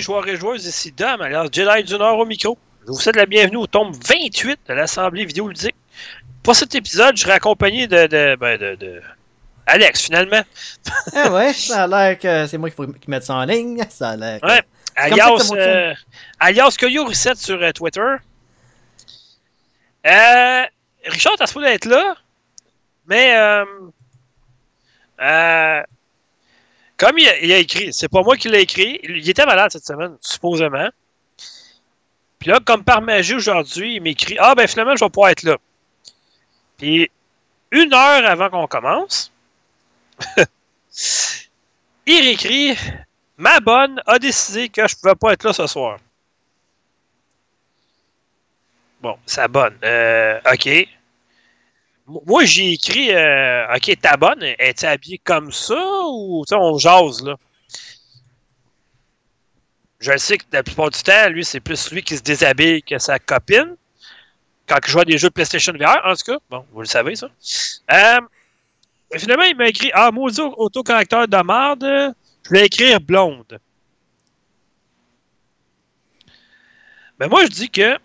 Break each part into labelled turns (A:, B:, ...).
A: Joueurs et joueuses, ici Dom, alias Jedi du Nord au micro. Je vous souhaite la bienvenue au tome 28 de l'Assemblée vidéoludique. Pour cet épisode, je serai accompagné de, de, ben de, de Alex, finalement.
B: ah ouais, ça a l'air que c'est moi qui faut mettre ça en ligne. Ça a l'air. que-
A: Ouais. Alias, euh, alias sur euh, Twitter. Euh, Richard, t'as supposé être là, mais euh, euh, comme il a, a écrit, c'est pas moi qui l'ai écrit, il était malade cette semaine, supposément. Puis là, comme par magie aujourd'hui, il m'écrit Ah ben finalement, je vais pouvoir être là. Puis une heure avant qu'on commence, il réécrit Ma bonne a décidé que je pouvais pas être là ce soir. Bon, sa bonne. Euh, OK. Moi, j'ai écrit euh, OK, ta bonne, est-elle habillée comme ça ou on jase là? Je sais que la plupart du temps, lui, c'est plus lui qui se déshabille que sa copine. Quand joue à des jeux de PlayStation VR, en tout cas. Bon, vous le savez, ça. Euh, finalement, il m'a écrit Ah, maudit autocorrecteur de merde. Je vais écrire blonde. Mais moi, je dis que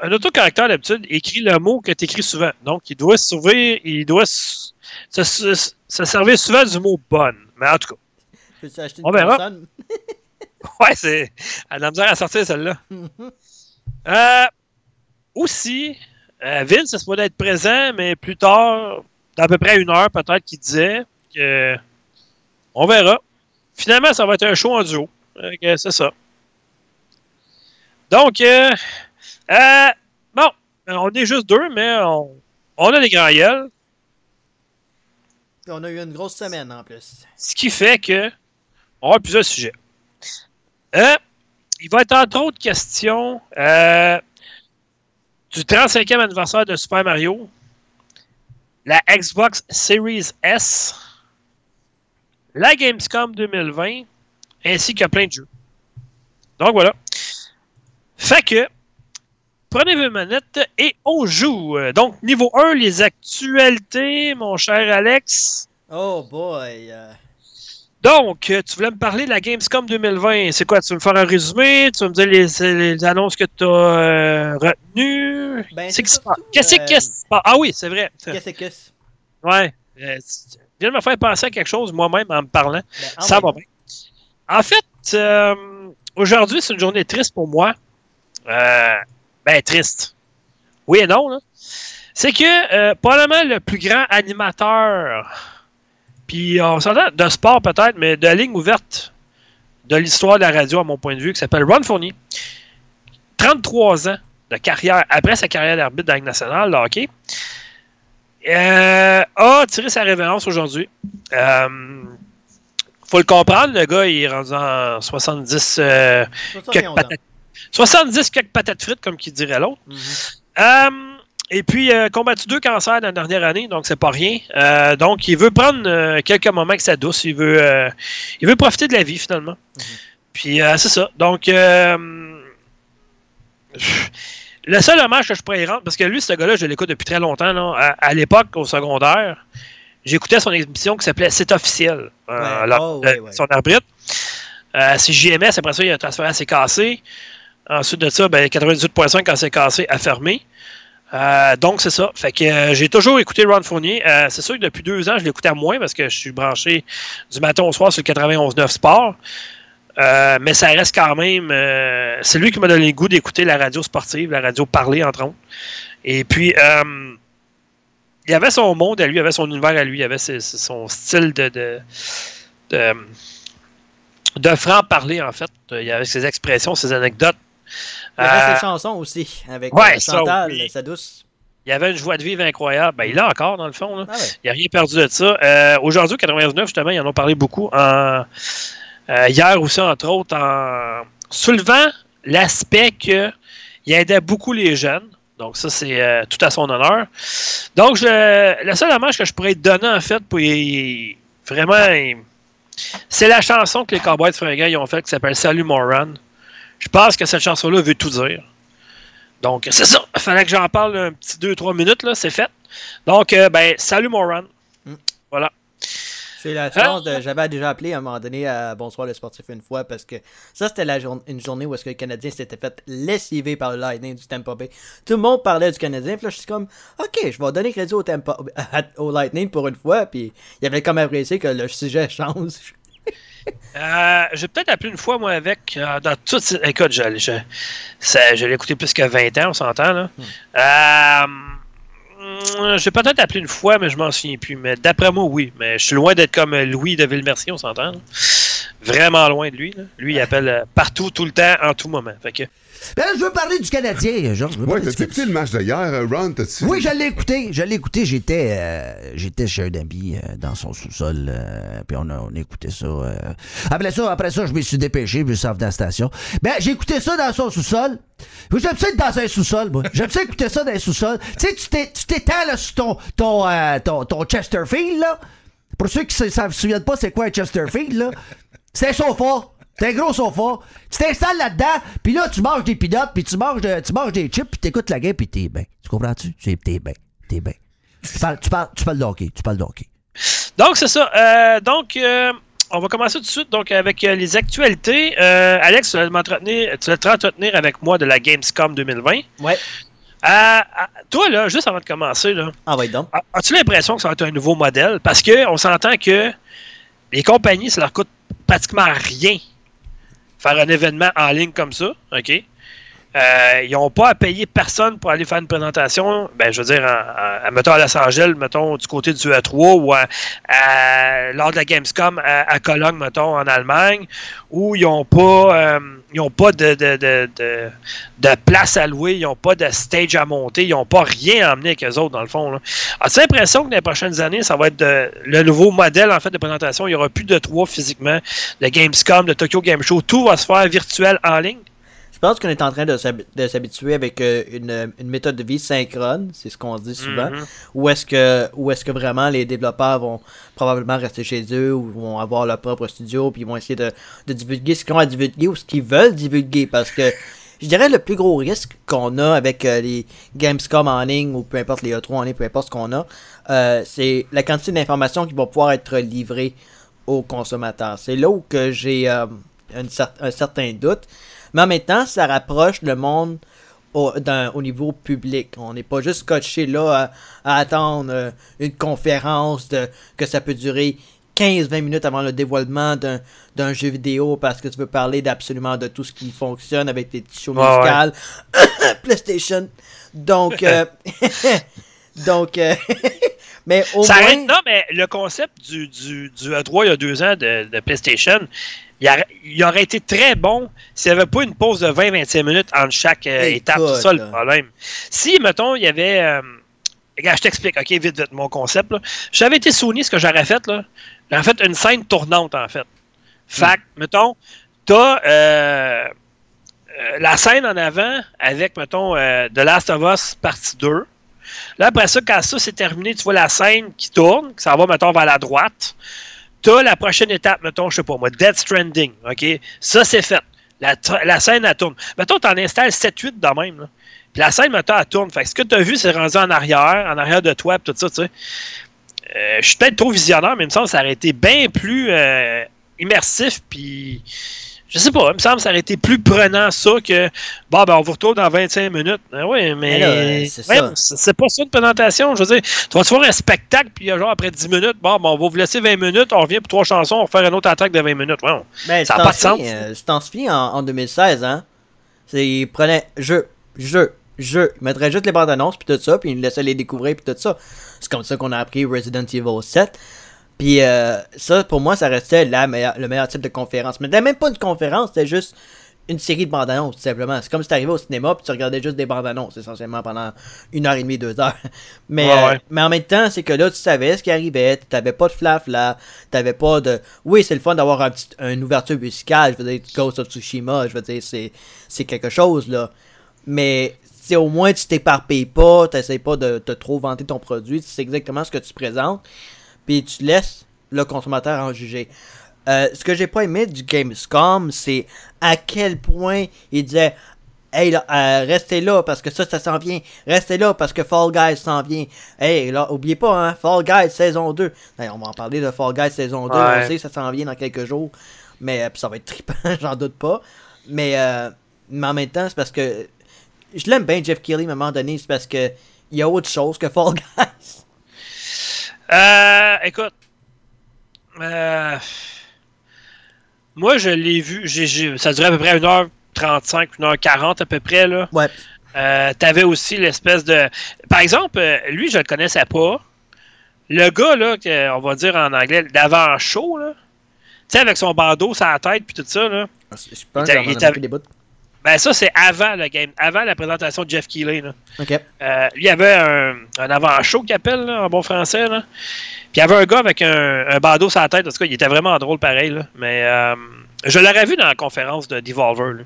A: un autocorrecteur, d'habitude, écrit le mot que tu écris souvent. Donc, il doit se sauver, il doit se, se- se- se servir souvent du mot bonne. Mais en tout cas,
B: Peux-tu acheter
A: On verra. ouais, c'est. Elle a de la misère à sortir celle-là. Euh, aussi, euh, Vince, ça se peut être présent, mais plus tard, dans à peu près une heure, peut-être, qu'il disait que. On verra. Finalement, ça va être un show en duo. C'est ça. Donc, euh, euh, bon, on est juste deux, mais on, on a des grands gueules.
B: On a eu une grosse semaine en plus.
A: Ce qui fait que on a plusieurs sujets. Euh, il va être entre autres question euh, du 35e anniversaire de Super Mario, la Xbox Series S, la Gamescom 2020, ainsi que plein de jeux. Donc voilà. Fait que, prenez vos manettes et on joue. Euh, Donc, niveau 1, les actualités, mon cher Alex.
B: Oh boy. euh,
A: Donc, euh, tu voulais me parler de la Gamescom 2020. C'est quoi? Tu veux me faire un résumé? Tu vas me dire les, les annonces que tu as retenues?
B: Ben,
A: C'est? Qu'est-ce
B: euh,
A: qui se passe? Ah oui, c'est vrai.
B: Qu'est-ce que c'est?
A: Ouais. Euh, tu viens de me faire penser à quelque chose moi-même en me parlant.
B: Ben, en
A: Ça va bien. En fait, euh, aujourd'hui, c'est une journée triste pour moi. Ben, triste. Oui et non, là. C'est que, euh, probablement, le plus grand animateur, puis on s'entend de sport peut-être, mais de ligne ouverte de l'histoire de la radio, à mon point de vue, qui s'appelle Ron Fournier. 33 ans de carrière, après sa carrière d'arbitre dans la Ligue nationale de hockey, euh, a tiré sa révérence aujourd'hui. Euh, faut le comprendre, le gars, il est rendu en 70, euh,
B: 71
A: quelques
B: ans.
A: patates, 70 quelques patates frites, comme qui dirait l'autre.
B: Mhm.
A: Euh, et puis, euh, combattu deux cancers dans la dernière année, donc c'est pas rien. Euh, donc, il veut prendre quelques moments avec sa douce. Il veut, il veut profiter de la vie, finalement. Puis, euh, c'est ça. Donc, le seul hommage que je pourrais y rendre, parce que lui, ce gars-là, je l'écoute depuis très longtemps. là. à à l'époque, au secondaire, j'écoutais son émission qui s'appelait C'est officiel.
B: Ouais. Oh, ouais, ouais.
A: Son arbitre. Euh, c'est JMS, après ça, il a transféré à cassé. Ensuite de ça, ben, 98.5 quand c'est cassé a fermé. Euh, donc, c'est ça. Fait que euh, j'ai toujours écouté Ron Fournier. Euh, c'est sûr que depuis deux ans, je l'écoute à moins parce que je suis branché du matin au soir sur le 91.9 Sport. Euh, mais ça reste quand même. euh, c'est lui qui m'a donné le goût d'écouter la radio sportive, la radio parler, entre autres. Et puis, euh, il avait son monde à lui, il avait son univers à lui, il avait son style de, de, de, franc-parler, en fait. Il avait ses expressions, ses anecdotes.
B: Il y avait ses chansons aussi, avec
A: ouais,
B: euh,
A: ça,
B: Chantal,
A: oui.
B: sa douce.
A: il avait une joie de vivre incroyable. Ben, il l'a encore, dans le fond. Là.
B: Ah ouais.
A: Il n'a rien perdu de ça. Euh, Aujourd'hui, au 99, justement, ils en ont parlé beaucoup. En, euh, hier aussi, entre autres, en soulevant l'aspect qu'il aidait beaucoup les jeunes. Donc, ça, c'est euh, tout à son honneur. Donc, je, le seul hommage que je pourrais te donner, en fait, pour y- vraiment, c'est la chanson que les Cowboys de Fringants ils ont faite qui s'appelle Salut Moran. Je pense que cette chanson-là veut tout dire. Donc, c'est ça. Il fallait que j'en parle un petit 2-3 minutes, là, c'est fait. Donc, euh, ben, salut Moran.
B: Mm.
A: Voilà.
B: J'ai la chance de. J'avais déjà appelé à un moment donné à Bonsoir le sportif une fois parce que ça, c'était la une journée où est-ce que le Canadien s'était fait lessiver par le Lightning du Tampa Bay. Tout le monde parlait du Canadien. Puis là, je suis comme, OK, je vais donner crédit au, Tampa, au Lightning pour une fois. Puis il avait comme apprécié que le sujet change.
A: Euh, j'ai peut-être appelé une fois, moi, avec. Euh, dans toute. Écoute, je, je, l'ai écouté plus que 20 ans, on s'entend, là. Hmm. Euh, j'ai peut-être appelé une fois, mais je m'en souviens plus. Mais d'après moi, oui. Mais je suis loin d'être comme Louis de Villemercier, on s'entend. Vraiment loin de lui. Lui, il appelle partout, tout le temps, en tout moment. Fait que...
C: Ben, je veux parler du Canadien, Georges.
D: Oui, t'as écouté le match d'hier, euh, Ron? -tu...
C: Oui, je l'ai écouté. Je l'ai écouté. J'étais euh, j'étais chez un ami dans son sous-sol. puis on a, on écouté ça. Après ça, après ça, je me suis dépêché, je me suis de la station. Ben, j'ai écouté ça dans son sous-sol. J'aime ça être dans un sous-sol, moi. J'aime ça écouter ça dans un sous-sol. Tu sais, tu t'étends là sur ton, ton, euh, ton, ton, Chesterfield, là. Pour ceux qui ne se souviennent pas c'est quoi un Chesterfield, là, c'est un sofa. C'est un gros sofa. Tu t'installes là-dedans, puis là, tu manges des peanuts, puis tu manges, tu manges des chips, puis t'écoutes la game, puis t'es bien. Tu comprends-tu? T'es bien. T'es bien. Tu parles, tu, parles, tu parles de hockey. Tu parles de hockey.
A: Donc, c'est ça. Euh, donc, euh, on va commencer tout de suite donc avec euh, les actualités. Euh, Alex, tu vas, tu vas te entretenir avec moi de la Gamescom 2020.
B: Ouais.
A: Euh, toi, là, juste avant de commencer, là,
B: ah, ouais, donc.
A: as-tu l'impression que ça va être un nouveau modèle? Parce qu'on s'entend que les compagnies, ça leur coûte pratiquement rien un événement en ligne comme ça. OK? Euh, ils n'ont pas à payer personne pour aller faire une présentation, ben, je veux dire, mettons à Los Angeles, mettons du côté du E3 ou lors de la Gamescom à, Cologne, mettons, en Allemagne, où ils n'ont pas, euh, ils pas de, de, de, de, place à louer, ils n'ont pas de stage à monter, ils n'ont pas rien à emmener avec eux autres, dans le fond. As-tu l'impression que dans les prochaines années, ça va être le nouveau modèle en fait de présentation? Il n'y aura plus de trois physiquement, de Gamescom, de Tokyo Game Show, tout va se faire virtuel en ligne?
B: Je pense qu'on est en train de s'habituer avec euh, une, méthode de vie synchrone, c'est ce qu'on dit souvent. Mhm. Ou est-ce que, ou est-ce que vraiment les développeurs vont probablement rester chez eux ou vont avoir leur propre studio puis ils vont essayer de, divulguer ce qu'ils ont à divulguer ou ce qu'ils veulent divulguer parce que je dirais le plus gros risque qu'on a avec euh, les Gamescom en ligne ou peu importe les E3 en ligne, peu importe ce qu'on a, euh, c'est la quantité d'informations qui vont pouvoir être livrées aux consommateurs. C'est là où que j'ai un certain doute. Mais en même temps, ça rapproche le monde au, au niveau public. On n'est pas juste scotché là à, attendre euh, une conférence de, que ça peut durer 15-20 minutes avant le dévoilement d'un jeu vidéo parce que tu veux parler d'absolument de tout ce qui fonctionne avec tes shows musicales. PlayStation. Donc, euh, donc, euh, mais au
A: ça
B: moins...
A: non, mais le concept du, du, du E3 il y a deux ans de, de PlayStation, il, aurait été très bon s'il n'y avait pas une pause de 20-25 minutes entre chaque euh, étape. C'est ça le problème. Si, mettons, il y avait. Euh, regarde, je t'explique, ok, vite, vite, mon concept. J'avais été Sony, ce que j'aurais fait, là, j'aurais fait une scène tournante, en fait. Fait mm. mettons, t'as euh, la scène en avant avec, mettons, The Last of Us partie 2. Là, après ça, quand ça c'est terminé, tu vois la scène qui tourne, qui s'en va, mettons, vers la droite. T'as la prochaine étape, mettons, je sais pas moi, Dead Stranding, OK? Ça, c'est fait. La, scène, elle tourne. Mettons, t'en installes 7-8 de même, là. Puis la scène, mettons, elle tourne. Fait que ce que vu, c'est rendu en arrière, en arrière de toi, tout ça, tu sais. Euh, je suis peut-être trop visionnaire, mais il me semble que ça aurait été bien plus euh, immersif, puis je sais pas, il me semble que ça aurait été plus prenant ça que bon ben on vous retrouve dans 25 minutes. Ben oui, mais, c'est pas ça une présentation. Je veux dire, tu vas te faire un spectacle, puis genre après 10 minutes, bon, ben, on va vous laisser 20 minutes, on revient pour trois chansons, on va faire une autre attaque de 20 minutes.
B: ben, ça n'a pas de sens. Euh, je t'en souviens en, 2016, hein? Ils prenaient jeu, jeu, jeu. Ils mettraient juste les bandes annonces, puis tout ça, puis ils laissaient les découvrir, puis tout ça. C'est comme ça qu'on a appris Resident Evil 7. Puis euh, ça, pour moi, ça restait la le meilleur type de conférence. Mais c'était même pas une conférence, c'était juste une série de bandes annonces, tout simplement. C'est comme si t'arrivais au cinéma puis tu regardais juste des bandes annonces, essentiellement, pendant une heure et demie, deux heures. Mais, euh, mais en même temps, c'est que là, tu savais ce qui arrivait, t'avais pas de flaf là, t'avais pas de. Oui, c'est le fun d'avoir un petit, une ouverture musicale, je veux dire, Ghost of Tsushima, je veux dire, c'est, c'est quelque chose, là. Mais au moins tu t'éparpilles pas, t'essayes pas de, de trop vanter ton produit, c'est exactement ce que tu présentes puis tu laisses le consommateur en juger. Euh, ce que j'ai pas aimé du Gamescom, c'est à quel point il disait Hey, là, euh, restez là parce que ça, ça s'en vient. Restez là parce que Fall Guys s'en vient. Hey, là, oubliez pas, hein, Fall Guys saison 2. Hey, on va en parler de Fall Guys saison 2.
A: Ouais.
B: On sait, ça s'en vient dans quelques jours. Mais euh, ça va être trippant, j'en doute pas. Mais, euh, mais en même temps, c'est parce que je l'aime bien, Jeff Keighley, à un moment donné. C'est parce que il y a autre chose que Fall Guys.
A: Euh, écoute. Euh, moi, je l'ai vu. ça durait à peu près 1h35, 1h40 à peu près. Là.
B: Ouais.
A: Euh, T'avais aussi l'espèce de. Par exemple, euh, lui, je le connaissais pas. Le gars, là, que, on va dire en anglais, d'avant-show, là. Tu sais, avec son bandeau sur la tête puis tout ça, là.
B: Je pense
A: Il il
B: pris
A: était-
B: des bouts.
A: Ben, ça, c'est avant le game, avant la présentation de Jeff Keighley, là.
B: Ok.
A: Euh, lui, il y avait un, un avant-show qu'il appelle, là, en bon français. Là. Puis il y avait un gars avec un, un bandeau sur la tête. En tout cas, il était vraiment drôle pareil. Là. Mais euh, je l'aurais vu dans la conférence de Devolver. là.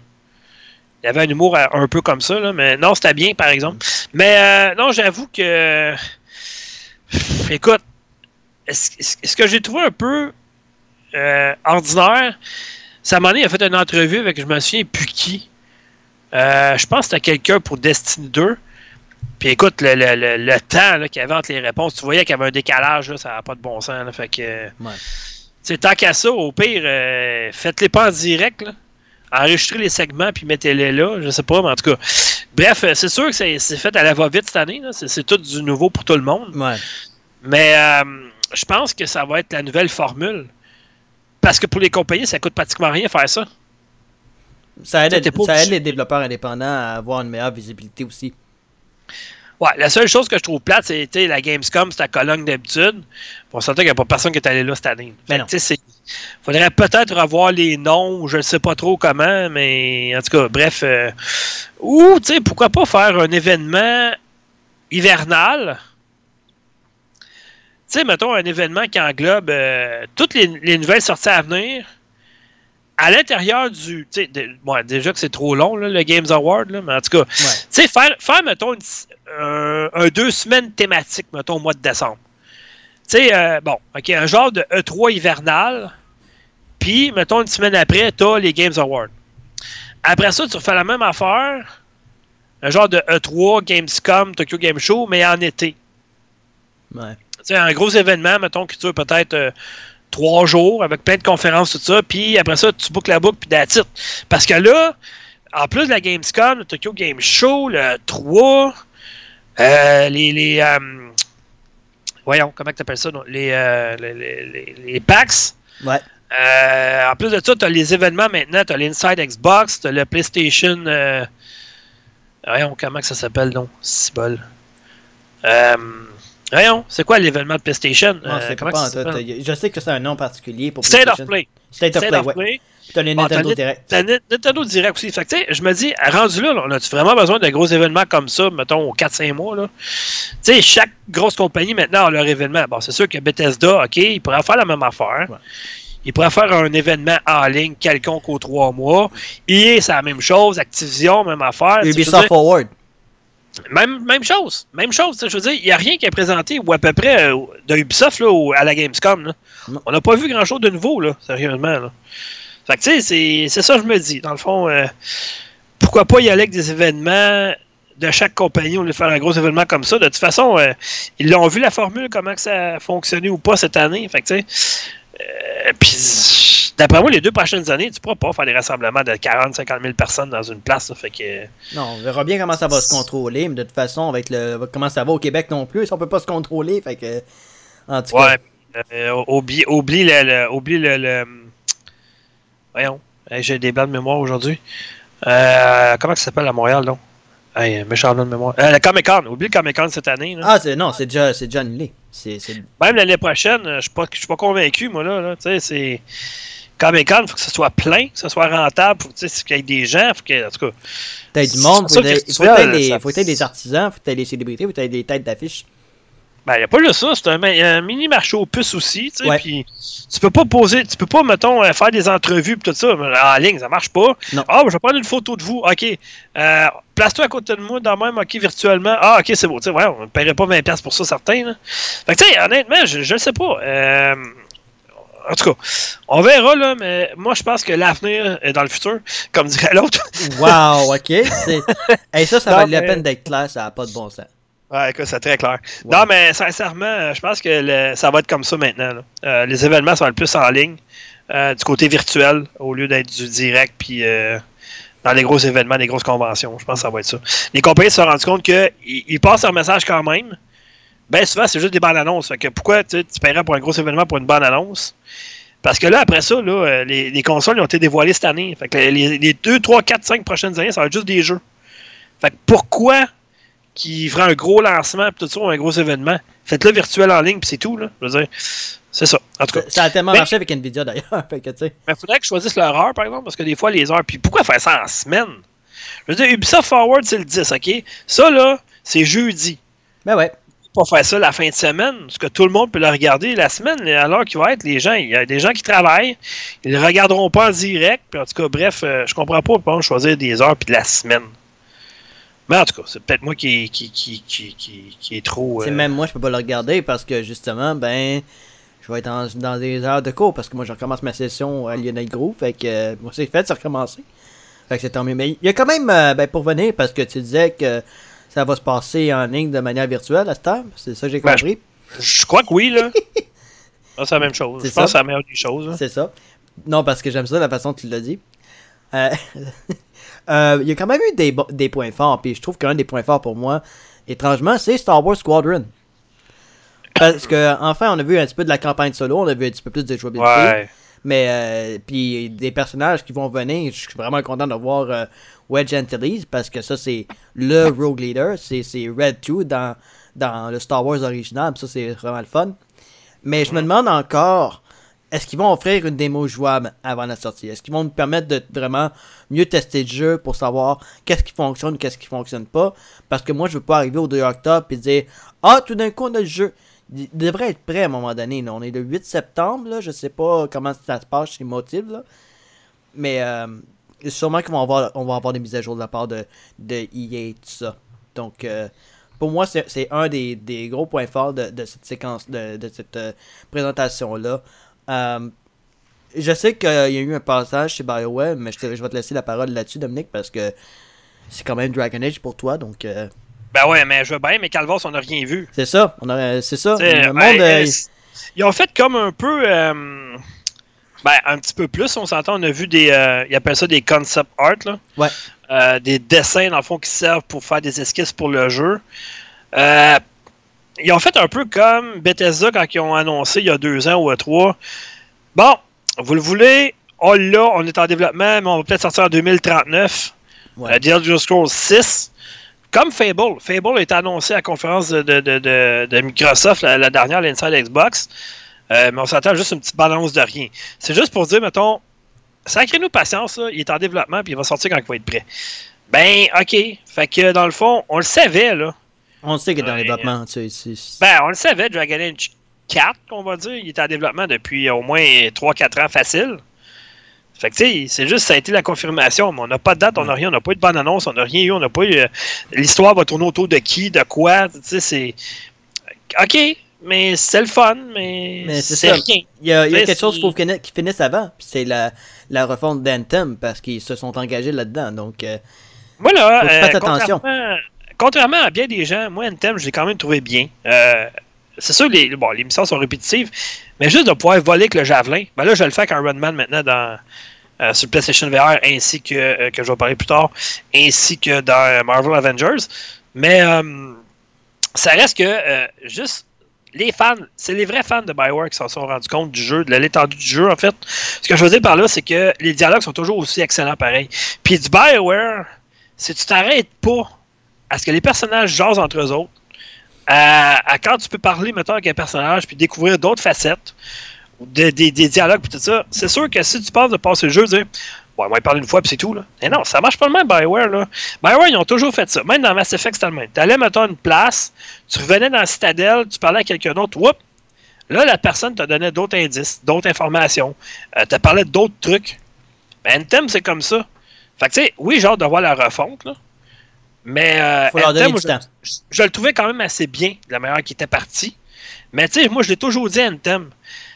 A: Il avait un humour euh, un peu comme ça. Là, mais non, c'était bien, par exemple. Mais euh, non, j'avoue que. Écoute, ce que j'ai trouvé un peu ordinaire, donné, il a fait une entrevue avec, je me souviens plus qui. Euh, je pense que c'était quelqu'un pour Destiny 2. Puis écoute, le, le, le, le temps qu'il y avait entre les réponses, tu voyais qu'il y avait un décalage, là, ça n'a pas de bon sens. Là, fait que,
B: Ouais.
A: tant qu'à ça, au pire, euh, faites-les pas en direct. Là. Enregistrez les segments puis mettez-les là. Je sais pas, mais en tout cas. Bref, euh, c'est sûr que c'est fait à la va-vite cette année. C'est c'est tout du nouveau pour tout le monde.
B: Ouais.
A: Mais euh, je pense que ça va être la nouvelle formule. Parce que pour les compagnies, ça coûte pratiquement rien faire ça.
B: Ça aide, ça les développeurs indépendants à avoir une meilleure visibilité aussi.
A: Ouais, la seule chose que je trouve plate, c'était la Gamescom, c'était à Cologne d'habitude. On s'entend qu'il n'y a pas personne qui est allé là cette année.
B: Mais
A: Fait
B: non.
A: c'est- faudrait peut-être revoir les noms, je ne sais pas trop comment, mais en tout cas, bref. euh, ou, tu sais, pourquoi pas faire un événement hivernal? Tu sais, mettons un événement qui englobe euh, toutes les, les nouvelles sorties à venir à l'intérieur du. Tu de- bon, déjà que c'est trop long, là, le Games Award, là, mais en tout cas,
B: Ouais.
A: tu faire, faire, mettons, une- un, un deux semaines thématique, mettons, au mois de décembre. Tu sais, euh, bon, OK, un genre de E3 hivernal, puis, mettons, une semaine après, t'as les Games Awards. Après ça, tu refais la même affaire, un genre de E3, Gamescom, Tokyo Game Show, mais en été.
B: Ouais.
A: Tu sais, un gros événement, mettons, qui dure peut-être euh, trois jours, avec plein de conférences, tout ça, puis après ça, tu boucles la boucle, puis that's it. Parce que là, en plus de la Gamescom, le Tokyo Game Show, le 3, euh, les... les euh, voyons, comment tu appelles ça? non? Les, euh, les, les, PAX.
B: Ouais.
A: Euh, en plus de ça, tu as les événements maintenant. Tu as l'Inside Xbox, tu as le PlayStation. Euh, voyons, comment ça s'appelle, non? Cibol. Euh, voyons, c'est quoi l'événement de PlayStation?
B: Non,
A: Euh,
B: pas en tout. Je sais que c'est un nom particulier pour
A: State of
B: PlayStation.
A: Play.
B: State of
A: State
B: Play,
A: of. Play.
B: T'as les
A: Bon,
B: Nintendo
A: t'as-
B: Direct.
A: T'as Ni- Nintendo Direct aussi. Fait que, tu sais, je me dis, rendu là, là, on a-tu vraiment besoin de gros événements comme ça, mettons, aux 4-5 mois, là? Tu sais, chaque grosse compagnie, maintenant, a leur événement. Bon, c'est sûr que Bethesda, OK, ils pourraient faire la même affaire.
B: Ouais.
A: Ils pourraient faire un événement en ligne quelconque aux 3 mois. EA, c'est la même chose. Activision, même affaire.
B: Ubisoft Forward.
A: Même, même chose. Même chose. Je veux dire, il n'y a rien qui est présenté ou à peu près euh, de Ubisoft là, à la Gamescom. là. On n'a pas vu grand-chose de nouveau, là, sérieusement. Là. Fait que, tu sais, c'est- ça que je me dis. Dans le fond, euh, pourquoi pas y aller avec des événements de chaque compagnie au lieu de faire un gros événement comme ça. De toute façon, euh, ils l'ont vu la formule, comment que ça a fonctionné ou pas cette année. Fait que, tu sais, puis, d'après moi, les deux prochaines années, tu pourras pas faire des rassemblements de 40, 50 000 personnes dans une place. là. fait que,
B: Non, on verra bien comment ça va se contrôler, mais de toute façon, avec le comment ça va au Québec non plus, on peut pas se contrôler, fait que en tout cas,
A: Ouais. Euh, oublie, oublie le, le- oublie le, le- Voyons. J'ai des blancs de mémoire aujourd'hui. Euh, comment ça s'appelle à Montréal, donc? Hey, méchant de mémoire. Euh, le Comic Con. Oublie le Comic Con cette année. là.
B: ah c'est non, c'est déjà c'est déjà annulé. C'est
A: Même l'année prochaine, euh, je suis pas, pas convaincu, moi, là. là. Tu sais, c'est. Comic Con, il faut que ce soit plein, que ce soit rentable, faut qu'il y ait des gens, faut que, en tout cas.
B: t'as du monde, faut il faut que t'aies des artisans, faut que t'aies des célébrités, faut que t'aies des têtes d'affiche.
A: Ben, il n'y a pas juste ça, c'est un, mini marché aux puces aussi, tu sais, puis tu peux pas poser, tu peux pas, mettons, euh, faire des entrevues pis tout ça, en ligne, ça marche pas.
B: Non.
A: Ah, je vais prendre une photo de vous, ok, euh, place-toi à côté de moi, dans même, ok, virtuellement, ah, ok, c'est beau, tu sais, ouais, on ne paierait pas 20$ pour ça, certains, là. Fait que, tu sais, honnêtement, je, je sais pas, euh, en tout cas, on verra, là, mais moi, je pense que l'avenir est dans le futur, comme dirait l'autre.
B: wow, OK. Hey, ça, ça
A: Non,
B: valait la peine d'être clair, ça n'a pas de bon sens.
A: Ouais, écoute, c'est très clair.
B: Ouais.
A: Non, mais sincèrement, euh, je pense que le- ça va être comme ça maintenant. là. Euh, les événements sont le plus en ligne, euh, du côté virtuel, au lieu d'être du direct, puis euh, dans les gros événements, les grosses conventions. Je pense que ça va être ça. Les compagnies se sont rendues compte qu'ils ils passent leur message quand même. Ben souvent, c'est juste des bandes annonces. Fait que pourquoi tu paierais pour un gros événement pour une bande annonce? Parce que là, après ça, là, euh, les, les consoles ont été dévoilées cette année. Fait que les, les 2, 3, 4, 5 prochaines années, ça va être juste des jeux. Fait que pourquoi qui ferait un gros lancement pis tout ça, ou un gros événement? Faites-le virtuel en ligne, puis c'est tout, là. Je veux dire, c'est ça. En tout cas.
B: Ça, a tellement
A: Mais-
B: marché avec Nvidia d'ailleurs. fait que.
A: Mais il faudrait que je choisisse leur heure, par exemple, parce que des fois, les heures. Puis pourquoi faire ça en semaine? Je veux dire, Ubisoft Forward, c'est le 10, OK? Ça, là, c'est jeudi.
B: Ben ouais.
A: Pas faire ça la fin de semaine, parce que tout le monde peut le regarder la semaine, à l'heure qu'il va être, les gens, il y a des gens qui travaillent, ils le regarderont pas en direct, puis en tout cas, bref, euh, je comprends pas pourquoi choisir des heures puis de la semaine. Mais en tout cas, c'est peut-être moi qui, qui, qui, qui, qui, qui est trop.
B: C'est
A: euh,
B: Même moi, je peux pas le regarder parce que justement, ben, je vais être dans, dans des heures de cours parce que moi, je recommence ma session à Lionel Group. Fait que euh, moi, c'est fait, c'est recommencé. Fait que c'est tant mieux. Mais il y a quand même, euh, ben, pour venir, parce que tu disais que ça va se passer en ligne de manière virtuelle à ce temps. C'est ça que j'ai
A: Ben,
B: compris.
A: Je crois que oui, là. Ah, c'est la même chose.
B: C'est
A: Je pense que c'est la meilleure des choses. là.
B: C'est ça. Non, parce que j'aime ça la façon dont tu l'as dit. Euh, euh, Il y a quand même eu des, des points forts, puis je trouve qu'un des points forts pour moi, étrangement, c'est Star Wars Squadron. Parce que, enfin, on a vu un petit peu de la campagne solo, on a vu un petit peu plus de jouabilité.
A: Ouais.
B: Mais, euh, puis des personnages qui vont venir, je suis vraiment content de voir euh, Wedge Antilles, parce que ça, c'est le Rogue Leader, c'est Red 2 dans, dans le Star Wars original, ça, c'est vraiment le fun. Mais je me demande encore, est-ce qu'ils vont offrir une démo jouable avant la sortie? Est-ce qu'ils vont nous permettre de vraiment mieux tester le jeu pour savoir qu'est-ce qui fonctionne, qu'est-ce qui fonctionne pas? Parce que moi, je veux pas arriver au 2 octobre et dire Ah, tout d'un coup, on a le jeu. Il devrait être prêt à un moment donné. On est le 8 septembre, là. je sais pas comment ça se passe chez Motive. Là. Mais euh, sûrement qu'on va avoir, on va avoir des mises à jour de la part de, de EA et tout ça. Donc, euh, pour moi, c'est un des, des gros points forts de, de cette séquence, de, de cette euh, présentation-là. Je sais qu'il y a eu un passage chez BioWare, mais je, je vais te laisser la parole là-dessus, Dominique, parce que c'est quand même Dragon Age pour toi, donc
A: Ben ouais, mais je veux bien, mais Calvas, on n'a rien vu.
B: c'est ça. On aurait- c'est ça.
A: T'sais,
B: Le
A: ben,
B: monde, euh,
A: euh, ils ont fait comme un peu. euh, ben, un petit peu plus, on s'entend. On a vu des. euh, ils appellent ça des concept art, là.
B: Ouais.
A: Des dessins, dans le fond, qui servent pour faire des esquisses pour le jeu. Ils ont fait un peu comme Bethesda quand ils ont annoncé il y a deux ans ou trois. Bon, vous le voulez, on l'a, on est en développement, mais on va peut-être sortir en 2039.
B: Ouais.
A: The Elder Scrolls 6. Comme Fable. Fable est annoncé à la conférence de, de- de- de- de Microsoft, la, la dernière, l'Inside Xbox. Euh, mais on s'attend juste une petite balance de rien. C'est juste pour dire, mettons, sacrez-nous patience, là, il est en développement puis il va sortir quand il va être prêt. Ben, ok. Fait que dans le fond, on le savait, là.
B: on sait qu'il est le
A: Ouais.
B: développement. tu sais,
A: Ben, on le savait, Dragon Age 4, qu'on va dire, il est en développement depuis au moins 3-4 ans facile. Fait que, tu sais, c'est juste, ça a été la confirmation, mais on n'a pas de date, on n'a rien, on n'a pas eu de bonne annonce, on n'a rien eu, on n'a pas eu. euh, L'histoire va tourner autour de qui, de quoi, tu sais, c'est. Ok, mais c'est le fun, mais,
B: Mais c'est
A: rien.
B: Il y a, il y a
A: Mais
B: quelque chose qu'il faut qu'il qui finisse avant, puis c'est la, la refonte d'Anthem, parce qu'ils se sont engagés là-dedans. Donc, euh,
A: Moi, là,
B: Faut que tu
A: euh,
B: attention.
A: contrairement, contrairement à bien des gens, moi, Anthem, je l'ai quand même trouvé bien. Euh, c'est sûr, les, bon, les missions sont répétitives, mais juste de pouvoir voler avec le javelin, ben là, je le fais avec un Runman maintenant dans, euh, sur PlayStation VR, ainsi que, euh, que je vais parler plus tard, ainsi que dans Marvel Avengers. Mais euh, ça reste que euh, juste les fans, c'est les vrais fans de Bioware qui s'en sont rendus compte du jeu, de l'étendue du jeu, en fait. Ce que je veux dire par là, c'est que les dialogues sont toujours aussi excellents pareil. Puis du Bioware, si tu t'arrêtes pas à ce que les personnages jasent entre eux autres, à, quand tu peux parler, mettons, avec un personnage, puis découvrir d'autres facettes, de- des, des dialogues, puis tout ça, c'est sûr que si tu penses de passer le jeu, dire, bon, on va y parler une fois, puis c'est tout, là. Mais non, ça marche pas le même, Bioware, là. Bioware, ils ont toujours fait ça. Même dans Mass Effect, c'était le même. T'allais, mettons, une place, tu revenais dans la citadelle, tu parlais à quelqu'un d'autre, whoop, là, la personne te donnait d'autres indices, d'autres informations, euh, te parlait d'autres trucs. Ben, Anthem, c'est comme ça. Fait que, tu sais, oui, j'ai hâte de voir la refonte, là. Mais, euh,
B: faut leur
A: Anthem,
B: donner
A: moi,
B: du temps.
A: je, je le trouvais quand même assez bien, de la manière qui était partie. Mais, tu sais, moi, je l'ai toujours dit, Anthem.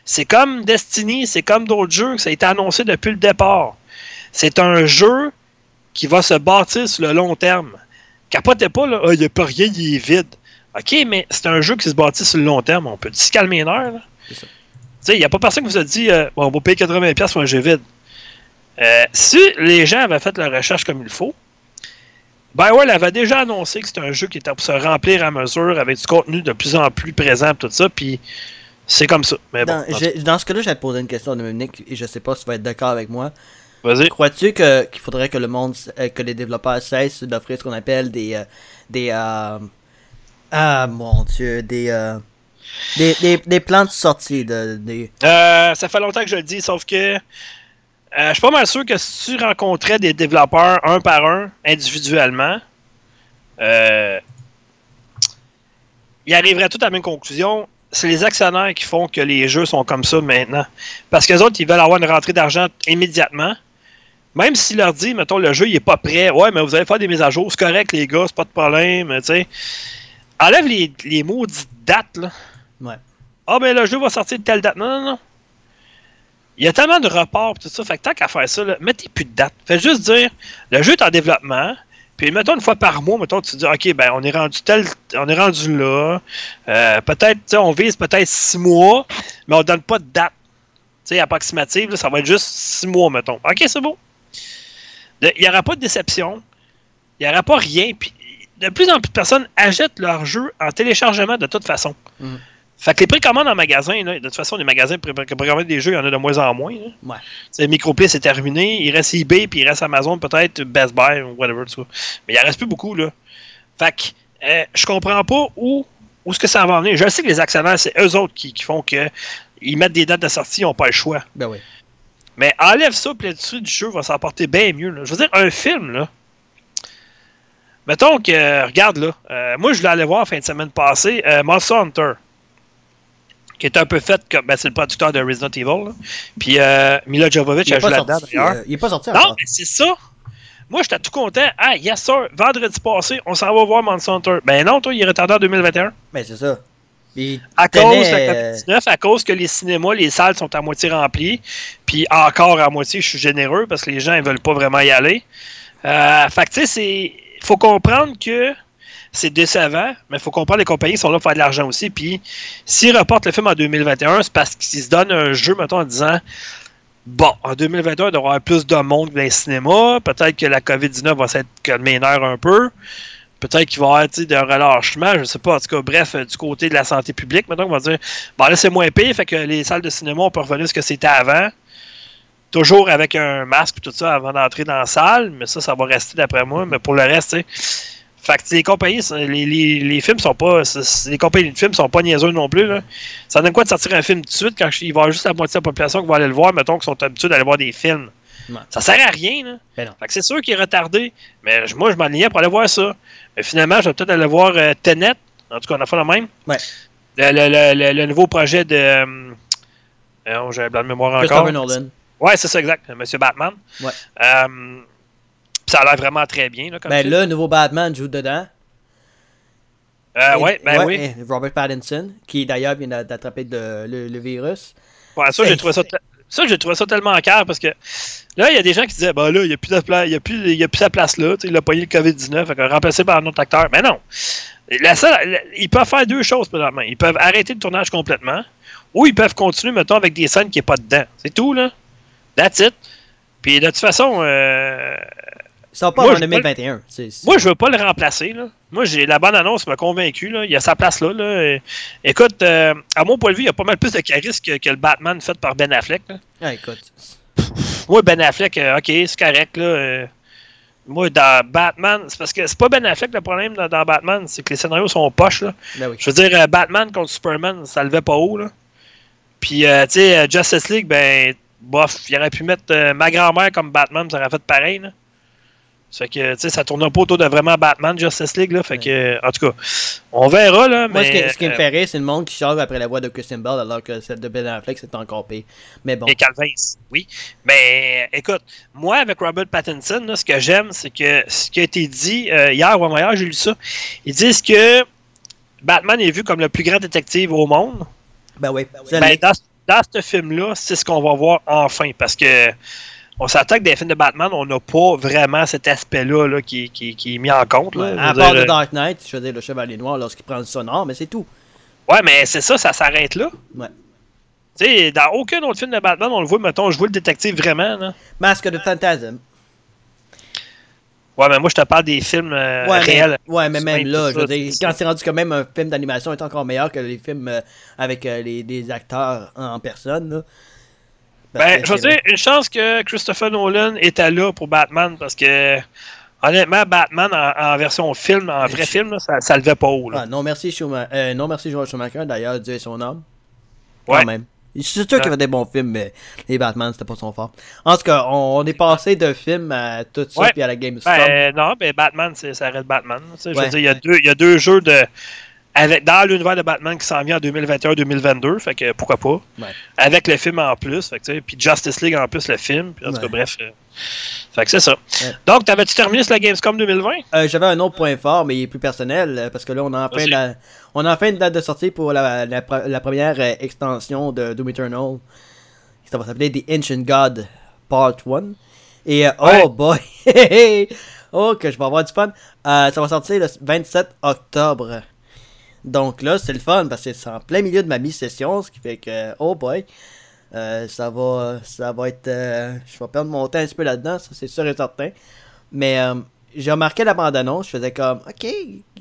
A: C'est comme Destiny, c'est comme d'autres jeux, ça a été annoncé depuis le départ. C'est un jeu qui va se bâtir sur le long terme. Capotez pas, là, il n'y a pas rien, il est vide. OK, mais c'est un jeu qui se bâtit sur le long terme. On peut se calmer une heure. Il n'y a pas personne qui vous a dit euh, bon, on va payer 80$ pour un jeu vide. Euh, si les gens avaient fait leur recherche comme il faut, BioWare avait déjà annoncé que c'était un jeu qui était pour se remplir à mesure avec du contenu de plus en plus présent, tout ça, puis c'est comme ça. Mais bon,
B: dans, ce cas-là, j'allais te poser une question à Dominique, et je sais pas si tu vas être d'accord avec moi.
A: Vas-y.
B: Crois-tu qu'il faudrait que le monde, euh, que les développeurs cessent d'offrir ce qu'on appelle des. Euh, des euh, ah mon dieu, des. Des, des, plans de sortie de,
A: ça fait longtemps que je le dis, sauf que je suis pas mal sûr que si tu rencontrais des développeurs un par un, individuellement, euh, ils arriveraient tous à la même conclusion c'est les actionnaires qui font que les jeux sont comme ça maintenant. Parce que les autres, ils veulent avoir une rentrée d'argent immédiatement. Même s'ils leur disent, mettons, le jeu, il est pas prêt. Ouais, mais vous allez faire des mises à jour. C'est correct, les gars, c'est pas de problème. Sais. Enlève les, les maudites dates, là.
B: Ouais.
A: Ah, ben le jeu va sortir de telle date. Non, non, non. Il y a tellement de reports tout ça. Fait que tant qu'à faire ça, là, mettez plus de date. Faites juste dire, le jeu est en développement. Puis mettons une fois par mois, mettons, tu te dis OK, ben on est rendu tel. On est rendu là. Euh, peut-être, on vise peut-être six mois, mais on donne pas de date. Tu sais, approximative, ça va être juste six mois, mettons. OK, c'est beau. Il n'y aura pas de déception. Il n'y aura pas rien. Puis de plus en plus de personnes achètent leur jeu en téléchargement de toute façon. Mm. Fait que les précommandes en magasin, de toute façon, les magasins pour précommander des jeux, il y en a de moins en moins.
B: Ouais.
A: C'est Microplay, c'est terminé. Il reste eBay, puis il reste Amazon, peut-être Best Buy, ou whatever, tout Mais il en reste plus beaucoup, là. Fait que euh, je comprends pas où, où est-ce que ça va en venir. Je sais que les actionnaires, c'est eux autres qui, font que ils mettent des dates de sortie, ils n'ont pas le choix.
B: Ben oui.
A: Mais enlève ça, puis l'industrie du jeu va s'en porter bien mieux. Là. Je veux dire, un film, là. Mettons que, regarde là, euh, moi je voulais aller voir fin de semaine passée euh, Monster Hunter qui est un peu fait comme. Ben, c'est le producteur de Resident Evil. Puis euh, Mila Jovovich a joué là-dedans d'ailleurs.
B: Euh, il est pas sorti
A: Non, mais c'est ça. Moi, j'étais tout content. Ah, yes, sir. Vendredi passé, on s'en va voir Monster Hunter. Ben non, toi, il est retardé en 2021.
B: Ben, c'est ça.
A: à cause de la COVID-19, à cause que les cinémas, les salles sont à moitié remplies. Puis encore à moitié, je suis généreux parce que les gens ne veulent pas vraiment y aller. Euh, fait que, tu sais, c'est. Il faut comprendre que c'est décevant, mais il faut comprendre les compagnies sont là pour faire de l'argent aussi. Puis s'ils reportent le film en 2021, c'est parce qu'ils se donnent un jeu, mettons, en disant Bon, en 2021, il y aura plus de monde dans les cinémas. Peut-être que la COVID-19 va s'être calmée un peu. Peut-être qu'il va y avoir des relâchements, je ne sais pas. En tout cas, bref, euh, du côté de la santé publique, maintenant, on va dire Bon, là, c'est moins pire, fait que les salles de cinéma, on peut revenir à ce que c'était avant. Toujours avec un masque et tout ça avant d'entrer dans la salle, mais ça, ça va rester d'après moi. Mais pour le reste, fait que les compagnies, les, les, les, films sont pas. Les compagnies de films sont pas niaiseux non plus. Là. Ça donne quoi de sortir un film tout de suite quand il va y avoir juste la moitié de la population qui va aller le voir, mettons, qui sont habitués d'aller voir des films? Ça sert à rien. Là.
B: Ben
A: fait que c'est sûr qu'il est retardé. Mais moi, je m'alignais pour aller voir ça. Mais finalement, je vais peut-être aller voir euh, Tenet. En tout cas, on a fait la même.
B: Ouais.
A: Le, le, le, nouveau projet de. Euh, euh J'ai blanc de mémoire encore.
B: Christopher Nolan.
A: Ouais, c'est ça, exact. Monsieur Batman.
B: Ouais.
A: Euh, ça a l'air vraiment très bien. Là, comme
B: ben, le nouveau Batman joue dedans.
A: Euh, ouais, ben oui.
B: Robert Pattinson, qui d'ailleurs vient d'attraper le, virus.
A: Ouais, ça, j'ai trouvé ça, ça, j'ai trouvé ça tellement clair parce que là, il y a des gens qui disaient, bah là, il n'y a plus de place, il y a plus, il y a plus sa place là, il a pogné le COVID-19, fait remplacé par un autre acteur. Mais non. La ils peuvent faire deux choses présentement. Ils peuvent arrêter le tournage complètement, ou ils peuvent continuer, mettons, avec des scènes qui n'est pas dedans. C'est tout, là. That's it. Puis de toute façon, euh,
B: ça pas en 2021.
A: Moi, je veux pas le remplacer. Là. Moi, j'ai la bonne annonce m'a convaincu. Là. Il a sa place là. là. écoute, euh, à mon point de vue, il y a pas mal plus de charisme que, le Batman fait par Ben Affleck. Là.
B: Ah, écoute.
A: moi, Ben Affleck, euh, ok, c'est correct. Là. Euh. moi, dans Batman, c'est parce que c'est pas Ben Affleck le problème dans, Batman, c'est que les scénarios sont poches. Là.
B: Ben
A: je veux dire, Batman contre Superman, ça levait pas haut. Là. Puis, tu sais, Justice League, ben, bof, il aurait pu mettre ma grand-mère comme Batman, ça aurait fait pareil. Là. Ça que, tu sais, ça tourne pas autour de vraiment Batman, Justice League, là. Fait que, en tout cas, on verra, là.
B: Moi,
A: mais,
B: ce, qui, me euh, fait rire, c'est le monde qui sort après la voix de Christian Bell, alors que celle de Ben Affleck, c'est encore pire. Mais bon.
A: Et Calvin, oui. Mais, écoute, moi, avec Robert Pattinson, là, ce que j'aime, c'est que ce qui a été dit euh, hier ou hier, j'ai lu ça. Ils disent que Batman est vu comme le plus grand détective au monde.
B: Ben oui.
A: Ben, dans ce film-là, c'est ce qu'on va voir enfin. Parce que on s'attaque des films de Batman, on n'a pas vraiment cet aspect-là là, qui, qui, qui, est mis en compte. Là,
B: à part de Dark Knight, je veux dire, le Chevalier Noir lorsqu'il prend le sonore, mais c'est tout.
A: Ouais, mais c'est ça, ça s'arrête là.
B: Ouais.
A: Tu sais, dans aucun autre film de Batman, on le voit, mettons, je vois le détective vraiment. Là.
B: Masque de Phantasm.
A: Ouais, mais moi, je te parle des films euh,
B: ouais,
A: réels.
B: Mais, ouais, mais même là, je veux dire, quand c'est rendu quand même un film d'animation est encore meilleur que les films euh, avec euh, les, les, acteurs en personne. Là.
A: Ben, je veux dire, une chance que Christopher Nolan était là pour Batman parce que, honnêtement, Batman en, en version film, en vrai film, là, ça, ça levait pas haut. Là.
B: Ah, non, merci, Schumacher, euh, non, merci, George Schumacher, d'ailleurs, Dieu est son âme.
A: Ouais.
B: Quand même. Je suis sûr qu'il fait des bons films, mais les Batman, c'était pas son fort. En tout cas, on, on est passé de film à tout ça, puis à la GameStop.
A: Ben, non, ben Batman, ça reste Batman. Je veux dire, il y, a deux, il y a deux jeux de. Avec, dans l'univers de Batman qui s'en vient en 2021-2022, fait que pourquoi pas.
B: Ouais.
A: Avec le film en plus, fait que, puis Justice League en plus, le film. Puis en tout cas,
B: Ouais.
A: bref. euh, fait que c'est ça.
B: Ouais.
A: Donc, t'avais-tu terminé sur la Gamescom 2020?
B: Euh, J'avais un autre point fort, mais il est plus personnel, euh, parce que là, on a enfin, la, on a enfin une date de sortie pour la, la, pre- la première extension de Doom Eternal. Ça va s'appeler The Ancient God Part 1. Et, euh, oh boy! oh, que je vais avoir du fun. Ça va sortir le 27 octobre. Donc là, c'est le fun, parce que c'est en plein milieu de ma mi-session, ce qui fait que, oh boy, euh, ça va ça va être... euh, je vais perdre mon temps un petit peu là-dedans, ça c'est sûr et certain. Mais euh, j'ai remarqué la bande-annonce, je faisais comme, ok,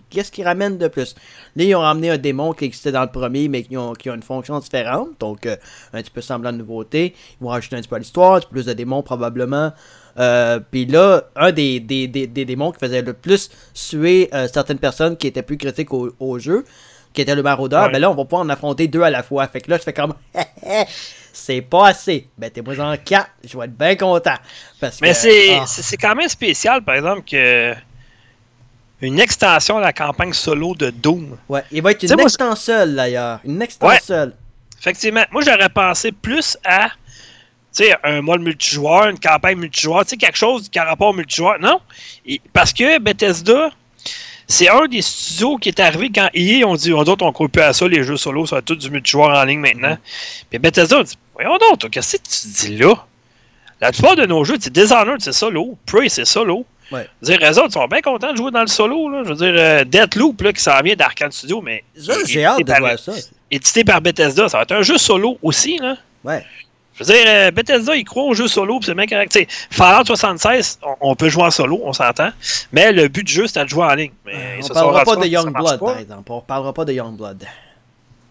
B: qu'est-ce qu'ils ramènent de plus? Là, ils ont ramené un démon qui existait dans le premier, mais qui ont, qui ont une fonction différente, donc euh, un petit peu semblant de nouveauté. Ils vont rajouter un petit peu à l'histoire, plus de démons probablement. Euh, Puis là, un des, des, des, des démons qui faisait le plus suer euh, certaines personnes qui étaient plus critiques au, au jeu, qui était le maraudeur,
A: Ouais.
B: ben là, on va pouvoir en affronter deux à la fois. Fait que là, je fais comme, c'est pas assez. Ben, t'es moi en quatre, je vais être bien content. Parce
A: Mais c'est
B: ah.
A: c'est- c'est quand même spécial, par exemple, que. Une extension de la campagne solo de Doom.
B: Ouais, il va être une extension d'ailleurs. Une
A: Ouais.
B: extension.
A: Effectivement, moi j'aurais pensé plus à tu sais, un mode multijoueur, une campagne multijoueur, tu sais, quelque chose qui a rapport au multijoueur. Non, Et- parce que Bethesda, c'est un des studios qui est arrivé quand EA ont dit, on d'autres on court plus à ça, les jeux solo, ça va tout du multijoueur en ligne maintenant.
B: Mm-hmm.
A: Puis Bethesda a dit, voyons donc, qu'est-ce que tu dis là? La plupart de nos jeux, sais, Dishonored, c'est solo, Prey, c'est solo.
B: Ouais.
A: Je veux dire, eux autres sont bien contents de jouer dans le solo. Là. Je veux dire, euh, Deathloop, là, qui s'en vient d'Arcane Studio, mais
B: j'ai hâte de
A: par-
B: voir ça.
A: édité par Bethesda, ça va être un jeu solo aussi. Là.
B: Ouais.
A: Je veux dire, euh, Bethesda, ils croient au jeu solo, puis c'est bien correct. Tu sais, Fallout 76, on, on peut jouer en solo, on s'entend. Mais le but du jeu, c'était de jouer en ligne. Mais ils
B: on parlera pas de Youngblood, par exemple. On parlera pas de Youngblood.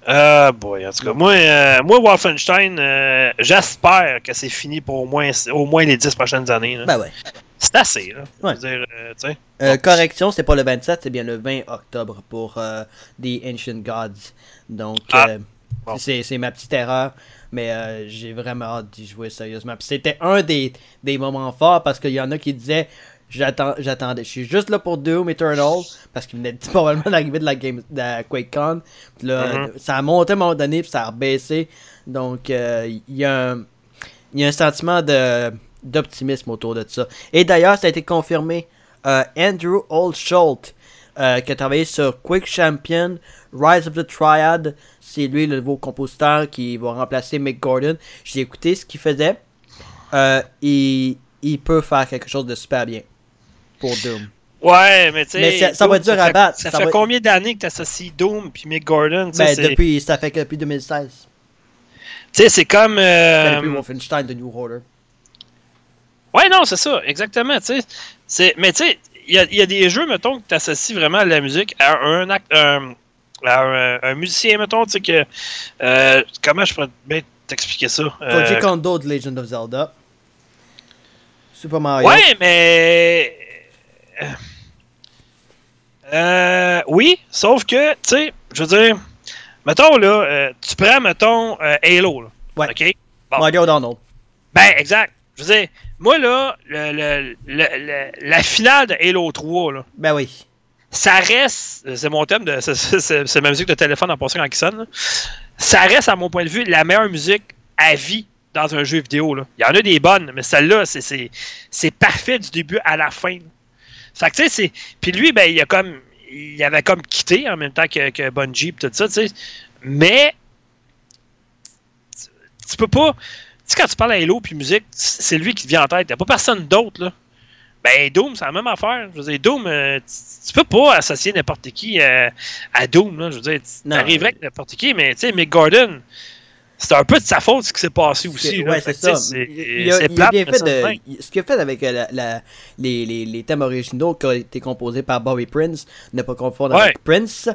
A: Ah, boy, en tout cas, moi, euh, moi Wolfenstein, euh, j'espère que c'est fini pour au moins, au moins les 10 prochaines années. là.
B: Ben ouais.
A: C'est assez, là. Je
B: Ouais.
A: veux dire, euh.
B: Euh, correction, c'est pas le 27, c'est bien le 20 octobre pour euh, The Ancient Gods. Donc,
A: Ah,
B: euh,
A: bon.
B: c'est c'est ma petite erreur. Mais euh, j'ai vraiment hâte d'y jouer sérieusement. Puis c'était un des, des moments forts parce qu'il y en a qui disaient j'attends j'attendais. Je suis juste là pour Doom Eternal parce qu'il venait probablement d'arriver de la game de la QuakeCon. Puis là,
A: Mhm.
B: ça a monté à un moment donné puis ça a rebaissé. Donc euh, il y a un il y a un sentiment de d'optimisme autour de ça. Et d'ailleurs, ça a été confirmé. Euh, Andrew Oldsholt, euh, qui a travaillé sur Quick Champion, Rise of the Triad, c'est lui le nouveau compositeur qui va remplacer Mick Gordon. J'ai écouté ce qu'il faisait. Euh, il, il peut faire quelque chose de super bien pour Doom.
A: Ouais, mais tu sais.
B: Mais ça- va être dur à battre.
A: Ça,
B: Ça
A: fait
B: va-
A: combien d'années que tu associes Doom puis Mick Gordon?
B: Ben, depuis, ça fait que depuis 2016.
A: tu sais, c'est comme. euh,
B: depuis Wolfenstein de New Order.
A: Ouais, non, c'est ça, exactement. Mais tu sais, y a, y a des jeux, mettons, que tu associes vraiment à la musique à un, act, un, à un, un musicien, mettons, tu sais, que. euh, comment je pourrais bien t'expliquer ça? Euh,
B: Koji Kondo de Legend of Zelda. Super Mario.
A: ouais, mais. euh, euh, oui, sauf que, tu sais, je veux dire, mettons, là, euh, tu prends, mettons, euh, Halo, là.
B: Ouais.
A: OK? bon.
B: Mario Donald.
A: Ben, exact. Je veux dire, moi, là, le- le- le- le- la finale de Halo 3, là,
B: Ben oui.
A: ça reste, c'est mon thème, de, c'est, ma musique de téléphone en passant quand il sonne, là. ça reste, à mon point de vue, la meilleure musique à vie dans un jeu vidéo. Là. Il y en a des bonnes, mais celle-là, c'est, parfait du début à la fin. là. Fait que, tu sais, c'est... Puis lui, ben, il a comme... Il avait comme quitté en même temps que, que Bungie et tout ça, tu sais. Mais... tu peux pas. Sais, quand tu parles à Halo puis musique, c'est lui qui te vient en tête. Il a pas personne d'autre, là. Ben, Doom, c'est la même affaire. Je veux dire, Doom, euh, tu, tu peux pas associer n'importe qui euh, à Doom, là. Je veux dire, tu
B: Non.
A: arriverais avec n'importe qui, mais tu sais, Mick Gordon, c'est un peu de sa faute ce qui s'est passé aussi. là.
B: Ouais, c'est ça. Il, il a, il a bien fait de, il- ce qu'il a fait avec euh, la, la- les, les, les thèmes originaux qui ont été composés par Bobby Prince, ne pas confondre
A: Ouais.
B: avec Prince,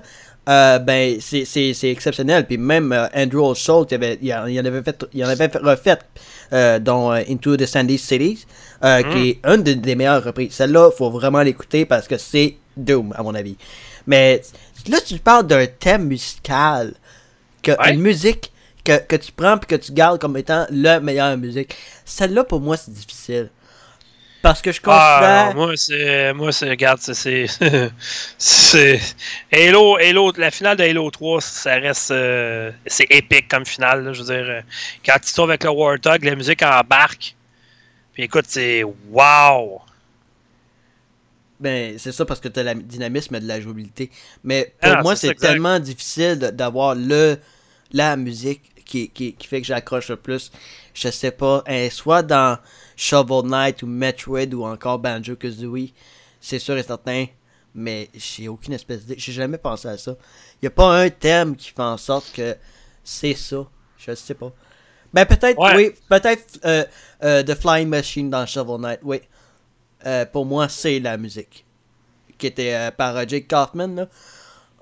B: euh, ben c'est- c'est c'est exceptionnel. Puis même euh, Andrew O'Sholt, il, avait, il, en il avait fait, il en avait fait- refait euh, dans Into the Sandy Cities, euh,
A: Mm.
B: qui est une des, des meilleures reprises. Celle-là, faut vraiment l'écouter parce que c'est Doom, à mon avis. Mais là, tu parles d'un thème musical, que,
A: Ouais.
B: une musique que, que tu prends puis que tu gardes comme étant la meilleure musique. Celle-là, pour moi, c'est difficile. Parce que je
A: Ah,
B: considère.
A: non, moi, c'est. Moi, c'est. Regarde, c'est- c'est. Halo, Halo, la finale de Halo 3, ça reste. euh, c'est épique comme finale. là, je veux dire, euh, quand tu trouves avec le Warthog, la musique embarque. Puis écoute, c'est. Wow!
B: Ben, c'est ça parce que tu as le dynamisme et de la jouabilité. Mais pour
A: Ah,
B: moi,
A: c'est
B: tellement difficile d'avoir le la musique qui, qui, qui fait que j'accroche le plus. Je sais pas, hein, soit dans Shovel Knight ou Metroid ou encore Banjo Kazooie, c'est sûr et certain. Mais j'ai aucune espèce d'idée. J'ai jamais pensé à ça. Il a pas un thème qui fait en sorte que c'est ça. Je sais pas. Ben peut-être,
A: Ouais.
B: oui, peut-être euh, euh, The Flying Machine dans Shovel Knight, oui. Euh, pour moi, c'est la musique. Qui était euh, par euh, Jake Kaufman, là.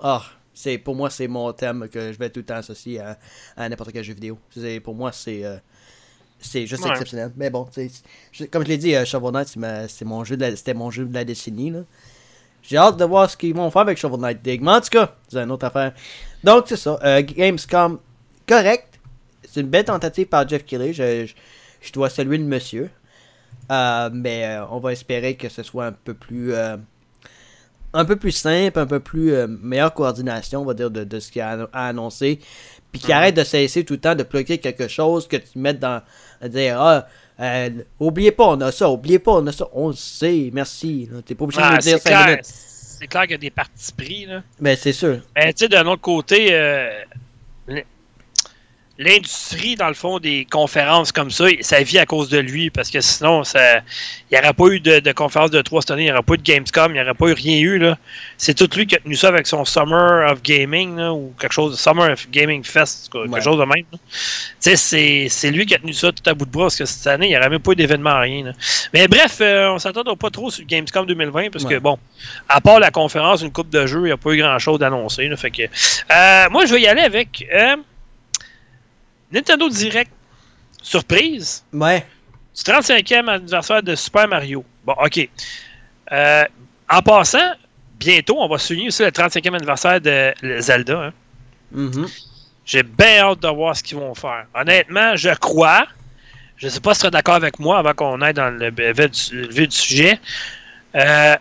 B: Ah, c'est, pour moi, c'est mon thème que je vais tout le temps associer à, à n'importe quel jeu vidéo. C'est, pour moi, c'est, euh, c'est juste
A: Ouais.
B: exceptionnel. Mais bon, je- comme je l'ai dit, euh, Shovel Knight, c'est, mon jeu de la- c'était mon jeu de la décennie, là. J'ai hâte de voir ce qu'ils vont faire avec Shovel Knight Dig. Mais en tout cas, c'est une autre affaire. Donc, c'est ça. Euh, Gamescom, correct. C'est une belle tentative par Jeff Keighley. Je, je, je dois saluer le monsieur. Euh, mais on va espérer que ce soit un peu plus un peu plus simple, un peu plus euh, meilleure coordination, on va dire, de, de ce qu'il a, a annoncé. Puis qu'il arrête de cesser tout le temps de bloquer quelque chose que tu mettes dans. à dire Ah, euh, oubliez pas, on a ça, oubliez pas, on a ça. On le sait, merci. T'es pas obligé de me dire
A: c'est
B: 5
A: clair,
B: minutes.
A: c'est clair qu'il y a des partis pris. Là.
B: Mais c'est sûr.
A: Mais tu sais, d'un autre côté, euh, l'industrie, dans le fond, des conférences comme ça, ça vit à cause de lui, parce que sinon, ça, il n'y aurait pas eu de, de conférence de trois cette année, il n'y aurait pas eu de Gamescom, il n'y aurait pas eu rien eu. là. C'est tout lui qui a tenu ça avec son Summer of Gaming, là, ou quelque chose, Summer of Gaming Fest, quelque
B: Ouais.
A: chose de même. là. Tu sais, c'est, c'est lui qui a tenu ça tout à bout de bras, parce que cette année, il n'y aurait même pas eu d'événement, rien. là. Mais bref, euh, on s'attend pas trop sur Gamescom 2020, parce que bon, à part la conférence, une coupe de jeux, il n'y a pas eu grand-chose d'annoncé. là, Fait que, euh, moi, je vais y aller avec euh, Nintendo Direct. Surprise.
B: Ouais.
A: Du 35e anniversaire de Super Mario. Bon, OK. Euh, en passant, bientôt, on va souligner aussi le 35e anniversaire de Zelda. hein.
B: Mhm.
A: J'ai bien hâte de voir ce qu'ils vont faire. Honnêtement, je crois. Je ne sais pas si tu seras d'accord avec moi avant qu'on aille dans le vif du, le vif du sujet. Euh,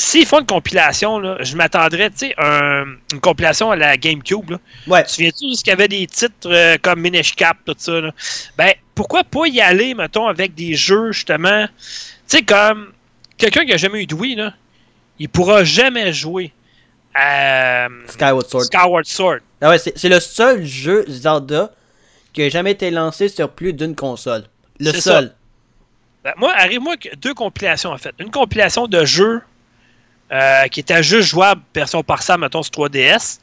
A: S'ils font une compilation, là, je m'attendrais, tu sais, un- une compilation à la GameCube. Là.
B: Ouais.
A: Tu te souviens-tu qu'il y avait des titres euh, comme Minish Cap, tout ça? Là? Ben, pourquoi pas y aller, mettons, avec des jeux, justement? Tu sais, comme quelqu'un qui a jamais eu de Wii, là, il pourra jamais jouer à euh,
B: Skyward Sword.
A: Skyward Sword.
B: Ah ouais, c'est le seul jeu Zelda qui a jamais été lancé sur plus d'une console. Le seul.
A: Ben, moi, arrive-moi deux compilations, en fait. Une compilation de jeux euh, qui était juste jouable version par ça, mettons, sur 3DS,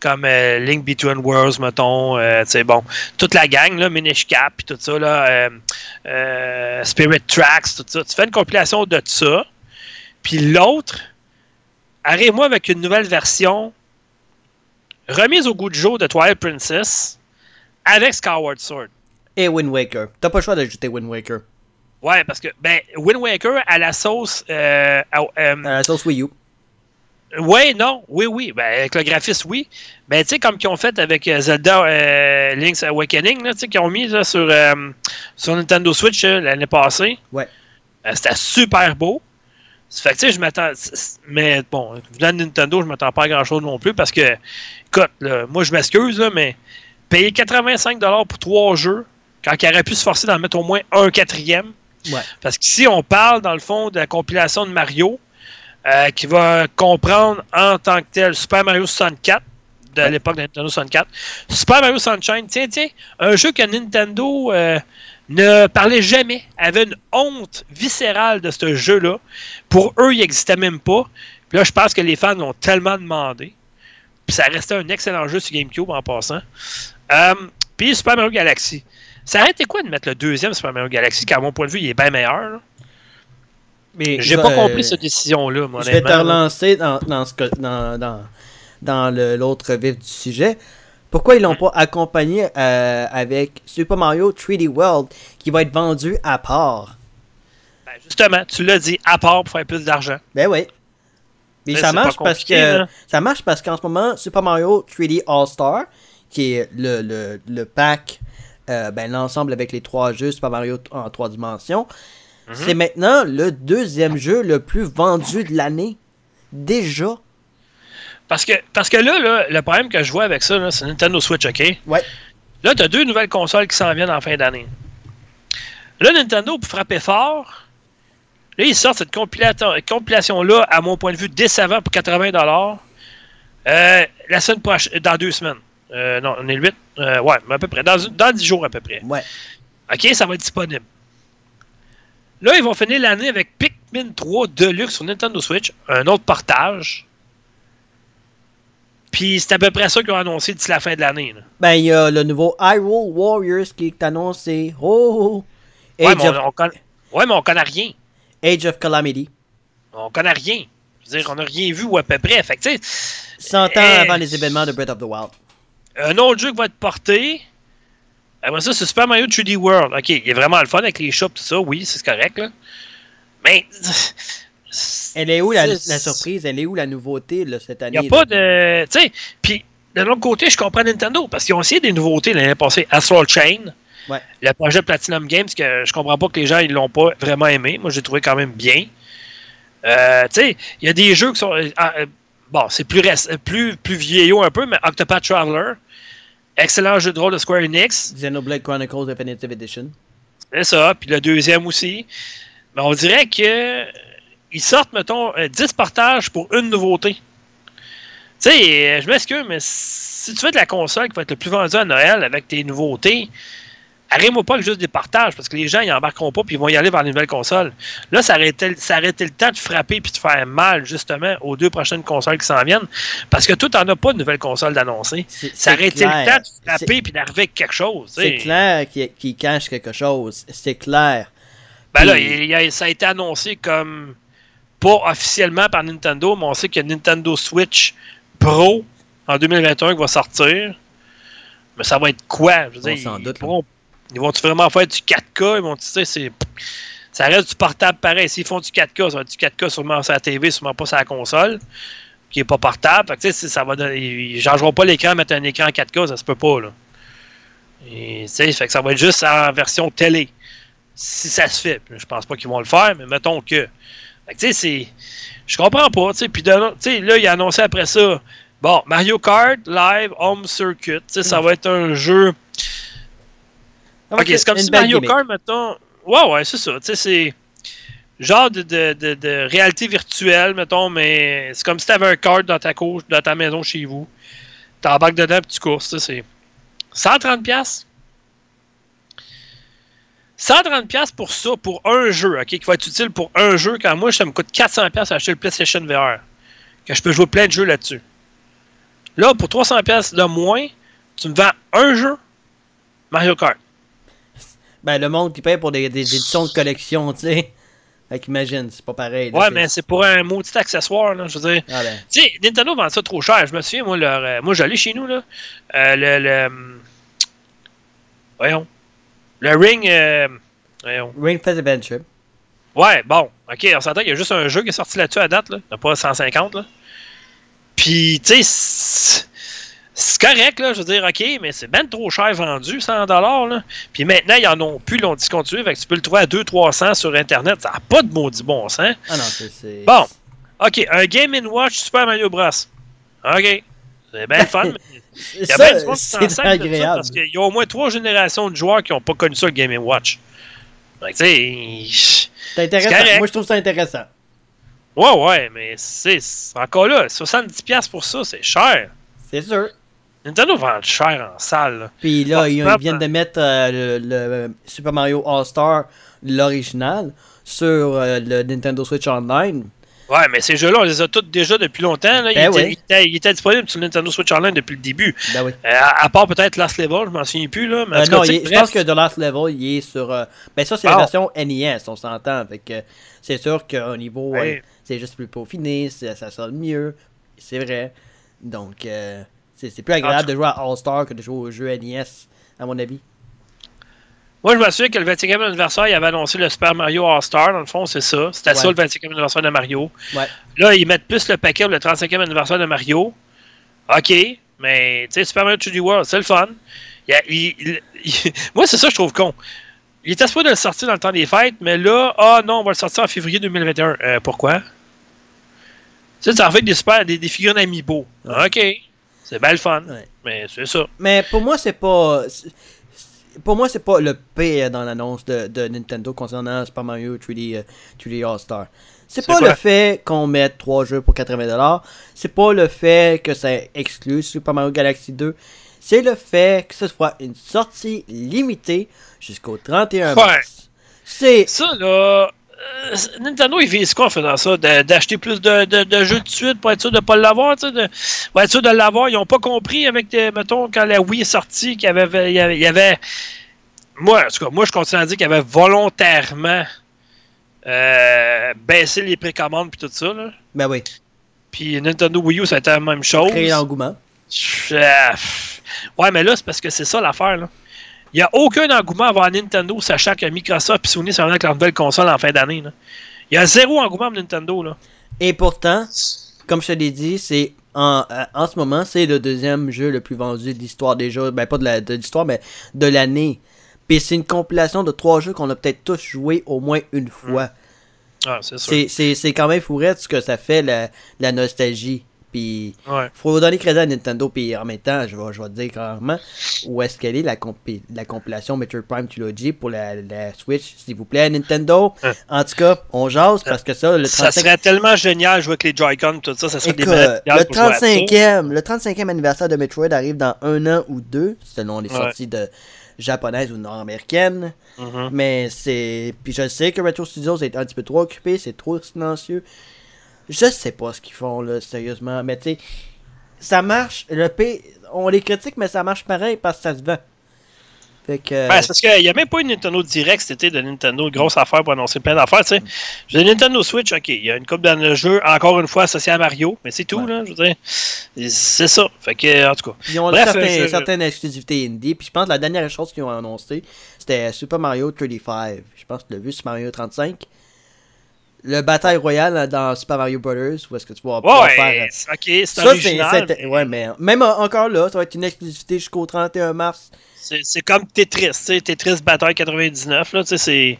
A: comme euh, Link Between Worlds, mettons, euh, tu sais, bon, toute la gang, là, Minish Cap, puis tout ça, là, euh, euh, Spirit Tracks, tout ça. Tu fais une compilation de ça, puis l'autre, arrive-moi avec une nouvelle version remise au goût du jour de Twilight Princess avec Skyward Sword.
B: Et Wind Waker. T'as pas le choix d'ajouter Wind Waker.
A: Ouais, parce que ben, Wind Waker à la sauce. Euh, à- euh,
B: À la sauce Wii U.
A: ouais, non, oui, oui. Ben, avec le graphiste, oui. Ben, tu sais, comme qu'ils ont fait avec euh, Zelda euh, Link's Awakening, là, tu sais, qu'ils ont mis là, sur, sur Nintendo Switch l'année passée.
B: Ouais.
A: C'était super beau. Ça fait que, tu sais, je m'attends. Mais bon, venant de Nintendo, je m'attends pas à grand chose non plus parce que, écoute, là, moi, je m'excuse, mais payer 85$ pour trois jeux, quand il aurait pu se forcer d'en mettre au moins un quatrième.
B: Ouais.
A: Parce qu'ici, on parle, dans le fond, de la compilation de Mario, euh, qui va comprendre en tant que tel Super Mario 64, de l'époque de Nintendo 64. Super Mario Sunshine, tiens, tiens, un jeu que Nintendo euh, ne parlait jamais, avait une honte viscérale de ce jeu-là. Pour eux, il n'existait même pas. Puis là, je pense que les fans l'ont tellement demandé. Puis ça restait un excellent jeu sur GameCube en passant. Euh, puis Super Mario Galaxy. Ça aurait été quoi de mettre le deuxième Super Mario Galaxy, qui à mon point de vue, il est bien meilleur. là?
B: Mais
A: J'ai pas compris cette décision-là, moi,
B: Je vais te relancer dans, dans, ce dans, dans, dans le- l'autre vif du sujet. Pourquoi ils l'ont pas accompagné euh, avec Super Mario 3D World qui va être vendu à part?
A: Ben, justement, tu l'as dit, à part pour faire plus d'argent.
B: Ben oui. Mais ça marche parce que
A: là.
B: ça marche parce qu'en ce moment Super Mario 3D All Star qui est le, le, le pack euh, ben, l'ensemble avec les trois jeux Super Mario en trois dimensions
A: Mhm.
B: c'est maintenant le deuxième jeu le plus vendu de l'année déjà
A: Parce que, parce que là, là, le problème que je vois avec ça, c'est Nintendo Switch, OK?
B: ouais
A: Là, tu as deux nouvelles consoles qui s'en viennent en fin d'année. Là, Nintendo, pour frapper fort, là, ils sortent cette compilation-là, à mon point de vue, décevant pour 80$. Euh, la semaine prochaine, dans deux semaines. Euh, non, on est le 8. Euh, ouais, mais à peu près. Dans, dans 10 jours à peu près.
B: ouais
A: OK, ça va être disponible. Là, ils vont finir l'année avec Pikmin 3 Deluxe sur Nintendo Switch, un autre portage. Puis c'est à peu près ça qu'ils ont annoncé d'ici la fin de l'année.
B: ben il y a le nouveau Hyrule Warriors qui est annoncé oh, oh.
A: Ouais,
B: Age,
A: mais
B: of,
A: on, on connaît, ouais, mais on connaît rien.
B: Age of Calamity
A: On connaît rien. Je veux dire, on n'a rien vu ou à peu près. Fait que, tu sais,
B: 100 ans
A: Eh,
B: avant les événements de Breath of the Wild
A: un autre jeu qui va être porté. Après ça, c'est Super Mario 3D World. Ok, il est vraiment le fun avec les shops, tout ça. Oui, c'est correct, là. Mais.
B: elle est où la, surprise? Elle est où la nouveauté là, cette
A: Il
B: année
A: n'y a pas de. Tu sais, puis de l'autre côté, je comprends Nintendo parce qu'ils ont essayé des nouveautés l'année passée. Astral Chain,
B: Ouais.
A: le projet Platinum Games, que je comprends pas que les gens ils l'ont pas vraiment aimé. Moi, j'ai trouvé quand même bien. Euh, tu sais, il y a des jeux qui sont. euh, euh, bon, c'est plus, réc- plus, plus vieillot un peu, mais Octopath Traveler, excellent jeu de rôle de Square Enix.
B: Xenoblade Chronicles Definitive Edition
A: C'est ça. Puis le deuxième aussi. Mais on dirait que euh, ils sortent, mettons, euh, 10 partages pour une nouveauté. Tu sais, euh, je m'excuse, mais si tu fais de la console qui va être le plus vendue à Noël avec tes nouveautés, arrête-moi pas que juste des partages, parce que les gens, ils embarqueront pas, puis ils vont y aller vers les nouvelles consoles. Là, ça été, ça été le temps de frapper puis de faire mal, justement, aux deux prochaines consoles qui s'en viennent, parce que tout en a pas de nouvelles consoles d'annoncées.
B: C'est-
A: Ça aurait été le
B: clair.
A: temps de frapper puis d'arriver avec quelque chose.
B: C'est clair qu'il cache quelque chose. C'est clair.
A: Ben là, il a- ça a été annoncé comme pas officiellement par Nintendo, mais on sait qu'il y a Nintendo Switch Pro en 2021 qui va sortir. Mais ça va être quoi? Je veux
B: On
A: dire, ils,
B: doute,
A: pourront- ils vont-tu vraiment faire du 4K? Ils vont tu sais. Ça reste du portable pareil. S'ils font du 4K, ça va être du 4K sûrement sur la TV, sûrement pas sur la console, qui est pas portable. Fait que, tu sais, ça va donner- ils ne changeront pas l'écran, mettre un écran 4K, ça se peut pas. Là. Et, tu sais, fait que ça va être juste en version télé si ça se fait. Je pense pas qu'ils vont le faire, mais mettons que. Fait que, tu sais, c'est. Je comprends pas, tu sais. Puis, de- tu sais, là, il a annoncé après ça. Bon, Mario Kart Live Home Circuit. Tu sais, ça va être un jeu. Ok, c'est comme si Mario. Kart, mettons. Ouais, ouais, c'est ça. Tu sais, c'est. Genre de, de, de, de réalité virtuelle, mettons, mais c'est comme si tu avais un kart dans ta cour, dans ta maison chez vous. T'embarques dedans et tu courses. tu sais, C'est 130$. piastres? 130$ piastres pour ça, pour un jeu, ok, qui va être utile pour un jeu, quand moi, ça me coûte 400$ piastres à acheter le PlayStation VR. Que je peux jouer plein de jeux là-dessus. Là, pour 300$ piastres de moins, tu me vends un jeu, Mario Kart.
B: Ben, le monde qui paye pour des, des éditions de collection, tu sais. Fait qu'imagine, c'est pas pareil. là,
A: Ouais, mais c'est pour un maudit accessoire, là, je veux dire.
B: Ah ben,
A: Tu sais, Nintendo vend ça trop cher. Je me souviens, moi, leur, euh, moi j'allais chez nous, là. euh, le, le. Voyons. Le Ring. euh, voyons.
B: Ring Fit Adventure.
A: Ouais, bon. Ok, on s'entend qu'il y a juste un jeu qui est sorti là-dessus à date, là. Il n'y a pas 150, là. Puis, tu sais, c'est- correct, là. Je veux dire, ok, mais c'est ben trop cher vendu, 100 là. Puis maintenant, ils en ont plus, ils l'ont discontinué. Fait que tu peux le trouver à 200-300 sur Internet. Ça n'a pas de maudit bon sens.
B: Ah non, c'est.
A: Bon. OK, un Game Watch Super Mario Bros. OK. C'est bien fun. mais Il y a bien du monde qui s'en
B: agréable.
A: parce qu'il y a au moins trois générations de joueurs qui n'ont pas connu ça, le Game Watch. Fait que, tu sais.
B: Moi, je trouve ça intéressant.
A: ouais, ouais, mais c'est encore là, 70$ piastres pour ça, c'est cher.
B: C'est sûr.
A: Nintendo vend cher en salle.
B: Puis là, ils, viennent de mettre euh, le, le Super Mario All-Star, l'original, sur euh, le Nintendo Switch Online.
A: Ouais, mais ces jeux-là, on les a tous déjà depuis longtemps. Là. Ils,
B: Ben oui.
A: ils étaient disponibles sur Nintendo Switch Online depuis le début.
B: Ben oui.
A: Euh, à, part peut-être Last Level, je m'en souviens plus. Là, mais
B: Euh,
A: cas,
B: non, il est- je pense que The Last Level, il est sur. euh, ben, ça, c'est la version NES, on s'entend. C'est sûr qu'au niveau.
A: Ouais.
B: c'est juste plus peaufiné, ça, ça sonne mieux. C'est vrai. Donc, euh, c'est plus agréable de jouer à All-Star que de jouer au jeu NES, à mon avis.
A: Moi, je me souviens que le 25e anniversaire, il avait annoncé le Super Mario All-Star. Dans le fond, c'est ça. C'était ça le 25e anniversaire de Mario.
B: Ouais.
A: Là, ils mettent plus le paquet pour le 35e anniversaire de Mario. OK, mais tu sais, Super Mario 3D World, c'est le fun. Il il- il- moi, c'est ça que je trouve con. Il était supposé de le sortir dans le temps des fêtes, mais là, ah non, on va le sortir en février 2021. Euh, pourquoi? Tu sais, ça en fait des super, des, des figurines amiibo.
B: Ouais.
A: OK, c'est bien le fun, mais c'est ça.
B: Mais pour moi, c'est pas. Pour moi, c'est pas le pire dans l'annonce de, de Nintendo concernant Super Mario 3D, euh, 3D All-Star. C'est pas le fait qu'on mette trois jeux pour 80$. C'est pas le fait que ça exclut Super Mario Galaxy 2. C'est le fait que ce soit une sortie limitée jusqu'au 31
A: Ouais.
B: mars. C'est.
A: Ça, là, euh, Nintendo, ils visent quoi en faisant ça? D'acheter plus de, de- de jeux de suite pour être sûr de ne pas l'avoir, tu sais, de, pour être sûr de l'avoir. Ils n'ont pas compris avec, des- mettons, quand la Wii est sortie, qu'il y avait, il y avait, il y avait- Moi, en tout cas, moi, je continue à dire qu'il y avait volontairement euh, baissé les précommandes puis tout ça, là.
B: Ben oui.
A: Puis Nintendo Wii U, ça a été la même chose.
B: Créer l'engouement.
A: Euh, Ouais, mais là, c'est parce que c'est ça l'affaire. là. Il n'y a aucun engouement à voir Nintendo, sachant que Microsoft et Sony sont avec leur nouvelle console en fin d'année. Il y a zéro engouement pour Nintendo. Là.
B: Et pourtant, comme je te l'ai dit, c'est en, en ce moment, c'est le deuxième jeu le plus vendu de l'histoire des jeux. Ben, pas de l'histoire, mais de l'année. Puis c'est une compilation de trois jeux qu'on a peut-être tous joué au moins une fois.
A: Ah, c'est sûr.
B: C'est- C'est c'est quand même fourrette ce que ça fait, la, la nostalgie. Puis
A: Ouais.
B: faut donner crédit à Nintendo. Puis en même temps, je vais, je vais te dire clairement où est-ce qu'elle est la, compi- la compilation Metroid Prime Trilogy pour la, la Switch, s'il vous plaît, Nintendo.
A: Hein.
B: En tout cas, on jase parce que ça, le
A: Ça
B: 35
A: serait tellement génial jouer avec les Joy-Con tout ça. Ça serait
B: Écoute,
A: des
B: le
A: pour jouer à ça.
B: 35e, le 35e anniversaire de Metroid arrive dans un an ou deux, selon les
A: Ouais.
B: sorties de japonaises ou nord-américaines.
A: Mhm.
B: Mais c'est. Puis je sais que Retro Studios est un petit peu trop occupé, c'est trop silencieux. Je sais pas ce qu'ils font là, sérieusement. Mais tu sais, ça marche. Le P, on les critique, mais ça marche pareil parce que ça se vend. Fait que.
A: Ben, c'est parce qu'il n'y a même pas une Nintendo Direct été de Nintendo, grosse affaire pour annoncer plein d'affaires, tu sais. Veux dire, Nintendo Switch, ok, il y a une coupe dans le jeu, encore une fois associée à Mario, mais c'est tout,
B: Ouais.
A: là, je veux dire. C'est ça. Fait que, en tout cas.
B: Ils ont
A: Bref,
B: certains-
A: euh, je-
B: certaines exclusivités indie. Puis je pense que la dernière chose qu'ils ont annoncé, c'était Super Mario 35. Je pense que tu l'as vu, Super Mario 35. Le bataille royale dans Super Mario Brothers, où est-ce que tu vas pouvoir
A: Ouais,
B: faire.
A: ok, c'est
B: Ça, c'est.
A: original.
B: Ouais, mais même en- encore là, ça va être une exclusivité jusqu'au 31 mars.
A: C'est comme Tetris, tu sais, Tetris Bataille 99, là, tu sais,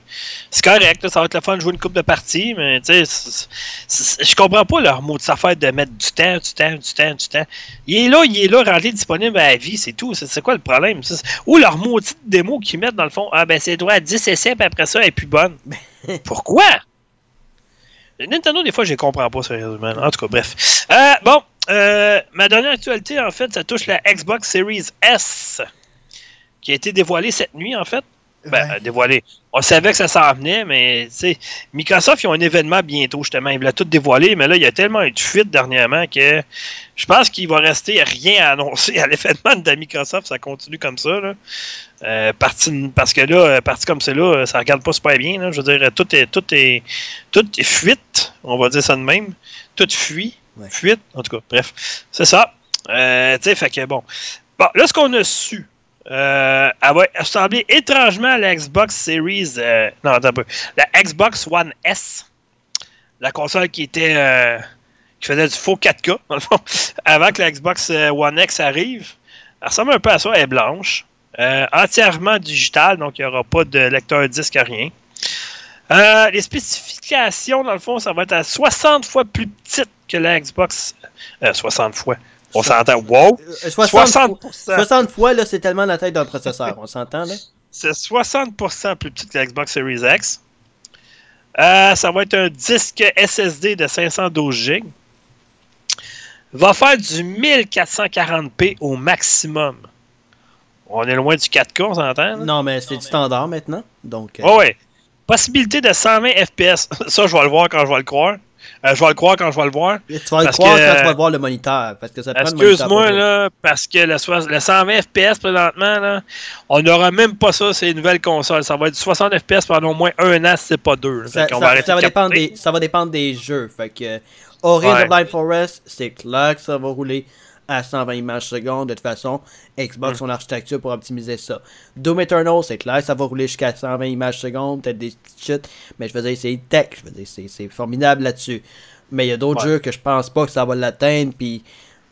A: c'est correct, là, ça va être le fun de jouer une coupe de parties, mais tu sais, je comprends pas leur mot de s'affaire de mettre du temps, du temps, du temps, du temps. Il est là, il est là, rendu disponible à la vie, c'est tout, c'est quoi le problème? Ça, Ou leur maudite démo qu'ils mettent dans le fond, ah ben c'est droit à 10 essais, puis après ça, elle est plus bonne. Pourquoi? Nintendo, des fois, je les comprends pas sérieusement. En tout cas, bref. Euh, bon, euh, ma dernière actualité, en fait, ça touche la Xbox Series S, qui a été dévoilée cette nuit, en fait. Ben,
B: Ouais.
A: euh, dévoilée. On savait que ça s'en venait, mais tu sais, Microsoft, ils ont un événement bientôt, justement. Ils voulaient tout dévoiler, mais là, il y a tellement eu de fuite dernièrement que je pense qu'il va rester rien à annoncer à l'événement de Microsoft. Ça continue comme ça, là. Euh, parce que là, euh, parti comme c'est là, ça regarde pas super bien. là. Je veux dire, tout est, tout est, tout est fuite, on va dire ça de même. Tout fuit,
B: Ouais.
A: fuite, en tout cas. Bref, c'est ça. Euh, tu sais, fait que bon. Bon, là, ce qu'on a su, euh, elle va ressembler étrangement à la Xbox Series. euh, non, attends un peu. La Xbox One S. La console qui était. euh, qui faisait du faux 4K, dans le fond, avant que la Xbox One X arrive. Elle ressemble un peu à ça, elle est blanche. Entièrement digital, donc il n'y aura pas de lecteur disque, rien. Euh, les spécifications, dans le fond, ça va être à 60 fois plus petite que la Xbox. euh, 60 fois. On s'entend. Wow!
B: Euh, 60,
A: 60%.
B: 60 fois, là, c'est tellement la taille d'un processeur. On s'entend, là?
A: C'est 60% plus petite que la Xbox Series X. Euh, ça va être un disque SSD de 512 GB. va faire du 1440p au maximum. On est loin du 4K, on s'entend?
B: Non, mais c'est du standard maintenant. Donc, euh,
A: ouais. Possibilité de 120 FPS. Ça, je vais le voir quand je vais le croire. Euh, je vais le croire quand je vais le voir.
B: tu vas le croire
A: que-
B: quand tu vas voir le moniteur. Parce que ça
A: Excuse-moi, là, parce que le, soix- le 120 FPS présentement, là, on n'aura même pas ça, c'est une nouvelle console. Ça va être du 60 FPS pendant au moins un an, si c'est pas deux.
B: Ça, va dépendre des, ça va dépendre des jeux. Fait que Ori
A: Ouais.
B: Blind Forest, c'est clair que ça va rouler à 120 images secondes. De toute façon, Xbox
A: Mm.
B: son architecture pour optimiser ça. Doom Eternal, c'est clair, ça va rouler jusqu'à 120 images secondes, peut-être des petites chutes. Mais je veux dire, c'est tech. Je veux dire, c'est, formidable là-dessus. Mais il y a d'autres
A: Ouais.
B: jeux que je pense pas que ça va l'atteindre. Puis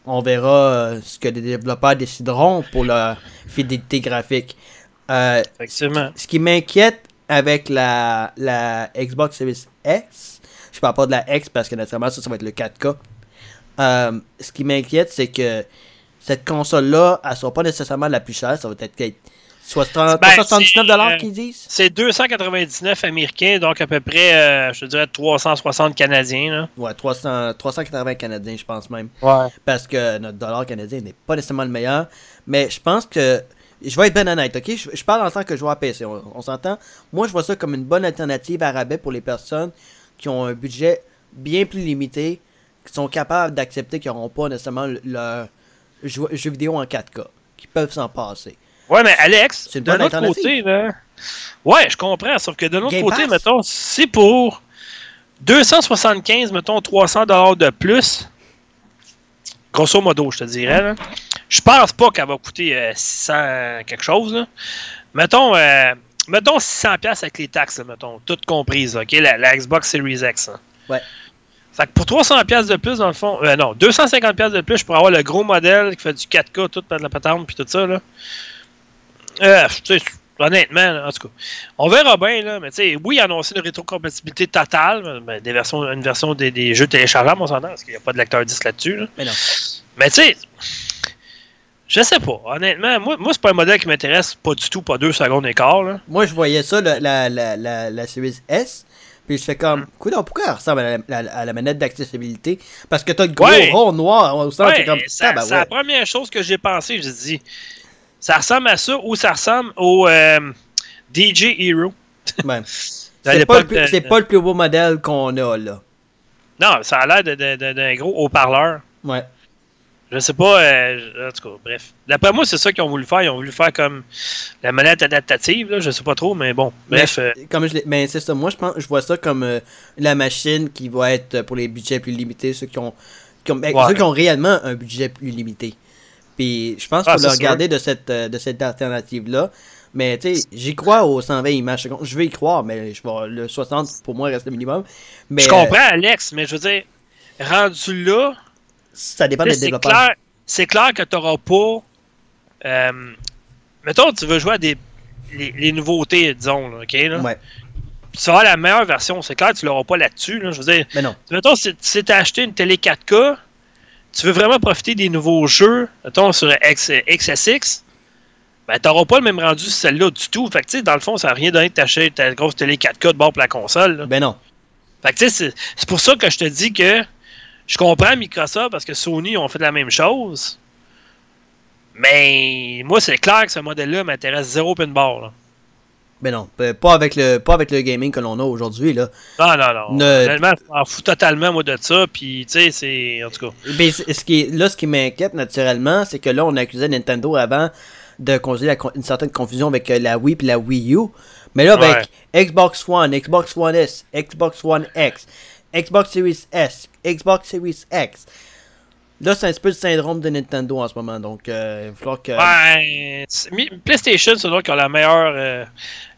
B: on verra euh, ce que les développeurs décideront pour leur fidélité graphique. Euh,
A: Effectivement.
B: ce qui m'inquiète avec la, la Xbox Series S, je parle pas de la X parce que naturellement ça, ça va être le 4K. Euh, ce qui m'inquiète, c'est que cette console-là, elle sera pas nécessairement la plus chère. Ça va être quel- 60
A: Ben,
B: 79 dollars
A: c'est, euh,
B: qu'ils disent.
A: C'est 299 américains, donc à peu près, euh, je te dirais 360 canadiens. Là.
B: Ouais, 300, 380 canadiens, je pense même.
A: Ouais.
B: Parce que notre dollar canadien n'est pas nécessairement le meilleur. Mais je pense que. Je vais être ben honnête, ok? Je, je parle en tant que joueur PC, on, on s'entend? Moi, je vois ça comme une bonne alternative à rabais pour les personnes qui ont un budget bien plus limité, qui sont capables d'accepter qu'ils n'auront pas nécessairement le- leur jeu, jeu vidéo en 4K, qui peuvent s'en passer.
A: Ouais, mais Alex, de l'autre côté, là. Ouais, je comprends, sauf que de l'autre côté,
B: Pass.
A: mettons, c'est pour 275, mettons, 300 dollars de plus. Grosso modo, je te dirais, là. Je pense pas qu'elle va coûter euh, 600 quelque chose, là. Mettons, euh, mettons 600 pièces avec les taxes, là, mettons, toutes comprises, ok, la, la Xbox Series X. hein.
B: Ouais.
A: Fait que pour 300 pièces de plus, dans le fond, euh, non, 250 pièces de plus, je pourrais avoir le gros modèle qui fait du 4K, toute la patente, puis tout ça, là. Euh, tu sais, honnêtement, là, en tout cas, on verra bien, là, mais tu sais, oui, annoncer une rétrocompatibilité totale, ben, des versions, une version des, des jeux téléchargeables, on s'entend, parce qu'il n'y a pas de lecteur disque là-dessus, là.
B: Mais non.
A: Mais tu sais, je sais pas, honnêtement, moi, moi c'est pas un modèle qui m'intéresse pas du tout, pas deux secondes et quart, là.
B: Moi, je voyais ça, la, la, la, la Series S. Puis je fais comme, coudonc, pourquoi elle ressemble à la, à la manette d'accessibilité? Parce que t'as le gros
A: Ouais.
B: rond noir au centre,
A: Ouais,
B: c'est comme,
A: ça-
B: ah,
A: c'est la première chose que j'ai pensé, j'ai dit, ça ressemble à ça ou ça ressemble au euh, DJ Hero. À
B: C'est pas,
A: de-
B: pas le plus beau modèle qu'on a là.
A: Non, ça a l'air d'un gros haut-parleur.
B: Ouais.
A: Je sais pas, euh, en tout cas, bref. D'après moi, c'est ça qu'ils ont voulu faire. Ils ont voulu faire comme la manette adaptative, là, je sais pas trop, mais bon. Bref, euh,
B: Mais, comme je mais c'est ça, moi je pense, je vois ça comme euh, la machine qui va être pour les budgets plus limités, ceux qui ont, qui ont- ben,
A: Ouais.
B: ceux qui ont réellement un budget plus limité. Puis je pense qu'il
A: Ah,
B: faut le regarder de cette, euh, de cette alternative-là. Mais tu sais, j'y crois aux 120 images secondes. Je vais y croire, mais je vais, le 60 pour moi reste le minimum. Mais,
A: je comprends, Alex, mais je veux dire, rendu là,
B: euh, ça dépend des développeurs.
A: clair, c'est clair que tu n'auras pas. euh, mettons, tu veux jouer à des, les, les nouveautés, disons, là, OK? Là,
B: Ouais,
A: tu auras la meilleure version. C'est clair tu l'auras pas là-dessus. Là, je veux dire,
B: mais non.
A: mettons, si tu as acheté une télé 4K, tu veux vraiment profiter des nouveaux jeux, mettons, sur X, XSX, ben, t'auras pas le même rendu celle-là du tout. Fait que, tu sais, dans le fond, ça n'a rien donné de t'acheter ta grosse télé 4K de bord pour la console. là.
B: Ben non.
A: Fait que, tu sais, c'est- c'est pour ça que je te dis que je comprends Microsoft parce que Sony ont fait la même chose. Mais moi, c'est clair que ce modèle-là m'intéresse zéro pinball. Là.
B: Ben non. Euh, Pas avec le, pas avec le gaming que l'on a aujourd'hui, là.
A: Non, non, non.
B: Ne-
A: je m'en fous totalement, moi, de ça. Puis, tu sais, c'est. En tout cas.
B: Ben, c- ce qui est, là, ce qui m'inquiète naturellement, c'est que là, on accusait Nintendo avant de causer la une certaine confusion avec euh, la Wii et la Wii U. Mais là, avec Xbox One, Xbox One S, Xbox One X, Xbox Series S, Xbox Series X, là, c'est un petit peu le syndrome de Nintendo en ce moment. Donc, euh, il va falloir que.
A: Ouais, PlayStation, c'est là qui ont la meilleure. euh,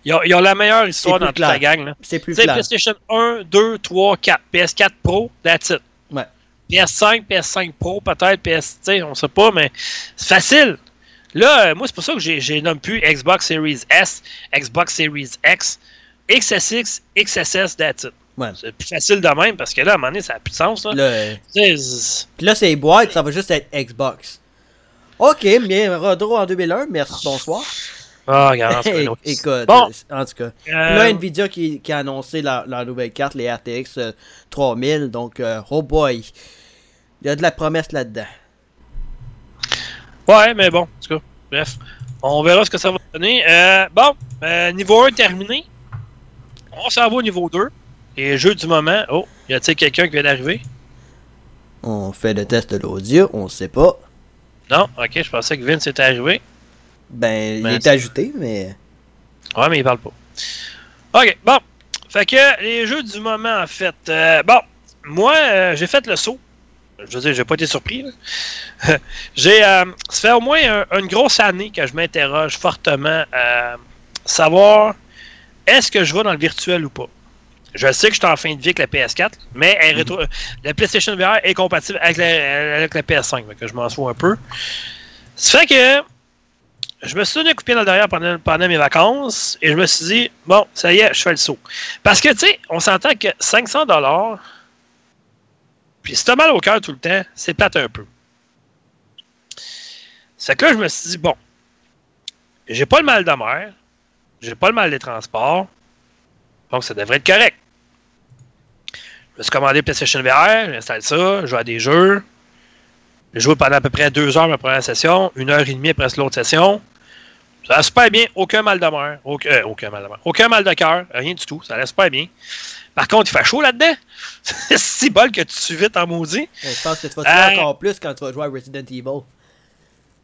A: ils, ont, ils ont la meilleure histoire
B: plus
A: dans toute la gang.
B: C'est plus clair.
A: PlayStation 1, 2, 3, 4. PS4 Pro, that's it.
B: Ouais.
A: PS5, PS5 Pro, peut-être, PS, on sait pas, mais c'est facile. Là, euh, moi, c'est pour ça que j'ai nommé plus Xbox Series S, Xbox Series X, XSX, XSS, that's it.
B: Ouais.
A: C'est plus facile de même parce que là, à un moment donné, ça n'a plus de sens. Là.
B: Euh, Puis là, c'est les boîtes, ça va juste être Xbox. Ok, bien, Rodro en 2001, merci, bonsoir.
A: Ah, regarde, c'est autre.
B: Écoute,
A: Bon.
B: euh, en tout cas.
A: Euh,
B: Là, Nvidia qui, qui a annoncé leur, leur nouvelle carte, les RTX euh, 3000. Donc, euh, oh boy. Il y a de la promesse là-dedans.
A: Ouais, mais bon, en tout cas, bref. On verra ce que ça va donner. Euh, bon, euh, niveau 1 terminé. On s'en va au niveau 2. Et jeu du moment. Oh, y a-t-il quelqu'un qui vient d'arriver?
B: On fait le test de l'audio, on sait pas.
A: Non, ok, je pensais que Vince était arrivé.
B: Ben, il est ajouté, mais.
A: Ouais, mais il parle pas. Ok, bon. Fait que les jeux du moment, en fait. euh, bon, moi, euh, j'ai fait le saut. Je veux dire, j'ai pas été surpris. j'ai. euh, ça fait au moins un- une grosse année que je m'interroge fortement à savoir est-ce que je vais dans le virtuel ou pas. Je sais que je suis en fin de vie avec la PS4, mais elle rétro- la PlayStation VR est compatible avec la, avec la PS5, fait que je m'en fous un peu. Ça fait que je me suis donné un coup de pied dans le derrière pendant, pendant mes vacances et je me suis dit, bon, ça y est, je fais le saut. Parce que, tu sais, on s'entend que 500 dollars, puis si t'as mal au cœur tout le temps, c'est plate un peu. C'est que là, je me suis dit, bon, j'ai pas le mal de mer, j'ai pas le mal des transports, donc ça devrait être correct. Je me suis commandé PlayStation VR, j'installe ça, je joue à des jeux. J'ai joué pendant à peu près deux heures ma première session, une heure et demie après l'autre session. Ça va super bien, aucun mal de mer, aucun, euh, aucun mal de mer, aucun mal de cœur, rien du tout, ça allait super bien. Par contre, il fait chaud là-dedans. C'est si bol que tu suis vite en maudit.
B: Ben, je pense que tu vas te faire encore plus quand tu vas jouer à Resident Evil.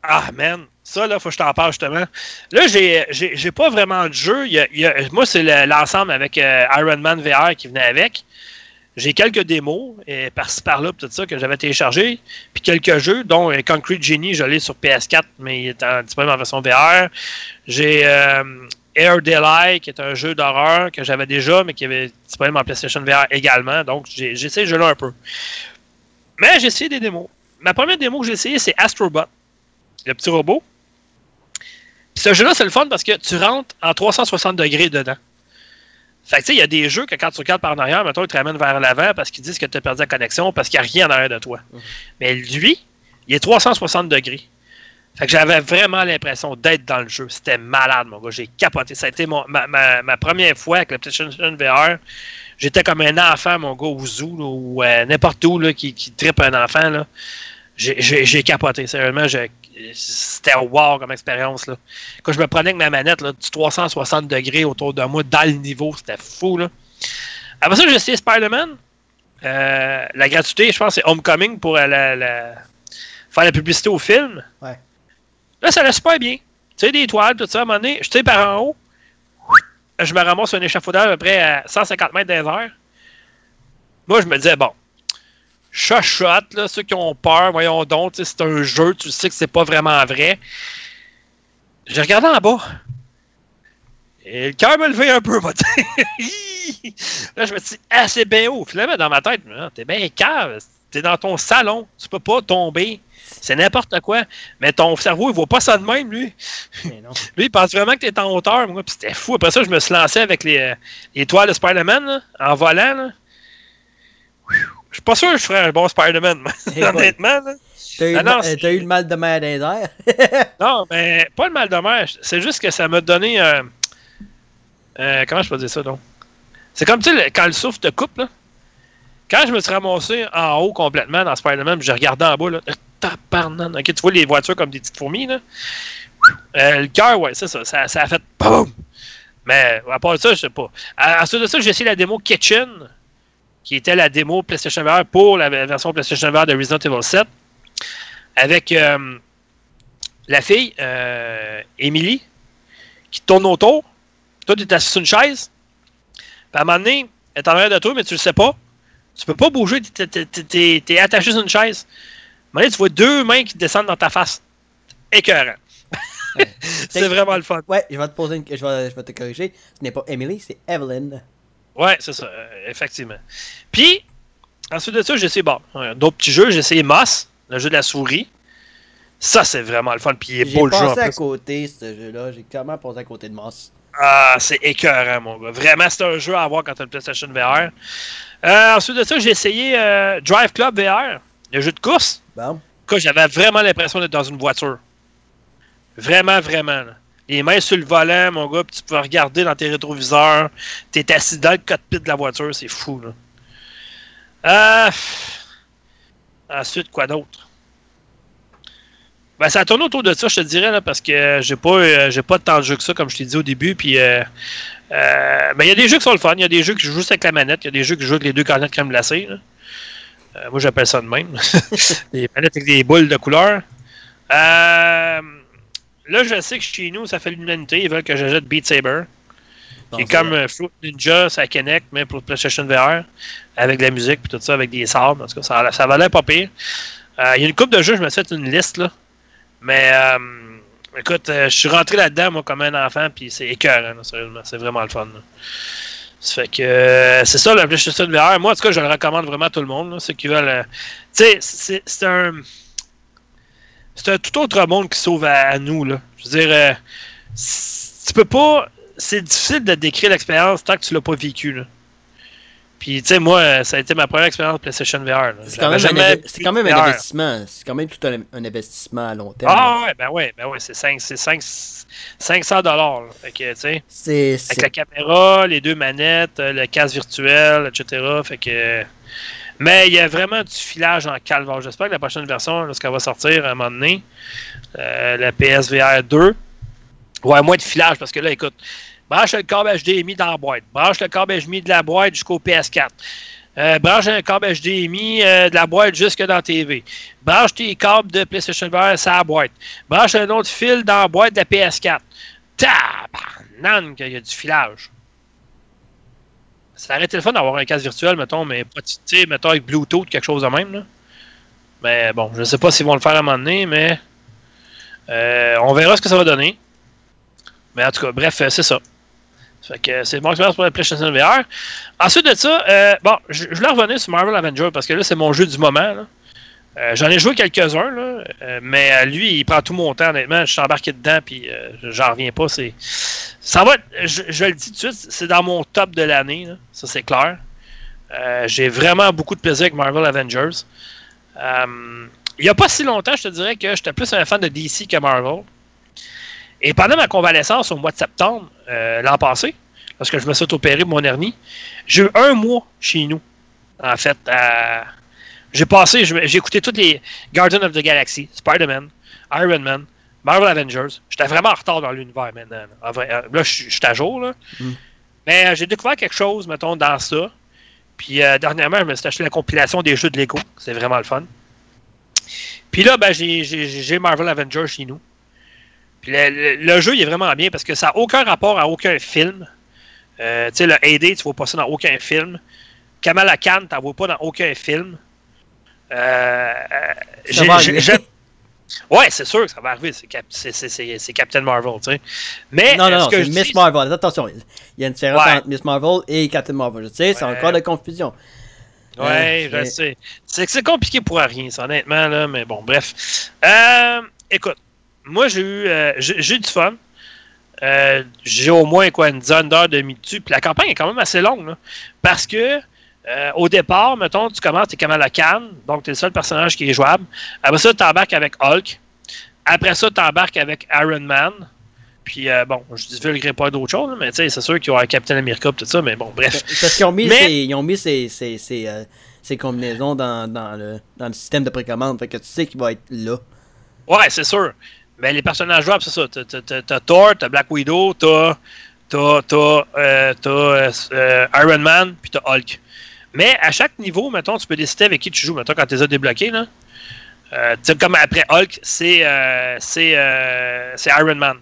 A: Ah, man, ça, là, faut que je t'en parle justement. Là, j'ai, pas vraiment de jeu. Il y a- il y a- moi, c'est le- l'ensemble avec euh, Iron Man VR qui venait avec. J'ai quelques démos, par-ci par-là, tout ça, que j'avais téléchargé. Puis quelques jeux, dont euh, Concrete Genie, je l'ai sur PS4, mais il est disponible en version VR. J'ai euh, Air Daylight, qui est un jeu d'horreur que j'avais déjà, mais qui avait disponible en PlayStation VR également. Donc, j'ai, essayé ce jeu-là un peu. Mais j'ai essayé des démos. Ma première démo que j'ai essayé, c'est Astrobot le petit robot. Ce jeu-là, c'est le fun parce que tu rentres en 360 degrés dedans. Fait que tu sais, il y a des jeux que quand tu regardes par en arrière, mettons, ils te ramènent vers l'avant parce qu'ils disent que tu as perdu la connexion parce qu'il n'y a rien en arrière de toi.
B: Mhm.
A: Mais lui, il est 360 degrés. Fait que j'avais vraiment l'impression d'être dans le jeu. C'était malade, mon gars. J'ai capoté. Ça a été mon- ma, ma- ma première fois avec la PlayStation VR. J'étais comme un enfant, mon gars, au zoo, là, ou euh, n'importe où, là, qui, qui tripe un enfant, là. J'ai- capoté, sérieusement. C'était wow comme expérience. Là. Quand je me prenais avec ma manette, là, du 360 degrés autour de moi, dans le niveau, c'était fou. Là. Après ça, j'ai essayé Spider-Man. Euh, la gratuité, je pense, c'est Homecoming pour euh, la, la- faire la publicité au film.
B: Ouais.
A: Là, ça allait super bien. Tu sais, des toiles, tout ça, à un moment donné, je tire par en haut. Je me ramasse sur un échafaudage à peu près à 150 mètres des airs. Moi, je me disais, bon, chachotte, là, ceux qui ont peur, voyons donc, c'est un jeu, tu sais que c'est pas vraiment vrai. J'ai regardé en bas. Et le cœur me levait un peu, va. Là, je me suis dit, ah, c'est bien haut. Finalement, dans ma tête, t'es bien cave. T'es dans ton salon. Tu peux pas tomber. C'est n'importe quoi. Mais ton cerveau, il voit pas ça de même, lui.
B: Mais non.
A: Lui, il pense vraiment que t'es en hauteur, moi. Puis c'était fou. Après ça, je me suis lancé avec les, euh, les toiles de Spider-Man, là, en volant, là. Je suis pas sûr que je ferais un bon Spider-Man, honnêtement, là.
B: T'as eu,
A: Ah
B: eu le mal de mer airs?
A: Non, mais pas le mal de mer. C'est juste que ça m'a donné. euh, euh, comment je peux dire ça, donc? C'est comme, tu sais, quand le souffle te coupe, là. Quand je me suis ramassé en haut complètement dans Spider-Man, j'ai regardé en bas, là. Ok, tu vois les voitures comme des petites fourmis, là. Euh, le cœur, ouais, c'est ça, ça. Ça a fait BOUM! Mais à part ça, je sais pas. À- Ensuite de ça, j'ai essayé la démo Kitchen, qui était la démo PlayStation VR pour la version PlayStation VR de Resident Evil 7. Avec. euh, la fille, euh, Emily, qui tourne autour. Toi, tu es assis sur une chaise. Puis à un moment donné, elle est en arrière de toi, mais tu le sais pas. Tu peux pas bouger, t'es t'es attaché sur une chaise. À un moment donné, tu vois deux mains qui descendent dans ta face. Écœurant. c'est vraiment le fun.
B: Ouais, je vais te poser une... je, vais, je vais te corriger. Ce n'est pas Emily, c'est Evelyn.
A: Ouais, c'est ça, euh, effectivement. Puis, ensuite de ça, j'ai essayé, bon, d'autres petits jeux. J'ai essayé Moss, le jeu de la souris. Ça, c'est vraiment le fun. Puis il est
B: J'ai
A: beau le jeu en
B: passé à côté, ce jeu-là. J'ai clairement passé à côté de Moss.
A: Ah, c'est écœurant, mon gars. Vraiment, c'est un jeu à avoir quand tu as une PlayStation VR. Euh, ensuite de ça, j'ai essayé euh, Drive Club VR, le jeu de course.
B: Bon.
A: J'avais vraiment l'impression d'être dans une voiture. Vraiment, vraiment. là. Les mains sur le volant, mon gars, puis tu peux regarder dans tes rétroviseurs. T'es assis dans le cockpit de la voiture, c'est fou, là. Euh, Ensuite, quoi d'autre? Ben, ça tourne autour de ça, je te dirais, là, parce que j'ai pas, euh, j'ai pas tant de jeux que ça, comme je t'ai dit au début. Puis, euh, euh, ben, il y a des jeux qui sont le fun. Il y a des jeux que je joue juste avec la manette. Il y a des jeux que je joue avec les deux canettes crème glacée. Euh, moi, j'appelle ça de même. des manettes avec des boules de couleur. Là, je sais que chez nous, ça fait l'unanimité. Ils veulent que j'achète Beat Saber. Est comme euh, Fruit Ninja, ça connecte, mais pour PlayStation VR, avec de la musique puis tout ça, avec des sabres. En tout cas, ça, ça valait pas pire. Euh, Il y a une coupe de jeux, je me suis fait une liste, là. Mais, euh, écoute, euh, je suis rentré là-dedans, moi, comme un enfant, puis c'est écœurant, sérieusement. C'est vraiment le fun. là. Ça fait que euh, c'est ça, la PlayStation VR. Moi, en tout cas, je le recommande vraiment à tout le monde, là, ceux qui veulent. tu sais, c'est un. C'est un tout autre monde qui s'ouvre à, à nous, là. Je veux dire, euh, tu peux pas. C'est difficile de décrire l'expérience tant que tu l'as pas vécu, là. Puis, tu sais, moi, euh, ça a été ma première expérience PlayStation VR.
B: C'est quand, quand même un investissement. C'est quand même tout un, un investissement à long terme.
A: Ah ouais, ben ouais, ben ouais, c'est 5, c'est 5, 500 dollars. Fait que, tu sais, avec la caméra, les deux manettes, euh, le casque virtuel, etc. Fait que... Mais il y a vraiment du filage en calvaire. J'espère que la prochaine version, lorsqu'elle va sortir à un moment donné, euh, la PSVR 2, ouais, moins de filage parce que là, écoute, branche le câble HDMI dans la boîte, branche le câble HDMI de la boîte jusqu'au PS4. Euh, branche un câble HDMI euh, de la boîte jusque dans TV. Branche tes câbles de PlayStation VR sur la boîte. Branche un autre fil dans la boîte de la PS4. Tabarnane qu'il y a du filage. Ça aurait été le fun d'avoir un casque virtuel, mettons, mais pas, mettons avec Bluetooth, quelque chose de même. Là. Mais bon, je ne sais pas s'ils vont le faire à un moment donné, mais euh, on verra ce que ça va donner. Mais en tout cas, bref, euh, c'est ça. Fait que c'est mon expérience pour la PlayStation VR. Ensuite de ça, euh, bon, je, voulais revenir sur Marvel Avenger parce que là, c'est mon jeu du moment. Euh, J'en ai joué quelques-uns, euh, mais euh, lui, il prend tout mon temps, honnêtement. Je suis embarqué dedans, puis euh, j'en reviens pas. Ça va, être- je, le dis tout de suite, c'est dans mon top de l'année, ça c'est clair. J'ai vraiment beaucoup de plaisir avec Marvel Avengers. Il n'y a pas si longtemps, je te dirais que j'étais plus un fan de DC que Marvel. Et pendant ma convalescence au mois de septembre l'an passé, lorsque je me suis opéré mon hernie, j'ai eu un mois chez nous, en fait. à- J'ai passé, j'ai écouté toutes les Guardians of the Galaxy, Spider-Man, Iron Man, Marvel Avengers. J'étais vraiment en retard dans l'univers maintenant. Là, euh, là, je suis à jour. Là.
B: Mm.
A: Mais euh, j'ai découvert quelque chose, mettons, dans ça. Puis euh, dernièrement, je me suis acheté la compilation des jeux de Lego. C'est vraiment le fun. Puis là, ben, j'ai- Marvel Avengers chez nous. Puis le, le- le jeu, il est vraiment bien parce que ça n'a aucun rapport à aucun film. Euh, tu sais, le AD, tu ne vois pas ça dans aucun film. Kamala Khan, tu ne vois pas dans aucun film. Ouais, c'est sûr que ça va arriver. C'est Cap- c'est- c'est- c'est- c'est Captain Marvel, tu sais. Mais
B: Non,
A: euh,
B: non,
A: ce
B: non, c'est
A: je
B: Miss
A: dis,
B: Marvel. Attention, il y a une différence
A: Ouais.
B: entre Miss Marvel et Captain Marvel. Je sais, c'est
A: Ouais.
B: encore de confusion.
A: Ouais, je
B: Euh,
A: sais. C'est que c'est compliqué pour rien, ça, honnêtement, là, mais bon, bref. Euh, écoute, moi, j'ai eu, euh, j'ai eu du fun. Euh, j'ai au moins quoi, une dizaine d'heures de dessus. Puis la campagne est quand même assez longue, là, parce que euh, au départ, mettons, tu commences, t'es Kamala Khan, donc t'es le seul personnage qui est jouable. Après ça, t'embarques avec Hulk. Après ça, t'embarques avec Iron Man. Puis euh, bon, je divulguerai pas d'autres choses, mais tu sais, c'est sûr qu'il y aura Captain America tout ça, mais bon, bref.
B: Parce qu'ils ont mis,
A: Mais-
B: ces, ils ont mis ces, ces, ces, euh, ces combinaisons dans, dans, le, dans le système de précommande. Fait que tu sais qu'il va être là.
A: Ouais, c'est sûr. Mais les personnages jouables, c'est ça. T'as- Thor, t'as Black Widow, t'as t'as- euh, Iron Man, puis t'as Hulk. Mais à chaque niveau, mettons, tu peux décider avec qui tu joues. Mettons, quand tu les as débloqués, là. Euh, comme après Hulk, c'est euh, euh, Iron Man.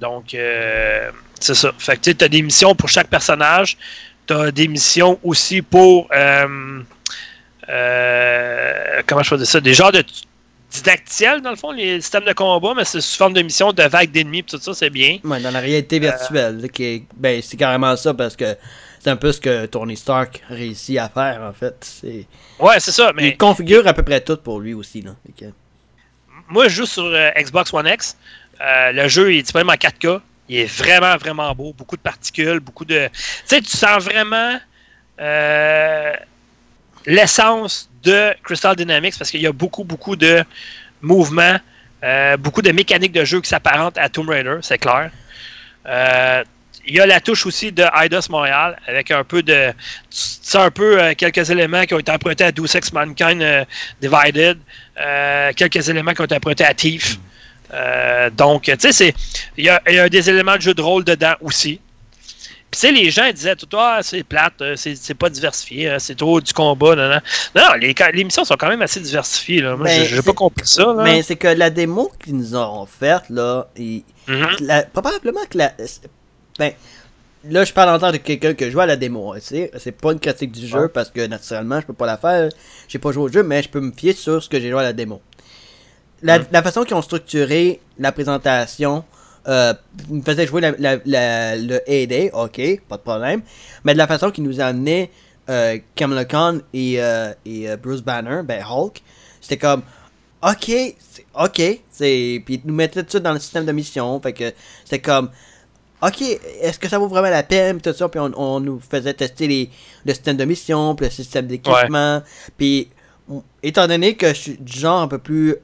A: Donc, euh, c'est ça. Fait que tu as des missions pour chaque personnage. Tu as des missions aussi pour. comment je dire ça? Des genres de didactiels, dans le fond, les systèmes de combat, mais c'est sous forme de mission, de vagues d'ennemis, tout ça, c'est bien.
B: Ouais, dans la réalité virtuelle. là, qui est- ben, c'est carrément ça parce que c'est un peu ce que Tony Stark réussit à faire en fait. C'est-
A: Ouais, c'est ça, mais
B: Il configure à peu près tout pour lui aussi. Là.
A: Moi, je joue sur euh, Xbox One X. Euh, le jeu est disponible en 4K. Il est vraiment, vraiment beau. Beaucoup de particules, beaucoup de. Tu sais, tu sens vraiment euh, l'essence de Crystal Dynamics parce qu'il y a beaucoup, beaucoup de mouvements, euh, beaucoup de mécaniques de jeu qui s'apparentent à Tomb Raider, c'est clair. Il y a la touche aussi de Eidos Montréal, avec un peu de. C'est un peu euh, quelques éléments qui ont été empruntés à Deus Ex Mankind euh, Divided, euh, quelques éléments qui ont été empruntés à Thief. donc, tu sais, c'est. Il y, a, il y a des éléments de jeu de rôle dedans aussi. Puis, tu sais, les gens disaient tout, ah, c'est plate, c'est pas diversifié, c'est trop du combat. Non, non. non les, les, missions sont quand même assez diversifiées. Là. Moi,
B: Ben,
A: j'ai pas compris ça. Là.
B: Mais c'est que la démo qu'ils nous ont faite, là,
A: Mhm.
B: la- probablement que la. Ben, là, je parle en tant que quelqu'un qui joue à la démo. hein. C'est pas une critique du jeu parce que naturellement, je peux pas la faire. J'ai pas joué au jeu, mais je peux me fier sur ce que j'ai joué à la démo. La, la façon qu'ils ont structuré la présentation euh, me faisait jouer la, la- la- le A-Day, ok, pas de problème. Mais de la façon qu'ils nous amenaient euh, Kamala Khan et, euh, et euh, Bruce Banner, ben Hulk, c'était comme ok, ok, c'est puis ils nous mettaient tout ça dans le système de mission, fait que c'était comme ok, est-ce que ça vaut vraiment la peine, puis tout ça, puis on, on nous faisait tester les, le système de mission, puis le système d'équipement, puis étant donné que je suis du genre un peu plus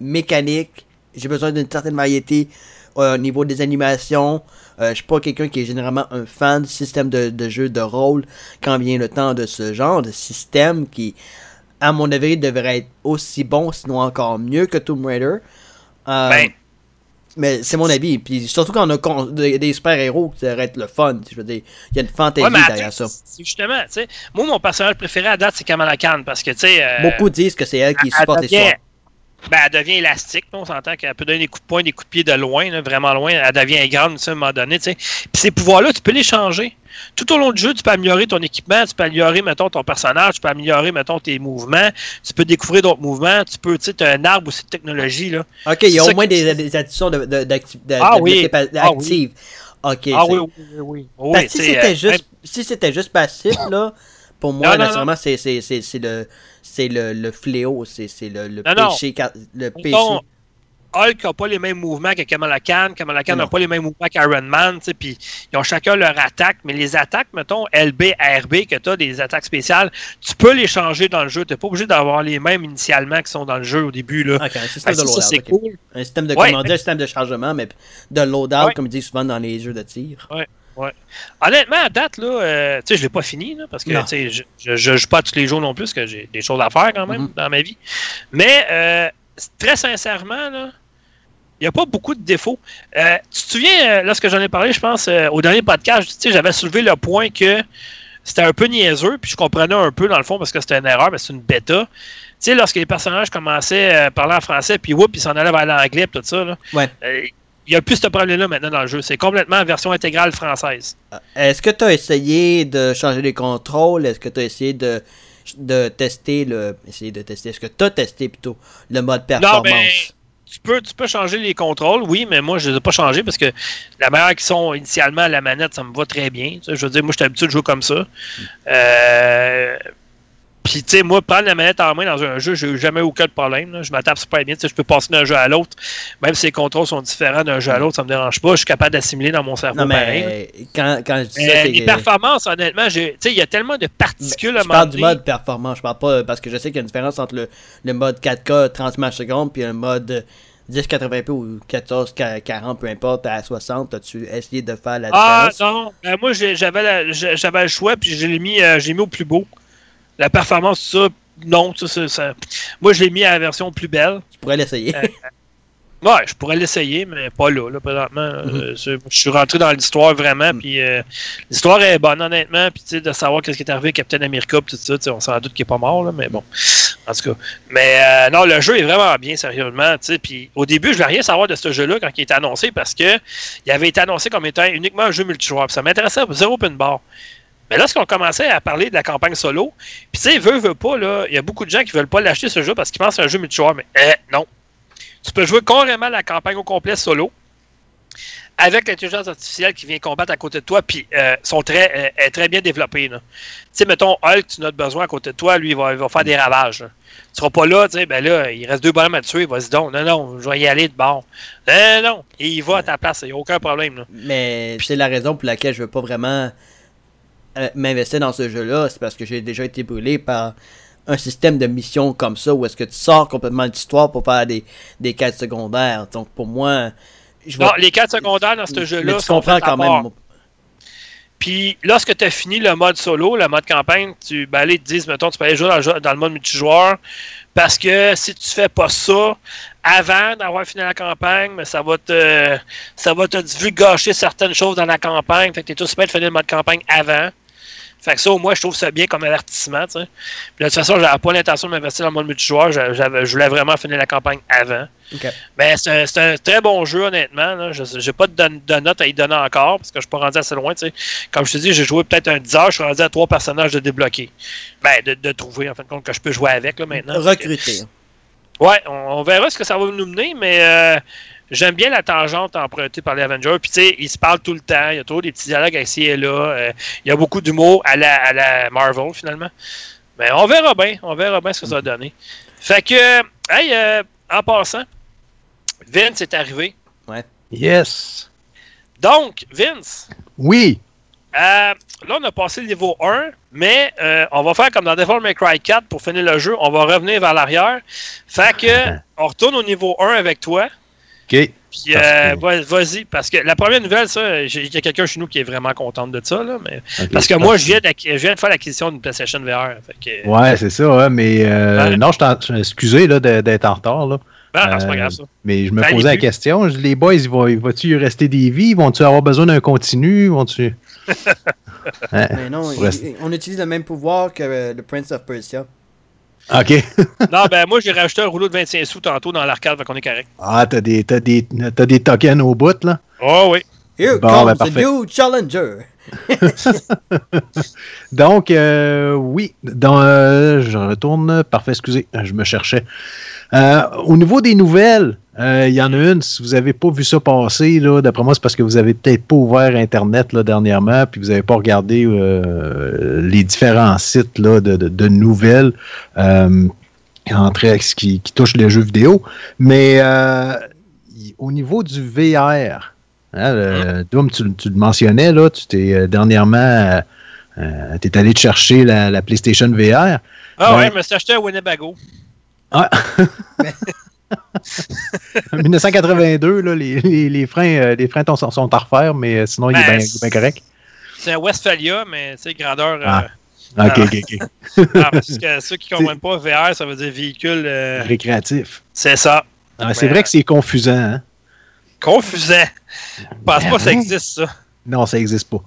B: mécanique, j'ai besoin d'une certaine variété euh, au niveau des animations. Euh, je suis pas quelqu'un qui est généralement un fan du système de, de jeu de rôle quand vient le temps de ce genre de système qui, à mon avis, devrait être aussi bon, sinon encore mieux que Tomb Raider. Euh,
A: Ben.
B: Mais c'est mon avis. Puis surtout quand on a con- des, super-héros, ça devrait être le fun. Je veux dire, il y a une fantaisie
A: Ouais,
B: derrière ça.
A: justement, tu sais, moi, mon personnage préféré à date, c'est Kamala Khan, parce que, tu sais. euh,
B: Beaucoup disent que c'est elle qui supporte l'histoire.
A: Ben, elle devient élastique, on s'entend qu'elle peut donner des coups de poing, des coups de pied de loin, là, vraiment loin. Elle devient grande, à un moment donné, tu sais. Puis ces pouvoirs-là, tu peux les changer. Tout au long du jeu, tu peux améliorer ton équipement, tu peux améliorer, mettons, ton personnage, tu peux améliorer, mettons, tes mouvements, tu peux découvrir d'autres mouvements, tu peux, tu sais, un arbre aussi de technologie, là.
B: Ok, il y a au moins des, des additions de, de,
A: Ah oui, ah oui.
B: Ok,
A: ah oui, oui, oui, oui.
B: Parce que si c'était
A: euh,
B: juste, si juste passif là, pour moi,
A: Non, non,
B: naturellement, c'est le c'est le, le fléau, c'est le, le
A: Non,
B: péché, le péché.
A: Hulk n'a pas les mêmes mouvements que Kamala Khan. Kamala Khan n'a pas les mêmes mouvements qu'Iron Man. Puis ils ont chacun leur attaque. Mais les attaques, mettons, LB, RB, que tu as des attaques spéciales, tu peux les changer dans le jeu. Tu n'es pas obligé d'avoir les mêmes initialement qui sont dans le jeu au début. Là.
B: Un système de loadout.
A: cool.
B: Un système de
A: Ouais, mais-
B: un système de chargement, mais de loadout,
A: Ouais.
B: comme ils disent souvent dans les jeux de tir.
A: Honnêtement, à date, là, euh, tu sais, je l'ai pas fini, là, parce que je, je, je joue pas tous les jours non plus, parce que j'ai des choses à faire quand même
B: Mhm.
A: dans ma vie. Mais euh, très sincèrement, là, il n'y a pas beaucoup de défauts. Euh, tu te souviens, euh, lorsque j'en ai parlé, je pense, euh, au dernier podcast, tu sais, j'avais soulevé le point que c'était un peu niaiseux, puis je comprenais un peu dans le fond parce que c'était une erreur, mais c'est une bêta. Tu sais, lorsque les personnages commençaient à parler en français, puis whoop, ils s'en allaient vers l'anglais, tout ça, là,
B: Ouais.
A: Euh, il n'y a plus ce problème-là maintenant dans le jeu. C'est complètement en version intégrale française.
B: Est-ce que tu as essayé de changer les contrôles? Est-ce que tu as essayé de de tester le essayer de tester Est-ce que tu as testé plutôt le mode performance?
A: ben, tu peux, tu peux changer les contrôles, oui, mais moi, je ne les ai pas changés parce que la manière qu'ils sont initialement à la manette, ça me va très bien. Tu sais, je veux dire, moi, je suis habitué de jouer comme ça. Euh, Puis, tu sais, moi, prendre la manette en main dans un jeu, j'ai jamais aucun problème. là. Je m'attape super bien. Je peux passer d'un jeu à l'autre. Même si les contrôles sont différents d'un jeu à l'autre, ça me dérange pas. Je suis capable d'assimiler dans mon cerveau
B: Non
A: pareil.
B: mais quand, quand je dis
A: Euh,
B: ça, c'est
A: les performances, honnêtement, j'ai- tu sais, il y a tellement de particules à
B: je parle du mode performance, je parle pas parce que je sais qu'il y a une différence entre le, le mode 4K 30 images secondes puis un mode 1080p ou 1440 peu importe à 60, as-tu essayé de faire la
A: Ah
B: différence?
A: non, Ben, moi j'avais le choix puis je l'ai mis, euh, j'ai mis au plus beau. La performance, tout ça, non, ça, ça, ça- moi je l'ai mis à la version plus belle.
B: Tu pourrais l'essayer.
A: Euh, Ouais, je pourrais l'essayer, mais pas là, là présentement. Euh, c'est- je suis rentré dans l'histoire vraiment, puis euh, l'histoire est bonne honnêtement, puis tu sais, de savoir qu'est-ce qui est arrivé à Captain America, puis tout ça, on s'en doute qu'il est pas mort là, mais bon, en tout cas. Mais euh, non, le jeu est vraiment bien sérieusement, tu sais, puis au début, je voulais rien savoir de ce jeu-là quand il était annoncé parce que il avait été annoncé comme étant uniquement un jeu multijoueur, puis ça m'intéressait zéro open bar. Mais lorsqu'on commençait à parler de la campagne solo, puis tu sais, veut, veut pas, là, il y a beaucoup de gens qui veulent pas l'acheter ce jeu parce qu'ils pensent que c'est un jeu multijoueur, mais euh, non. Tu peux jouer carrément la campagne au complet solo avec l'intelligence artificielle qui vient combattre à côté de toi, puis euh, sont très, euh, est très bien développée. là. Tu sais, mettons, Hulk, tu n'as besoin à côté de toi, lui, il va, il va faire des ravages. là. Tu seras pas là, tu sais, ben là, il reste deux bonhommes à tuer, vas-y donc. Non, non, je vais y aller de bord. Non, non, et il va à ta place, il n'y a aucun problème.
B: Mais c'est la raison pour laquelle je veux pas vraiment m'investir dans ce jeu-là, c'est parce que j'ai déjà été brûlé par un système de mission comme ça où est-ce que tu sors complètement de l'histoire pour faire des, des quêtes secondaires. Donc pour moi, je vais
A: Non, les quatre secondaires dans ce jeu-là
B: tu comprends quand même.
A: Puis lorsque tu as fini le mode solo, le mode campagne, tu ben, allez, te disent, mettons, tu peux aller jouer dans le, jeu- dans le mode multijoueur. Parce que si tu fais pas ça avant d'avoir fini la campagne, mais ça va te ça va te divulgacher certaines choses dans la campagne. Fait que t'es tout super de finir le mode campagne avant. Fait que ça, au moins, je trouve ça bien comme avertissement. tu sais. Puis de toute façon, j'avais pas l'intention de m'investir dans le mode multijoueur. Je voulais vraiment finir la campagne avant. Mais c'est un, un très bon jeu, honnêtement. là. Je n'ai pas de, don- de note à y donner encore parce que je suis pas rendu assez loin. tu sais. Comme je te dis, j'ai joué peut-être un 10 heures. Je suis rendu à trois personnages de débloquer. Ben, de, de trouver, en fin de compte, que je peux jouer avec là, maintenant.
B: Recruter.
A: Ouais, on, on verra ce que ça va nous mener, mais euh, j'aime bien la tangente empruntée par les Avengers. Puis, tu sais, ils se parlent tout le temps. Il y a toujours des petits dialogues ici et là. Euh, il y a beaucoup d'humour à la, à la Marvel, finalement. Mais on verra bien. On verra bien ce que ça va donner. Fait que, hey, euh, en passant, Vince est arrivé.
E: Yes.
A: Donc, Vince,
E: Oui.
A: euh, là, on a passé le niveau 1, mais euh, on va faire comme dans Devil May Cry 4 pour finir le jeu. On va revenir vers l'arrière. Fait que, on retourne au niveau 1 avec toi.
E: OK.
A: Puis, euh, va- vas-y, parce que la première nouvelle, ça, il y a quelqu'un chez nous qui est vraiment contente de ça, là, mais, parce que moi, je viens, d'acqui- je viens de faire l'acquisition d'une PlayStation VR. Fait que,
E: Ouais, c'est ça, mais euh,
A: Ouais.
E: non, je t'en- excusez d'être en retard, là.
A: ben, non, c'est pas
E: euh,
A: grave, ça.
E: mais je me
A: Ça
E: posais la question. je dis, Les boys, vont-tu rester des vies? Vont-tu avoir besoin d'un continu? Vont-tu? Hein?
B: Mais non, il-
E: Reste-
B: on utilise le même pouvoir que euh, le Prince of Persia.
E: OK.
A: non, ben, moi, j'ai rajouté un rouleau de 25 sous tantôt dans l'arcade, fait qu'on est correct.
E: Ah, t'as des, t'as des, t'as des tokens au bout, là?
A: Oh, oui.
B: Here
E: Bon,
B: comes
E: ben,
B: the
E: parfait.
B: new challenger.
E: Donc, euh, oui, dans, euh, je retourne. Parfait, excusez, je me cherchais. Euh, au niveau des nouvelles, euh, il y en a une, si vous n'avez pas vu ça passer, d'après moi, c'est parce que vous avez peut-être pas ouvert Internet là, dernièrement, puis vous n'avez pas regardé euh, les différents sites là, de, de- de nouvelles euh, entre, qui, qui touchent les jeux vidéo. Mais au niveau du VR, hein, le- Doom, tu, tu le mentionnais, là, tu t'es dernièrement. euh, t'es allé te chercher la, la PlayStation VR.
A: Ah,
E: Ben-
A: ouais, je me suis acheté un Winnebago.
E: Ah. en 1982, là, les, les- les freins, euh, les freins sont, sont à refaire, mais euh, sinon, il est
A: Ben,
E: bien il est bien correct.
A: C'est un Westphalia, mais, tu sais, grandeur. euh,
E: Ah. Ok,
A: Ah.
E: ok, ok.
A: ah, parce que ceux qui comprennent pas, VR, ça veut dire véhicule. euh,
E: Récréatif.
A: c'est ça.
E: Ah, c'est
A: Ben,
E: vrai que c'est confusant. Hein?
A: Confusant. Je pense pas que ça existe, ça.
E: Non, ça n'existe pas.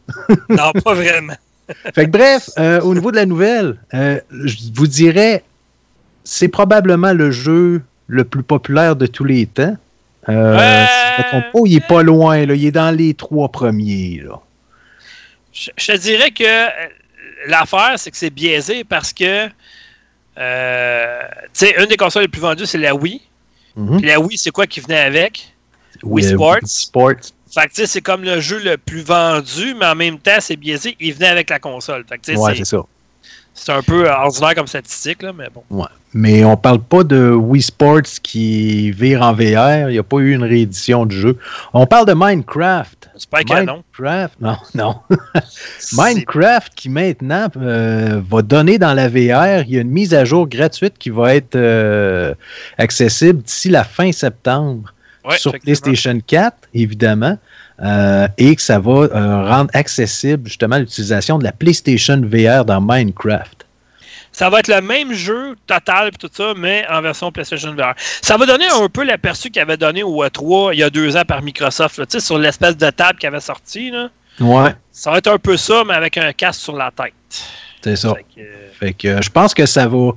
A: Non, pas vraiment.
E: Fait que bref, euh, au niveau de la nouvelle, euh, je vous dirais, c'est probablement le jeu le plus populaire de tous les temps. Euh,
A: Ouais.
E: si je me trompe pas, il est pas loin, là, il est dans les trois premiers. Là.
A: Je, dirais que euh, l'affaire, c'est que c'est biaisé parce que, euh, tu sais, une des consoles les plus vendues, c'est la Wii.
E: Mhm.
A: Puis la Wii, c'est quoi qui venait avec? Wii
E: Euh,
A: Sports.
E: Wii Sports.
A: Fait que, tu sais, c'est comme le jeu le plus vendu, mais en même temps, c'est biaisé. Il venait avec la console. Fait que,
E: Ouais,
A: c'est-
E: c'est ça.
A: C'est un peu euh, ordinaire comme statistique, là, mais bon.
E: Mais on parle pas de Wii Sports qui vire en VR. Il n'y a pas eu une réédition du jeu. On parle de Minecraft.
A: C'est pas un canon.
E: Minecraft, non, non. Minecraft qui maintenant euh, va donner dans la VR, il y a une mise à jour gratuite qui va être euh, accessible d'ici la fin septembre
A: Ouais,
E: sur. PlayStation 4, évidemment, euh, et que ça va euh, rendre accessible justement l'utilisation de la PlayStation VR dans Minecraft.
A: Ça va être le même jeu total et tout ça, mais en version PlayStation VR. Ça va donner un peu l'aperçu qu'il avait donné au E3 il y a deux ans par Microsoft, là, tu sais, sur l'espèce de table qui avait sorti. Là.
E: Ouais,
A: Ça va être un peu ça, mais avec un casque sur la tête.
E: c'est ça.
A: Fait que, euh,
E: Fait que euh, je pense que ça va.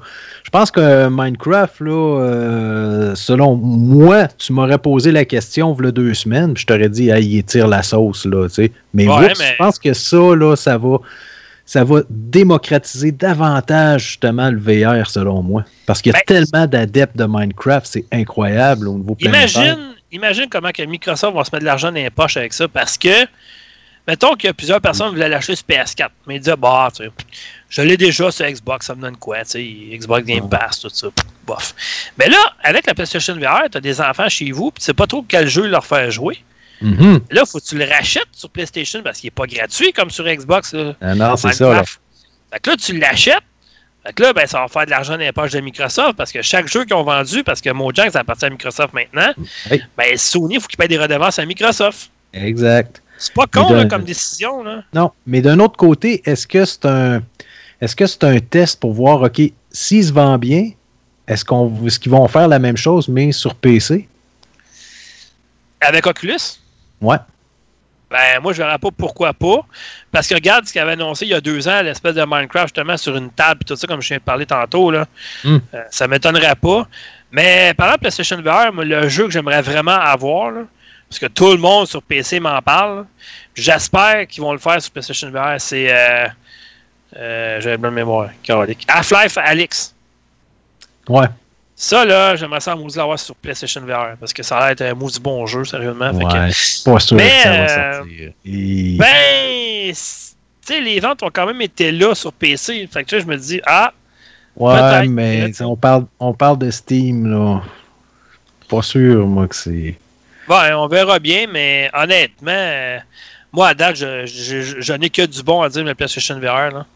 E: Je pense que Minecraft, là, euh, selon moi, tu m'aurais posé la question il y a deux semaines, puis je t'aurais dit, hey, il étire la sauce, là, tu sais. Mais,
A: Ouais,
E: oups,
A: mais-
E: je pense que ça, là, ça va. Ça va démocratiser davantage justement le VR selon moi. Parce qu'il y a
A: Ben,
E: tellement d'adeptes de Minecraft, c'est incroyable au niveau planétaire.
A: Imagine, imagine comment que Microsoft va se mettre de l'argent dans les poches avec ça parce que, mettons qu'il y a plusieurs personnes qui voulaient l'acheter sur PS4, mais ils disaient, bah, tu sais, je l'ai déjà sur Xbox, ça me donne quoi, tu sais, Xbox Game Pass, tout ça, bof. Mais là, avec la PlayStation VR, tu as des enfants chez vous, puis tu sais pas trop quel jeu leur faire jouer.
E: Mhm.
A: Là, faut que tu le rachètes sur PlayStation parce qu'il n'est pas gratuit comme sur Xbox. Là,
E: Ah non, c'est ça. Là.
A: Fait que là, tu l'achètes. Fait que là, ben, ça va faire de l'argent dans les poches de Microsoft parce que chaque jeu qu'ils ont vendu, parce que Mojang, ça appartient à Microsoft maintenant,
E: Oui.
A: ben, Sony, il faut qu'il paye des redevances à Microsoft.
E: Exact.
A: C'est pas con là, comme décision. Là.
E: Non, mais d'un autre côté, est-ce que c'est un est-ce que c'est un test pour voir, OK, s'il se vend bien, est-ce qu'on est-ce qu'ils vont faire la même chose, mais sur PC?
A: Avec Oculus,
E: Ouais.
A: ben moi je verrais pas pourquoi pas. Parce que regarde ce qu'il avait annoncé il y a deux ans, l'espèce de Minecraft justement sur une table et tout ça, comme je viens de parler tantôt. Là.
E: Hmm.
A: Euh, ça m'étonnerait pas. Mais par exemple, PlayStation VR, moi, le jeu que j'aimerais vraiment avoir, là, parce que tout le monde sur PC m'en parle, j'espère qu'ils vont le faire sur PlayStation VR, c'est. Euh, euh, J'avais bien de mémoire. Carolique. Half-Life Alix.
E: Ouais.
A: Ça, là, j'aimerais ça maudit l'avoir sur PlayStation VR, parce que ça a l'air d'être un maudit bon jeu, sérieusement. Fait que-
E: Ouais, c'est pas sûr
A: Mais,
E: que ça va
A: euh,
E: sortir. Et-
A: Ben, tu sais, les ventes ont quand même été là sur PC. Fait que tu sais, je me dis, ah,
E: ouais, mais on parle, on parle de Steam, là. Pas sûr, moi, que c'est.
A: bon, on verra bien, mais honnêtement, euh, moi, à date, je, je, je- je n'ai que du bon à dire de la PlayStation VR. Là.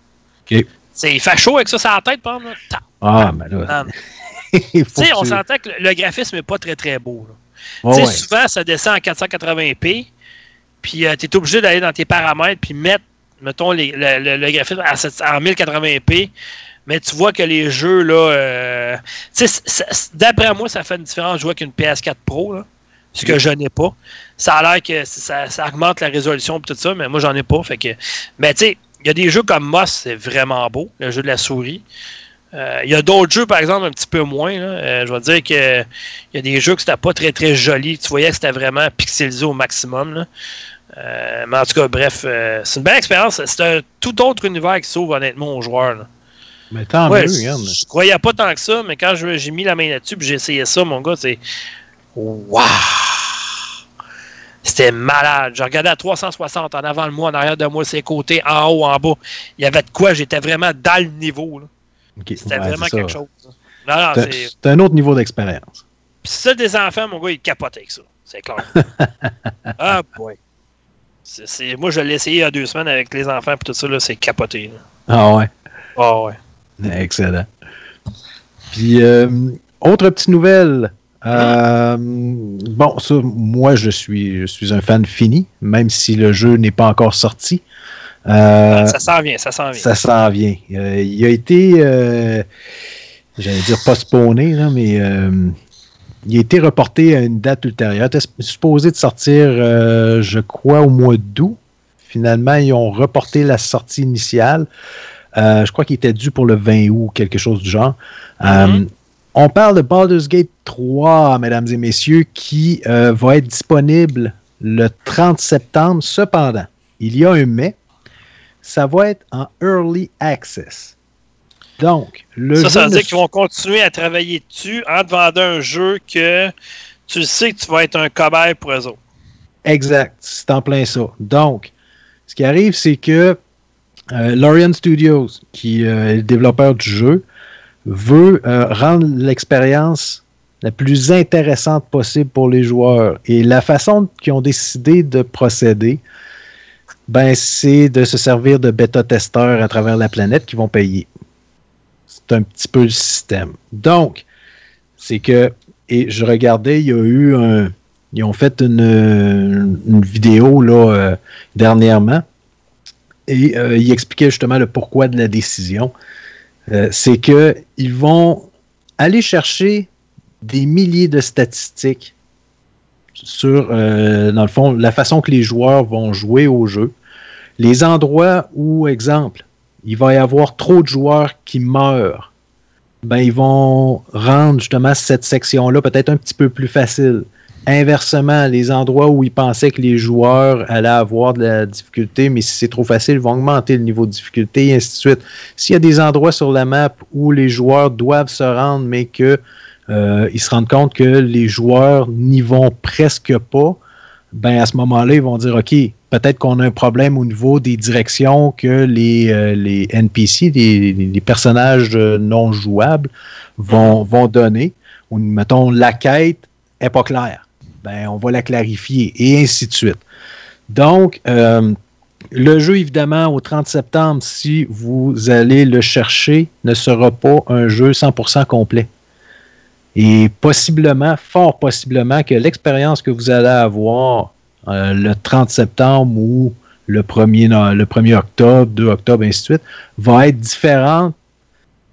A: Il fait chaud avec ça sur la tête, par exemple. là.
E: Ah, mais là. il faut
A: Tu sais, on s'entend que le, graphisme n'est pas très très beau. là. Tu sais,
E: ouais.
A: souvent, ça descend en 480p, puis tu es obligé d'aller dans tes paramètres, puis mettre, mettons, les- le, le- le graphisme en 1080p, mais tu vois que les jeux, là, euh, d'après moi, ça fait une différence de jouer avec une PS4 Pro, là, ce que je n'ai pas. Ça a l'air que ça, ça augmente la résolution et tout ça, mais moi, j'en ai pas. Fait que, mais tu sais, y a des jeux comme Moss, c'est vraiment beau, le jeu de la souris. Euh, Il y a d'autres jeux, par exemple, un petit peu moins. là. Euh, je vais dire que il y a des jeux que c'était pas très très joli. Tu voyais que c'était vraiment pixelisé au maximum. là. Euh, mais en tout cas, bref, euh, c'est une belle expérience. C'est un tout autre univers qui s'ouvre honnêtement aux joueurs. là.
E: Mais tant
A: Ouais,
E: mieux, regarde.
A: je croyais pas tant que ça, mais quand j'ai mis la main là-dessus et j'ai essayé ça, mon gars, c'est. Waouh! C'était malade. Je regardais à 360 en avant de moi, en arrière de moi, ses côtés, en haut, en bas. Il y avait de quoi, j'étais vraiment dans le niveau. C'était
E: ouais,
A: vraiment quelque chose. là. Non, non,
E: C'est un autre niveau d'expérience.
A: Puis ça, des enfants, mon gars, ils capotaient avec ça. C'est clair. ah, boy. C'est- c'est- Moi, je l'ai essayé il y a deux semaines avec les enfants, puis tout ça, là, c'est capoté. là.
E: Ah ouais.
A: Ah, ouais.
E: Excellent. Puis, euh, autre petite nouvelle. Euh, bon, ça, moi, je suis, je suis un fan fini, même si le jeu n'est pas encore sorti. Euh,
A: ça s'en vient, ça s'en vient.
E: ça s'en vient. Euh, il a été, j'allais dire postponé, là, mais il a été reporté à une date ultérieure. Il était supposé de sortir, je crois, au mois d'août. Finalement, ils ont reporté la sortie initiale. Je crois qu'il était dû pour le 20 août, quelque chose du genre.
A: Mhm.
E: On parle de Baldur's Gate 3, mesdames et messieurs, qui euh, va être disponible le 30 septembre. Cependant, il y a un mais. Ça va être en early access. Donc, le
A: ça,
E: jeu
A: ça veut
E: ne
A: dire qu'ils vont continuer à travailler dessus en te vendant un jeu que tu sais que tu vas être un cobaye pour eux autres.
E: Exact, c'est en plein ça. Donc, ce qui arrive, c'est que euh, Lorian Studios, qui euh, est le développeur du jeu, veut euh, rendre l'expérience la plus intéressante possible pour les joueurs. Et la façon qu'ils ont décidé de procéder, ben, c'est de se servir de bêta-testeurs à travers la planète qui vont payer. C'est un petit peu le système. Donc, c'est que, et je regardais, il y a eu un, ils ont fait une, vidéo là, euh, dernièrement et euh, ils expliquaient justement le pourquoi de la décision. Euh, c'est que ils vont aller chercher des milliers de statistiques sur, euh, dans le fond, la façon que les joueurs vont jouer au jeu. Les endroits où, exemple, il va y avoir trop de joueurs qui meurent, ben, ils vont rendre justement cette section-là peut-être un petit peu plus facile. Inversement, les endroits où ils pensaient que les joueurs allaient avoir de la difficulté, mais si c'est trop facile, ils vont augmenter le niveau de difficulté, et ainsi de suite. S'il y a des endroits sur la map où les joueurs doivent se rendre, mais que euh, ils se rendent compte que les joueurs n'y vont presque pas, ben à ce moment-là, ils vont dire OK, peut-être qu'on a un problème au niveau des directions que les, euh, NPC, les, personnages non jouables, vont, vont donner. Ou, mettons, la quête n'est pas claire. Ben, on va la clarifier, et ainsi de suite. Donc, euh, le jeu, évidemment, au 30 septembre, si vous allez le chercher, ne sera pas un jeu 100% complet. Et possiblement, fort possiblement, que l'expérience que vous allez avoir le 30 septembre ou le 1er, le 1er octobre, 2 octobre, ainsi de suite, va être différente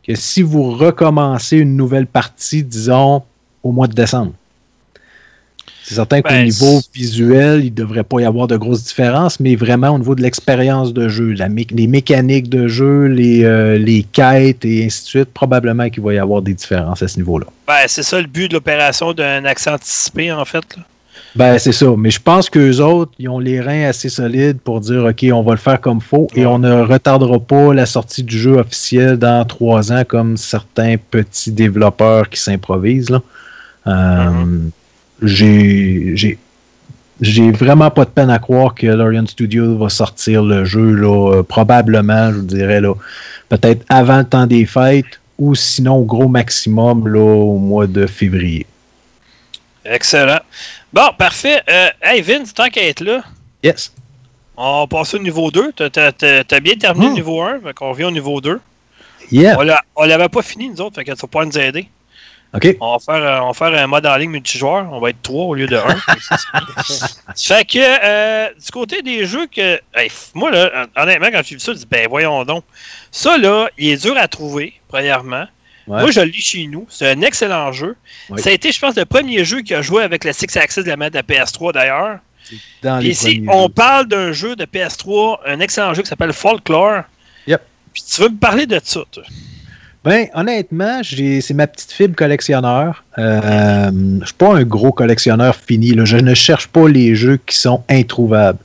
E: que si vous recommencez une nouvelle partie, disons, au mois de décembre. C'est certain qu'au
A: Ben,
E: niveau visuel, il ne devrait pas y avoir de grosses différences, mais vraiment au niveau de l'expérience de jeu, la mé- les mécaniques de jeu, les, euh, les quêtes et ainsi de suite, probablement qu'il va y avoir des différences à ce niveau-là.
A: Ben, c'est ça le but de l'opération d'un accès anticipé, en fait. là.
E: Ben, c'est ça. Mais je pense qu'eux autres, ils ont les reins assez solides pour dire OK, on va le faire comme faut et on ne retardera pas la sortie du jeu officiel dans trois ans comme certains petits développeurs qui s'improvisent. Euh, J'ai. J'ai- J'ai vraiment pas de peine à croire que Lorian Studio va sortir le jeu, là, euh, probablement, je vous dirais, là, peut-être avant le temps des fêtes ou sinon au gros maximum là, au mois de février.
A: Excellent. Bon, parfait. Euh, hey, Vince, tant qu'à être là,
E: Yes.
A: on passe au niveau 2. T'as- T'as t'as bien terminé
E: Hmm.
A: le niveau 1, fait qu'on revient au niveau 2.
E: Yeah.
A: On On l'avait pas fini, nous autres, fait que tu vas pas nous aider.
E: OK.
A: On va faire, euh, on va faire un mode en ligne multijoueur. On va être 3 au lieu de 1. fait que, euh, du côté des jeux que. hey, moi, là, hon- honnêtement, quand j'ai vu ça, je dis, ben voyons donc. Ça, là, il est dur à trouver, premièrement.
E: Ouais.
A: Moi, je le lis chez nous. C'est un excellent jeu. Ça a été, je pense, le premier jeu qui a joué avec le Six Axis de la manette de la PS3, d'ailleurs. Ici,
E: premiers
A: on
E: jeux.
A: parle d'un jeu de PS3, un excellent jeu qui s'appelle Folklore.
E: Yep.
A: Puis tu veux me parler de ça, toi?
E: Ben, honnêtement, c'est ma petite fibre collectionneur. Euh, je suis pas un gros collectionneur fini. là. Je ne cherche pas les jeux qui sont introuvables.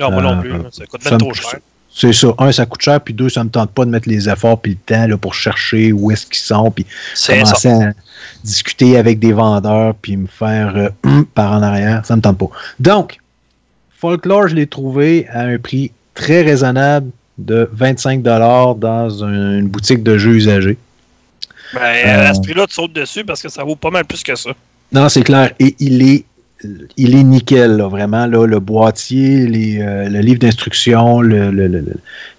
A: Non, moi
E: Euh,
A: non plus. là. Ça coûte même
E: me-
A: trop cher.
E: C'est ça. Un, ça coûte cher, puis deux, ça me tente pas de mettre les efforts puis le temps là, pour chercher où est-ce qu'ils sont, puis
A: ça.
E: commencer à discuter avec des vendeurs, puis me faire euh, hum par en arrière. Ça me tente pas. Donc, Folklore, je l'ai trouvé à un prix très raisonnable de 25 dans un- une boutique de jeux usagés.
A: Ben,
E: Euh,
A: à ce prix-là, tu sautes dessus parce que ça vaut pas mal plus que ça.
E: Non, c'est clair. Et il est, il est nickel, là, vraiment. Là, le boîtier, les, euh, le livre d'instruction, le, le- le-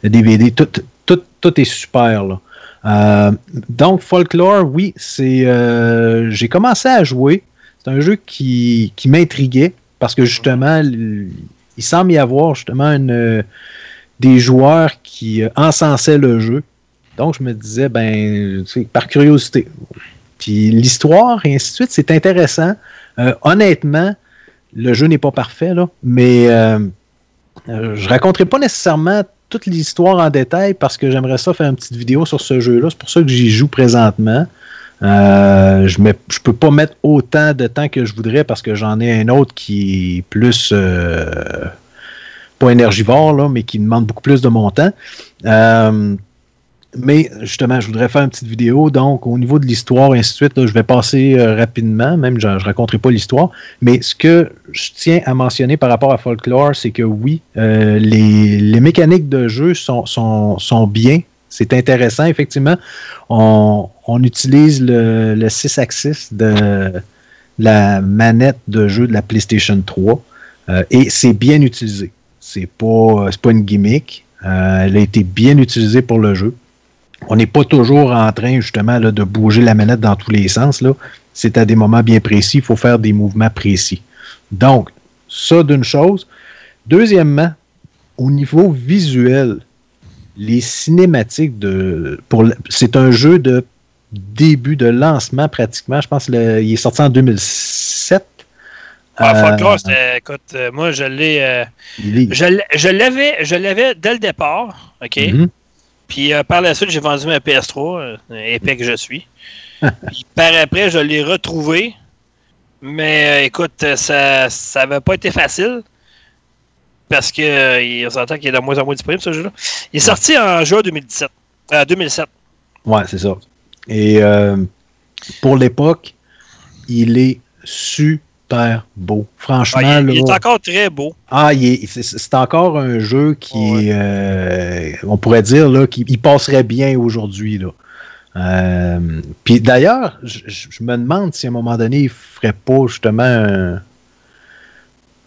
E: le DVD, tout, tout, tout est super. Là. Euh, donc, Folklore, oui, c'est. euh, J'ai commencé à jouer. C'est un jeu qui, qui m'intriguait parce que justement, l- il semble y avoir justement une, des joueurs qui euh, encensaient le jeu. Donc, je me disais, ben, par curiosité. Puis l'histoire et ainsi de suite, c'est intéressant. Euh, honnêtement, le jeu n'est pas parfait, là, mais euh, euh, je raconterai pas nécessairement toute l'histoire en détail parce que j'aimerais ça faire une petite vidéo sur ce jeu-là. C'est pour ça que j'y joue présentement. Euh, je ne peux pas mettre autant de temps que je voudrais parce que j'en ai un autre qui est plus pas énergivore, là, mais qui demande beaucoup plus de mon temps. Euh, mais justement, je voudrais faire une petite vidéo. Donc, au niveau de l'histoire, et ainsi de suite, je vais passer euh, rapidement, même je ne raconterai pas l'histoire. Mais ce que je tiens à mentionner par rapport à Folklore, c'est que oui, euh, les, les mécaniques de jeu sont, sont, sont bien. C'est intéressant, effectivement. On, on utilise le, le 6-axis de la manette de jeu de la PlayStation 3 euh, et c'est bien utilisé. C'est pas, c'est pas une gimmick. Euh, elle a été bien utilisée pour le jeu. On n'est pas toujours en train, justement, là, de bouger la manette dans tous les sens. C'est à des moments bien précis. Il faut faire des mouvements précis. Donc, ça d'une chose. Deuxièmement, au niveau visuel, les cinématiques de. C'est un jeu de début de lancement pratiquement. Je pense qu'il est sorti en 2007.
A: Ah,
E: Euh,
A: Folklore, c'était- écoute, euh, moi, je l'ai. euh, je l'- je l'avais je l'avais dès le départ, OK?
E: Mhm.
A: Puis euh, par la suite, j'ai vendu ma PS3, euh, épais que je suis. Puis par après, je l'ai retrouvé. Mais euh, écoute, ça ça n'avait pas été facile. Parce que il- on s'entend qu'il est de moins en moins disponible, ce jeu-là. Il est sorti en juin 2017. Euh, 2007.
E: Ouais, c'est ça. Et pour l'époque, il est super beau. Franchement,
A: Ah, il,
E: là,
A: il est encore très beau.
E: ah, il est- c'est, encore un jeu qui,
A: Ouais.
E: euh, on pourrait dire, là, qu'il il passerait bien aujourd'hui. Là. Euh, Puis d'ailleurs, je, me demande si à un moment donné, il ferait pas justement un,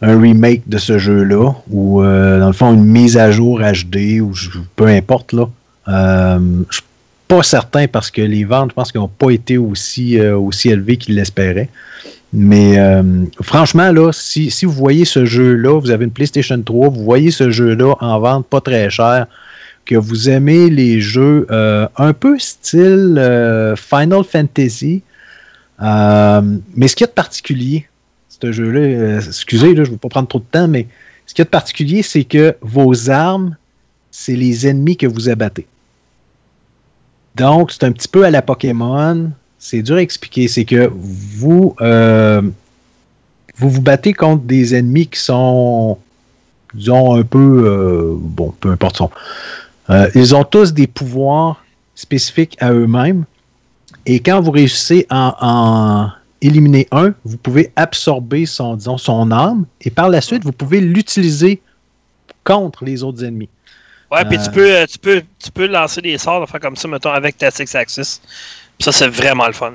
E: un remake de ce jeu-là, ou euh, dans le fond, une mise à jour HD, ou peu importe. Là. Euh, je suis pas certain parce que les ventes, je pense qu'elles n'ont pas été aussi, aussi élevées qu'ils l'espéraient. Mais euh, franchement, là, si, vous voyez ce jeu-là, vous avez une PlayStation 3, vous voyez ce jeu-là en vente pas très cher, que vous aimez les jeux euh, un peu style euh, Final Fantasy, mais ce qu'il y a de particulier, ce jeu-là, excusez, là, je ne veux pas prendre trop de temps, mais ce qu'il y a de particulier, c'est que vos armes, c'est les ennemis que vous abattez. Donc, c'est un petit peu à la Pokémon. C'est dur à expliquer. C'est que vous, euh, vous vous battez contre des ennemis qui sont, disons, un peu, euh, bon, peu importe son. Euh, ils ont tous des pouvoirs spécifiques à eux-mêmes. Et quand vous réussissez à en éliminer un, vous pouvez absorber son, disons, son âme. Et par la suite, vous pouvez l'utiliser contre les autres ennemis.
A: Ouais, puis tu, peux, tu, peux, tu peux lancer des sorts, de faire comme ça, mettons, avec ta Six Axis. Ça, c'est vraiment le fun.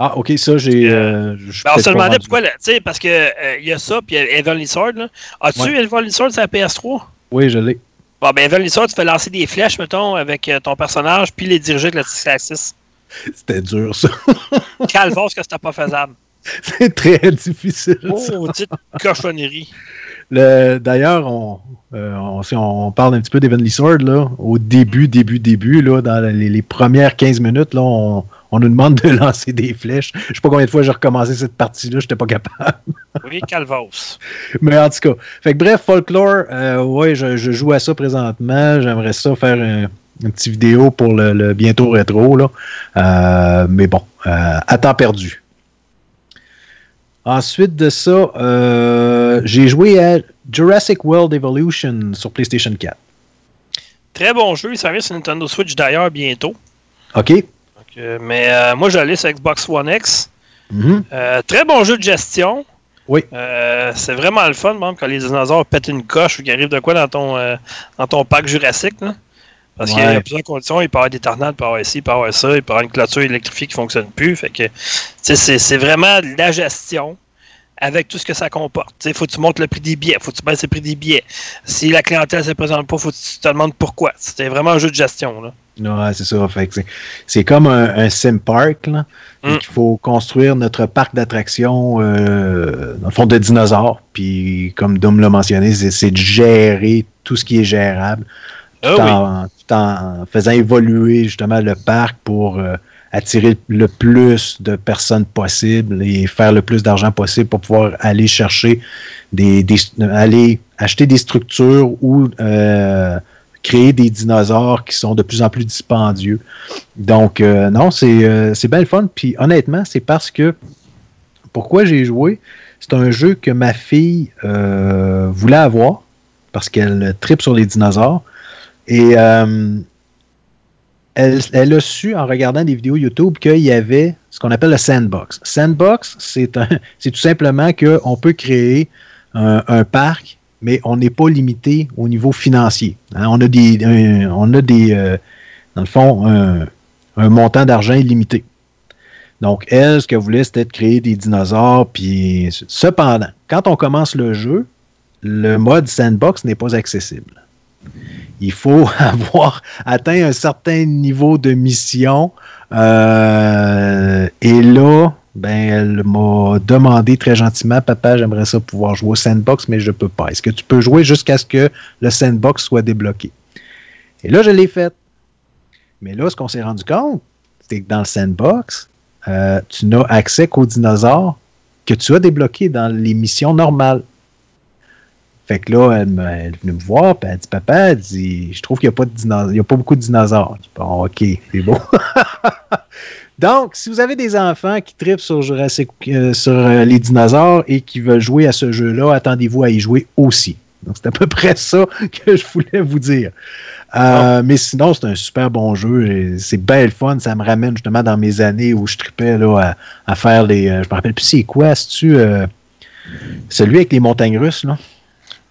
E: Ah, ok, ça, j'ai. Euh,
A: ben, on se demandait pourquoi, tu sais, parce qu'il euh, y a ça, puis il y a Evan Sword. As-tu ouais. Evan Sword sur la PS3
E: Oui, je l'ai.
A: Bon, ben, Evan Sword, tu fais lancer des flèches, mettons, avec euh, ton personnage, puis les diriger avec la Six Axis.
E: C'était dur, ça.
A: Calvos que c'était pas faisable.
E: C'est très difficile.
A: Oh, petite cochonnerie.
E: D'ailleurs, on, euh, on, on, parle un petit peu d'Evenly Sword, là, au début, début, début, là, dans les, premières 15 minutes, là, on, on, nous demande de lancer des flèches. Je sais pas combien de fois j'ai recommencé cette partie-là, j'étais pas capable.
A: oui, Calvos.
E: Mais en tout cas, fait que bref, Folklore, euh, ouais, je, je, joue à ça présentement. J'aimerais ça faire une petite vidéo pour le, bientôt rétro, là. Euh, mais bon, euh, à temps perdu. Ensuite de ça, euh, j'ai joué à Jurassic World Evolution sur PlayStation 4.
A: Très bon jeu, il s'en sur Nintendo Switch d'ailleurs bientôt.
E: OK.
A: mais euh, moi, j'allais sur Xbox One X.
E: Mm-hmm.
A: Euh, très bon jeu de gestion.
E: Oui.
A: c'est vraiment le fun, même, quand les dinosaures pètent une coche ou qu'il arrive de quoi dans ton, dans ton parc jurassique. Parce qu'il y a plusieurs conditions. Il peut y avoir des tornades, il peut y avoir ci, il peut y avoir ça, il peut y avoir une clôture électrifiée qui ne fonctionne plus. Fait que c'est vraiment de la gestion avec tout ce que ça comporte. Il faut que tu montes le prix des billets, faut que tu baisses le prix des billets. Si la clientèle ne se présente pas, faut que tu te demandes pourquoi. C'était vraiment un jeu de gestion. Là.
E: Ouais, c'est ça. c'est comme un, sim park. Là. Mm. Il faut construire notre parc d'attractions euh, dans le fond de dinosaures. Puis, comme Dom l'a mentionné, c'est de gérer tout ce qui est gérable. Ah tout, en, faisant évoluer justement le parc pour euh, attirer le plus de personnes possible et faire le plus d'argent possible pour pouvoir aller chercher des, aller acheter des structures ou euh, créer des dinosaures qui sont de plus en plus dispendieux. Donc euh, non, c'est c'est bien le fun. Puis honnêtement, c'est parce que pourquoi j'ai joué, c'est un jeu que ma fille voulait avoir parce qu'elle tripe sur les dinosaures. Et euh, elle, a su, en regardant des vidéos YouTube, qu'il y avait ce qu'on appelle le sandbox. Sandbox, c'est tout simplement qu'on peut créer un, parc, mais on n'est pas limité au niveau financier. Hein. on a des, on a des euh, dans le fond, un, montant d'argent illimité. Donc, elle, ce qu'elle voulait, c'était de créer des dinosaures. Puis, cependant, quand on commence le jeu, le mode sandbox n'est pas accessible il faut avoir atteint un certain niveau de mission. Euh, et là, ben, elle m'a demandé très gentiment, papa, j'aimerais ça pouvoir jouer au sandbox, mais je ne peux pas. Est-ce que tu peux jouer jusqu'à ce que le sandbox soit débloqué? Et là, je l'ai fait. Mais là, ce qu'on s'est rendu compte, c'est que dans le sandbox, euh, tu n'as accès qu'aux dinosaures que tu as débloqués dans les missions normales. Fait que là, elle, est venue me voir, puis elle dit Papa, elle dit, je trouve qu'il n'y a, pas de a pas beaucoup de dinosaures. Je dis, bon, ok, c'est bon. Donc, si vous avez des enfants qui tripent sur, Jurassic, euh, sur euh, les dinosaures et qui veulent jouer à ce jeu-là, attendez-vous à y jouer aussi. Donc, c'est à peu près ça que je voulais vous dire. Euh, mais sinon, c'est un super bon jeu. C'est belle fun. Ça me ramène justement dans mes années où je tripais là, à, faire les. je me rappelle plus c'est quoi, c'est-tu celui avec les montagnes russes, là?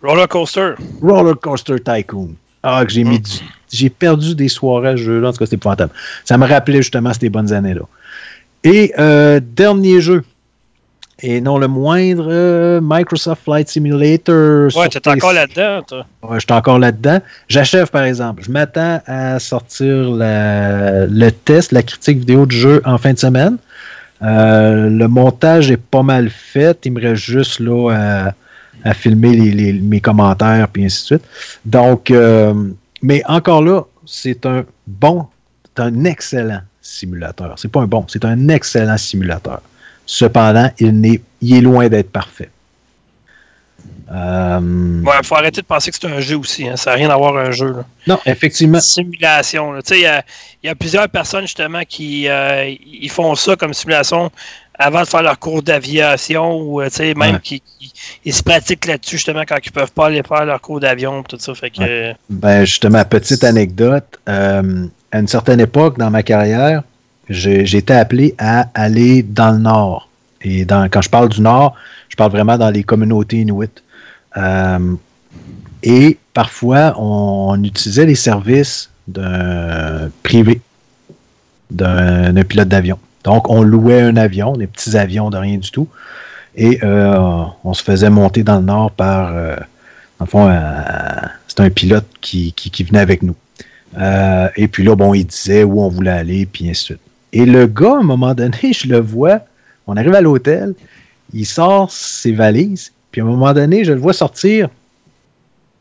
A: Roller Coaster.
E: Roller Coaster Tycoon. Ah, que j'ai mis mm. J'ai perdu des soirées à ce jeu-là. En tout cas, c'était épouvantable. Ça me rappelait justement ces bonnes années-là. Et euh, dernier jeu. Et non le moindre, euh, Microsoft Flight Simulator.
A: Ouais, tu es encore là-dedans, toi.
E: Ouais, je suis encore là-dedans. J'achève, par exemple. Je m'attends à sortir le test, la critique vidéo du jeu en fin de semaine. Euh, le montage est pas mal fait. Il me reste juste là à, à filmer les, les- mes commentaires puis ainsi de suite. Donc, euh, mais encore là, c'est un bon, c'est un excellent simulateur. C'est pas un bon, c'est un excellent simulateur. Cependant, il, n'est, il est loin d'être parfait. Euh,
A: Ouais, faut arrêter de penser que c'est un jeu aussi. Hein. Ça n'a rien à voir avec un jeu. Là.
E: Non, effectivement.
A: Simulation. il y a, il y a plusieurs personnes justement qui euh, ils font ça comme simulation avant de faire leur cours d'aviation ou euh, tu sais, même
E: Ouais.
A: qui, qui- ils se pratiquent là-dessus justement quand ils peuvent pas aller faire leur cours d'avion tout ça. Fait que euh,
E: Ben, justement, petite anecdote. euh, à une certaine époque dans ma carrière, j'ai été appelé à aller dans le Nord. Et dans, quand je parle du Nord, je parle vraiment dans les communautés inuites. Euh, et parfois, on, utilisait les services d'un privé, d'un pilote d'avion. Donc, on louait un avion, des petits avions de rien du tout. Et euh, on se faisait monter dans le Nord par, euh, dans le fond, c'était un pilote qui, qui, venait avec nous. Euh, et puis là, bon, il disait où on voulait aller, puis ainsi de suite. Et le gars, à un moment donné, je le vois, on arrive à l'hôtel, il sort ses valises, puis à un moment donné, je le vois sortir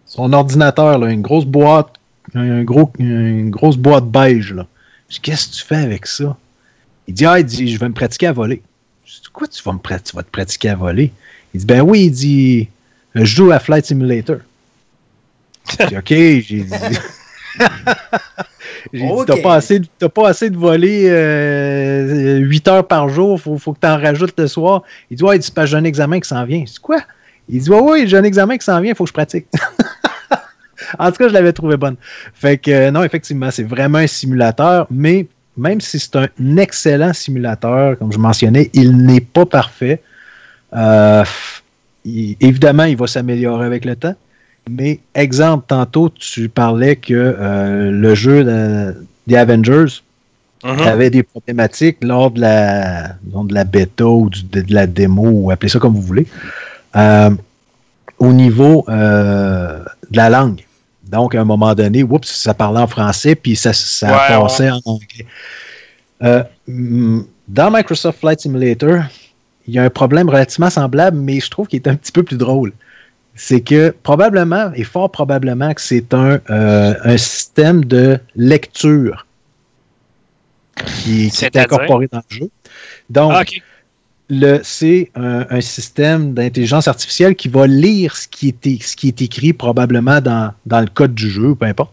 E: son ordinateur, là, une grosse boîte, une grosse boîte beige. Là. Je dis, qu'est-ce que tu fais avec ça? Il dit, ah, il dit, je vais me pratiquer à voler. Je dis, quoi, tu vas, me tu vas te pratiquer à voler? Il dit, ben oui, il dit, je joue à Flight Simulator. J'ai dit, OK, j'ai dit. j'ai dit,
B: Ok.
E: t'as pas, assez de- t'as pas assez de voler 8 heures par jour, faut, faut que t'en rajoutes le soir. Il dit, ouais, il dit, c'est que j'ai un examen qui s'en vient. Je dis, quoi? Il dit, ouais, ouais, j'ai un examen qui s'en vient, il faut que je pratique. en tout cas, je l'avais trouvé bonne. Fait que, euh, non, effectivement, c'est vraiment un simulateur, mais même si c'est un excellent simulateur, comme je mentionnais, il n'est pas parfait. Euh, il- évidemment, il va s'améliorer avec le temps. Mais, exemple, tantôt, tu parlais que euh, le jeu de- des Avengers
A: mhm.
E: avait des problématiques lors de la, de la bêta ou du- de, de la démo, ou appelez ça comme vous voulez, euh, au niveau euh, de la langue. Donc, à un moment donné, oups, ça parlait en français, puis ça, ça
A: Ouais,
E: passait en anglais. Euh, dans Microsoft Flight Simulator, il y a un problème relativement semblable, mais je trouve qu'il est un petit peu plus drôle. C'est que probablement, et fort probablement, que c'est un, euh, un système de lecture qui, qui est incorporé dans le jeu. Donc,
A: Ah.
E: Le, c'est un, un système d'intelligence artificielle qui va lire ce qui est, é- ce qui est écrit probablement dans, dans le code du jeu, peu importe.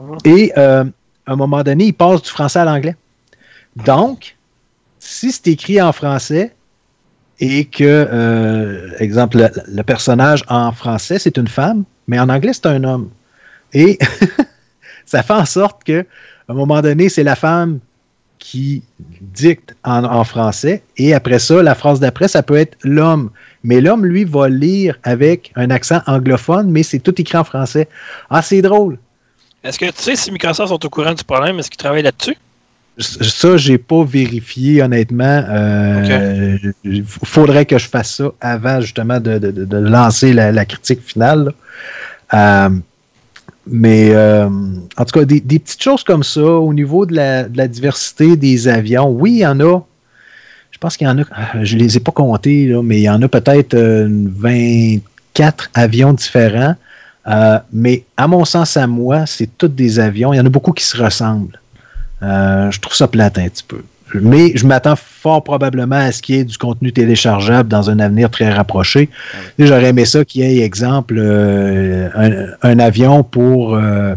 A: Mhm.
E: Et euh, à un moment donné, il passe du français à l'anglais. Donc, si c'est écrit en français et que, euh, exemple, le, le personnage en français, c'est une femme, mais en anglais, c'est un homme. Et ça fait en sorte que, à un moment donné, c'est la femme qui dicte en, en français. Et après ça, la phrase d'après, ça peut être l'homme. Mais l'homme, lui, va lire avec un accent anglophone, mais c'est tout écrit en français. Ah, c'est drôle.
A: Est-ce que tu sais si Microsoft sont au courant du problème? Est-ce qu'ils travaillent là-dessus?
E: Ça, j'ai pas vérifié, honnêtement. Euh, Il faudrait que je fasse ça avant, justement, de, de- de- lancer la, la critique finale. Euh, mais, euh, en tout cas, des, petites choses comme ça, au niveau de la, diversité des avions, oui, il y en a. Je pense qu'il y en a, je les ai pas comptés, mais il y en a peut-être euh, une 24 avions différents. Euh, mais à mon sens, à moi, c'est tous des avions. Il y en a beaucoup qui se ressemblent. Euh, je trouve ça plate un petit peu. Mais je m'attends fort probablement à ce qu'il y ait du contenu téléchargeable dans un avenir très rapproché. Et J'aurais aimé ça qu'il y ait, exemple, euh, un, un avion pour, euh,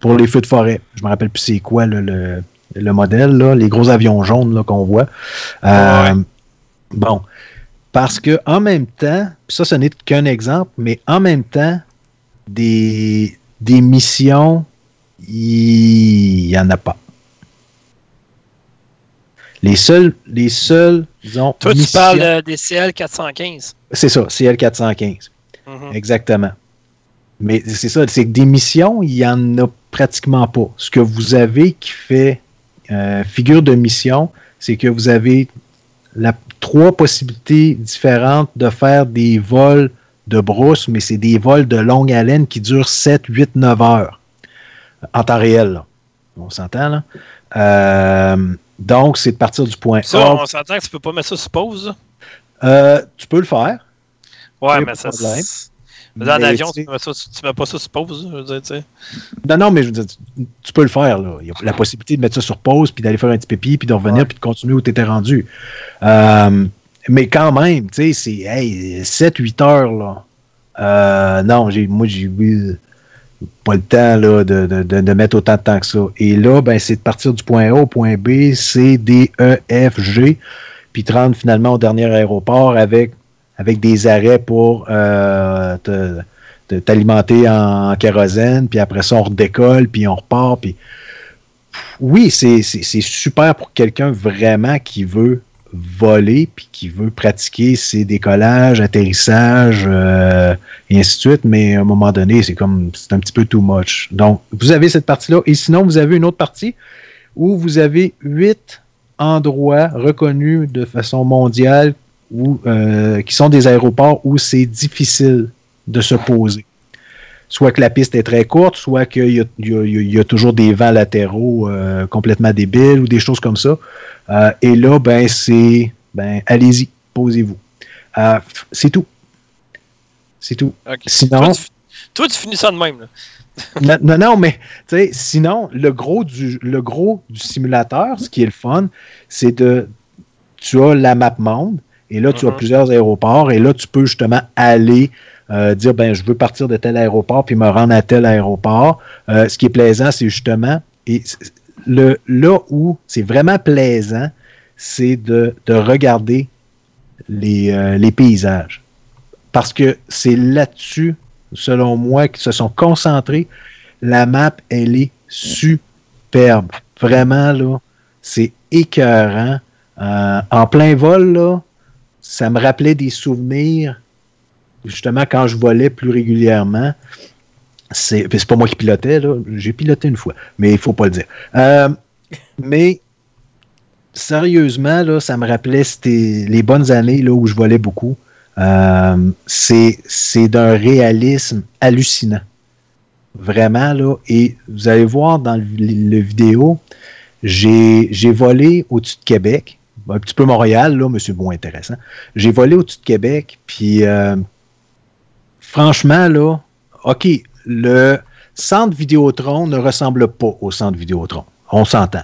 E: pour les feux de forêt. Je me rappelle plus c'est quoi le, le modèle, là, les gros avions jaunes là, qu'on voit. Euh, Bon. Parce que en même temps, ça, ce n'est qu'un exemple, mais en même temps, des, des missions, il n'y en a pas. Les seuls, les seuls, disons,
A: Toi, tu
E: missions-
A: parles euh, des CL 415.
E: C'est ça, CL415.
A: Mhm.
E: Exactement. Mais c'est ça, c'est que des missions, il n'y en a pratiquement pas. Ce que vous avez qui fait euh, figure de mission, c'est que vous avez la, trois possibilités différentes de faire des vols de brousse, mais c'est des vols de longue haleine qui durent 7, 8, 9 heures en temps réel. là. On s'entend là? Euh, Donc, c'est de partir du point
A: Ça, on s'entend que tu peux pas mettre ça sur pause.
E: Euh, tu peux le faire.
A: Ouais, mais ça. Mais Dans
E: mais
A: l'avion,
E: tu
A: tu mets, ça, tu mets pas ça sur pause, je veux dire, tu sais.
E: Non, non, mais je veux dire, tu, tu peux le faire. Là. Il y a la possibilité de mettre ça sur pause, puis d'aller faire un petit pépi, puis de revenir,
A: Ouais.
E: puis de continuer où tu étais rendu. Euh, mais quand même, tu sais, c'est hey, 7-8 heures. Là. Euh, non, j'ai, moi, j'ai eu pas le temps de, de, de, mettre autant de temps que ça. Et là, ben, c'est de partir du point A au point B, C, D, E, F, G, puis te rendre finalement au dernier aéroport avec, des arrêts pour euh, t'alimenter en, kérosène, puis après ça, on redécolle, puis on repart. Oui, c'est super pour quelqu'un vraiment qui veut voler, puis qui veut pratiquer ses décollages, atterrissages, euh, et ainsi de suite, mais à un moment donné, c'est comme, c'est un petit peu too much. Donc, vous avez cette partie-là, et sinon, vous avez une autre partie où vous avez huit endroits reconnus de façon mondiale euh, qui sont des aéroports où c'est difficile de se poser. Soit que la piste est très courte, soit qu'il y, a- y y toujours des vents latéraux euh, complètement débiles ou des choses comme ça. Euh, et là, ben, c'est ben, allez-y, posez-vous. Euh, c'est tout. C'est tout. Sinon-
A: Toi, tu, toi, tu finis ça de même. Là.
E: non, non, non, mais tu sais, sinon, le gros, du, le gros du simulateur, ce qui est le fun, c'est de. Tu as la map monde, et là, tu as
A: Mhm.
E: plusieurs aéroports, et là, tu peux justement aller euh, dire, ben, je veux partir de tel aéroport, puis me rendre à tel aéroport. Euh, ce qui est plaisant, c'est justement. Et le, là où c'est vraiment plaisant, c'est de, de regarder les, euh, les paysages. Parce que c'est là-dessus, selon moi, qu'ils se sont concentrés. La map, elle est superbe. Vraiment, là, c'est écœurant. Euh, en plein vol, là, ça me rappelait des souvenirs, justement, quand je volais plus régulièrement. C'est pas moi qui pilotais. J'ai piloté une fois, mais il faut pas le dire. Euh, mais sérieusement, là, ça me rappelait les bonnes années là, où je volais beaucoup. Euh, c'est d'un réalisme hallucinant. Vraiment, là. Et vous allez voir dans le, vidéo, j'ai volé au-dessus de Québec. Un petit peu Montréal, là, mais c'est moins intéressant. J'ai volé au-dessus de Québec, puis euh, franchement, là, OK, le centre Vidéotron ne ressemble pas au centre Vidéotron. On s'entend.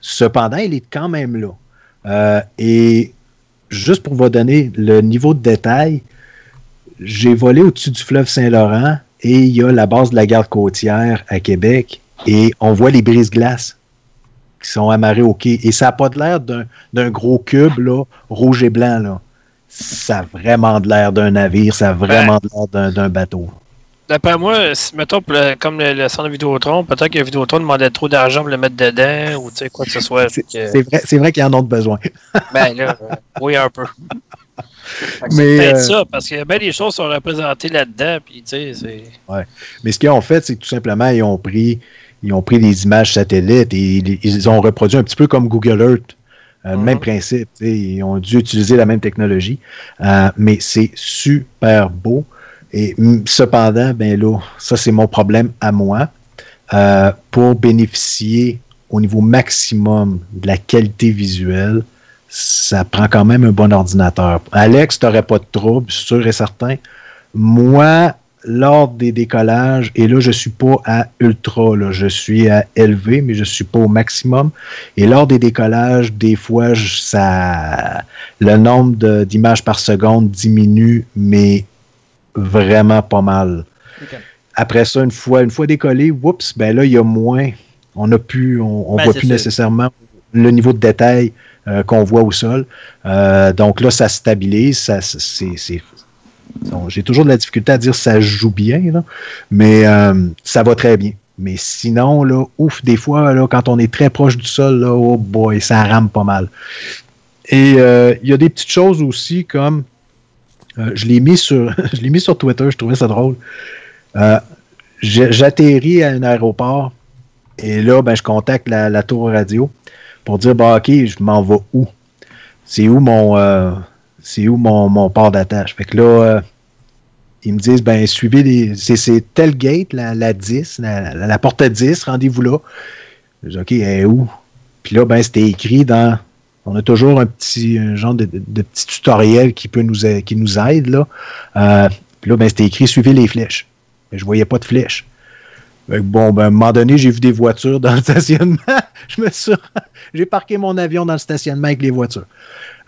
E: Cependant, il est quand même là. Euh, et juste pour vous donner le niveau de détail, j'ai volé au-dessus du fleuve Saint-Laurent et il y a la base de la garde côtière à Québec et on voit les brises-glaces qui sont amarrées au quai. Et ça n'a pas l'air d'un gros cube là, rouge et blanc. Ça a vraiment de l'air d'un navire, ça a vraiment de l'air d'un- bateau.
A: D'après moi, si, mettons, pour le- comme le, le centre Vidéotron, peut-être que Vidéotron demandait trop d'argent pour le mettre dedans ou tu sais quoi que ce soit.
E: C'est
A: que-
E: vrai, vrai qu'ils en ont besoin.
A: Ben là, euh, oui, un peu.
E: Mais,
A: C'est peut-être
E: euh,
A: ça, parce que ben, les choses sont représentées là-dedans, puis c'est.
E: Mais ce qu'ils ont fait, c'est que tout simplement, ils ont pris, ils ont pris des images satellites et ils, ils ont reproduit un petit peu comme Google Earth. Euh,
A: Mhm.
E: Même principe. Ils ont dû utiliser la même technologie. Euh, mais c'est super beau. Et cependant, ben là, ça c'est mon problème à moi. Euh, pour bénéficier au niveau maximum de la qualité visuelle, ça prend quand même un bon ordinateur. Alex, tu n'aurais pas de trouble, sûr et certain. Moi, lors des décollages, et là, je suis pas à ultra, là, je suis à élevé, mais je suis pas au maximum. Et lors des décollages, des fois, je- ça, le nombre d'images par seconde diminue, mais vraiment pas mal. Après ça, une fois, une fois décollé, oups, ben là, il y a moins. On a pu, on, on
B: Ben,
E: voit plus nécessairement le niveau de détail euh, qu'on voit au sol. Euh, donc là, ça stabilise. Ça, c'est, j'ai toujours de la difficulté à dire ça joue bien, mais euh, ça va très bien. Mais sinon, là, ouf, des fois, là, quand on est très proche du sol, là, oh boy, ça rame pas mal. Et euh, il y a des petites choses aussi comme euh, je l'ai mis sur mis sur Twitter, je trouvais ça drôle. J'atterris à un aéroport et là, ben, je contacte la, la tour radio pour dire bah, OK, je m'en vais où? C'est où mon c'est où mon, mon port d'attache? Fait que là, euh, ils me disent ben suivez les. C'est, tel gate, la, la 10, la, porte 10, rendez-vous là. Je dis OK, elle est où? Puis là, ben, c'était écrit dans. On a toujours un petit un genre de, de, petit tutoriel qui peut nous, qui nous aide. Là. Euh, puis là, ben, c'était écrit suivez les flèches. Mais je voyais pas de flèches. Bon, ben, à un moment donné, j'ai vu des voitures dans le stationnement. je me suis... j'ai parqué mon avion dans le stationnement avec les voitures.